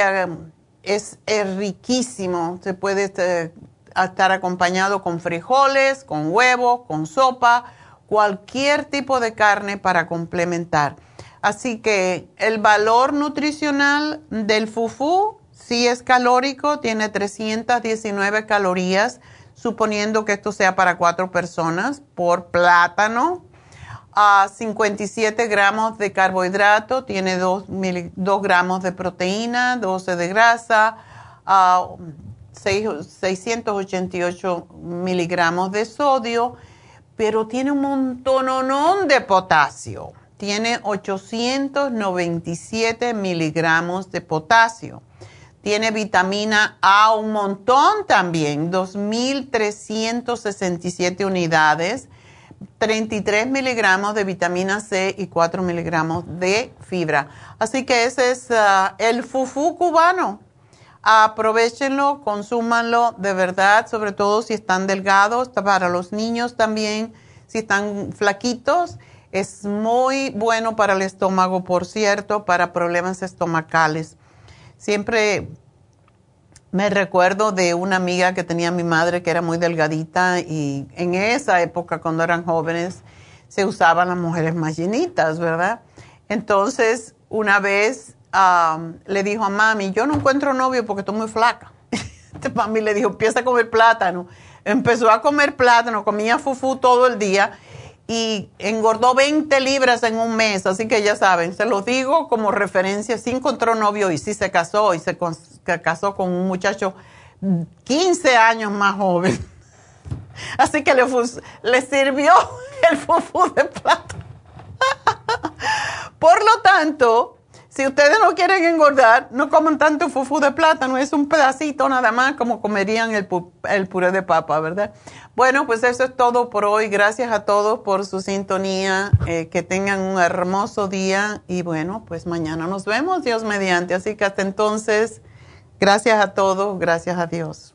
es, riquísimo. Se puede este, estar acompañado con frijoles, con huevo, con sopa, cualquier tipo de carne para complementar. Así que el valor nutricional del fufu sí es calórico, tiene 319 calorías, suponiendo que esto sea para cuatro personas por plátano a 57 gramos de carbohidrato, tiene 2, 2 gramos de proteína, 12 de grasa, a 688 miligramos de sodio, pero tiene un montón de potasio. Tiene 897 miligramos de potasio. Tiene vitamina A un montón también, 2.367 unidades 33 miligramos de vitamina C y 4 miligramos de fibra. Así que ese es uh, el fufu cubano. Aprovechenlo, consúmanlo de verdad, sobre todo si están delgados, para los niños también. si están flaquitos. Es muy bueno para el estómago, por cierto, para problemas estomacales. Siempre me recuerdo de una amiga que tenía mi madre que era muy delgadita y en esa época, cuando eran jóvenes, se usaban las mujeres más llenitas, ¿verdad? Entonces, una vez le dijo a mami, yo no encuentro novio porque estoy muy flaca. mami le dijo, empieza a comer plátano. Empezó a comer plátano, comía fufú todo el día y engordó 20 libras en un mes. Así que ya saben, se lo digo como referencia, sí encontró novio y sí se casó y se, casó con un muchacho 15 años más joven. Así que le, sirvió el fufú de plátano. Por lo tanto, si ustedes no quieren engordar, no coman tanto fufu de plátano, es un pedacito nada más como comerían el, puré de papa, ¿verdad? Bueno, pues eso es todo por hoy. Gracias a todos por su sintonía. Eh, que tengan un hermoso día y bueno, pues mañana nos vemos, Dios mediante. Así que hasta entonces, gracias a todos, gracias a Dios.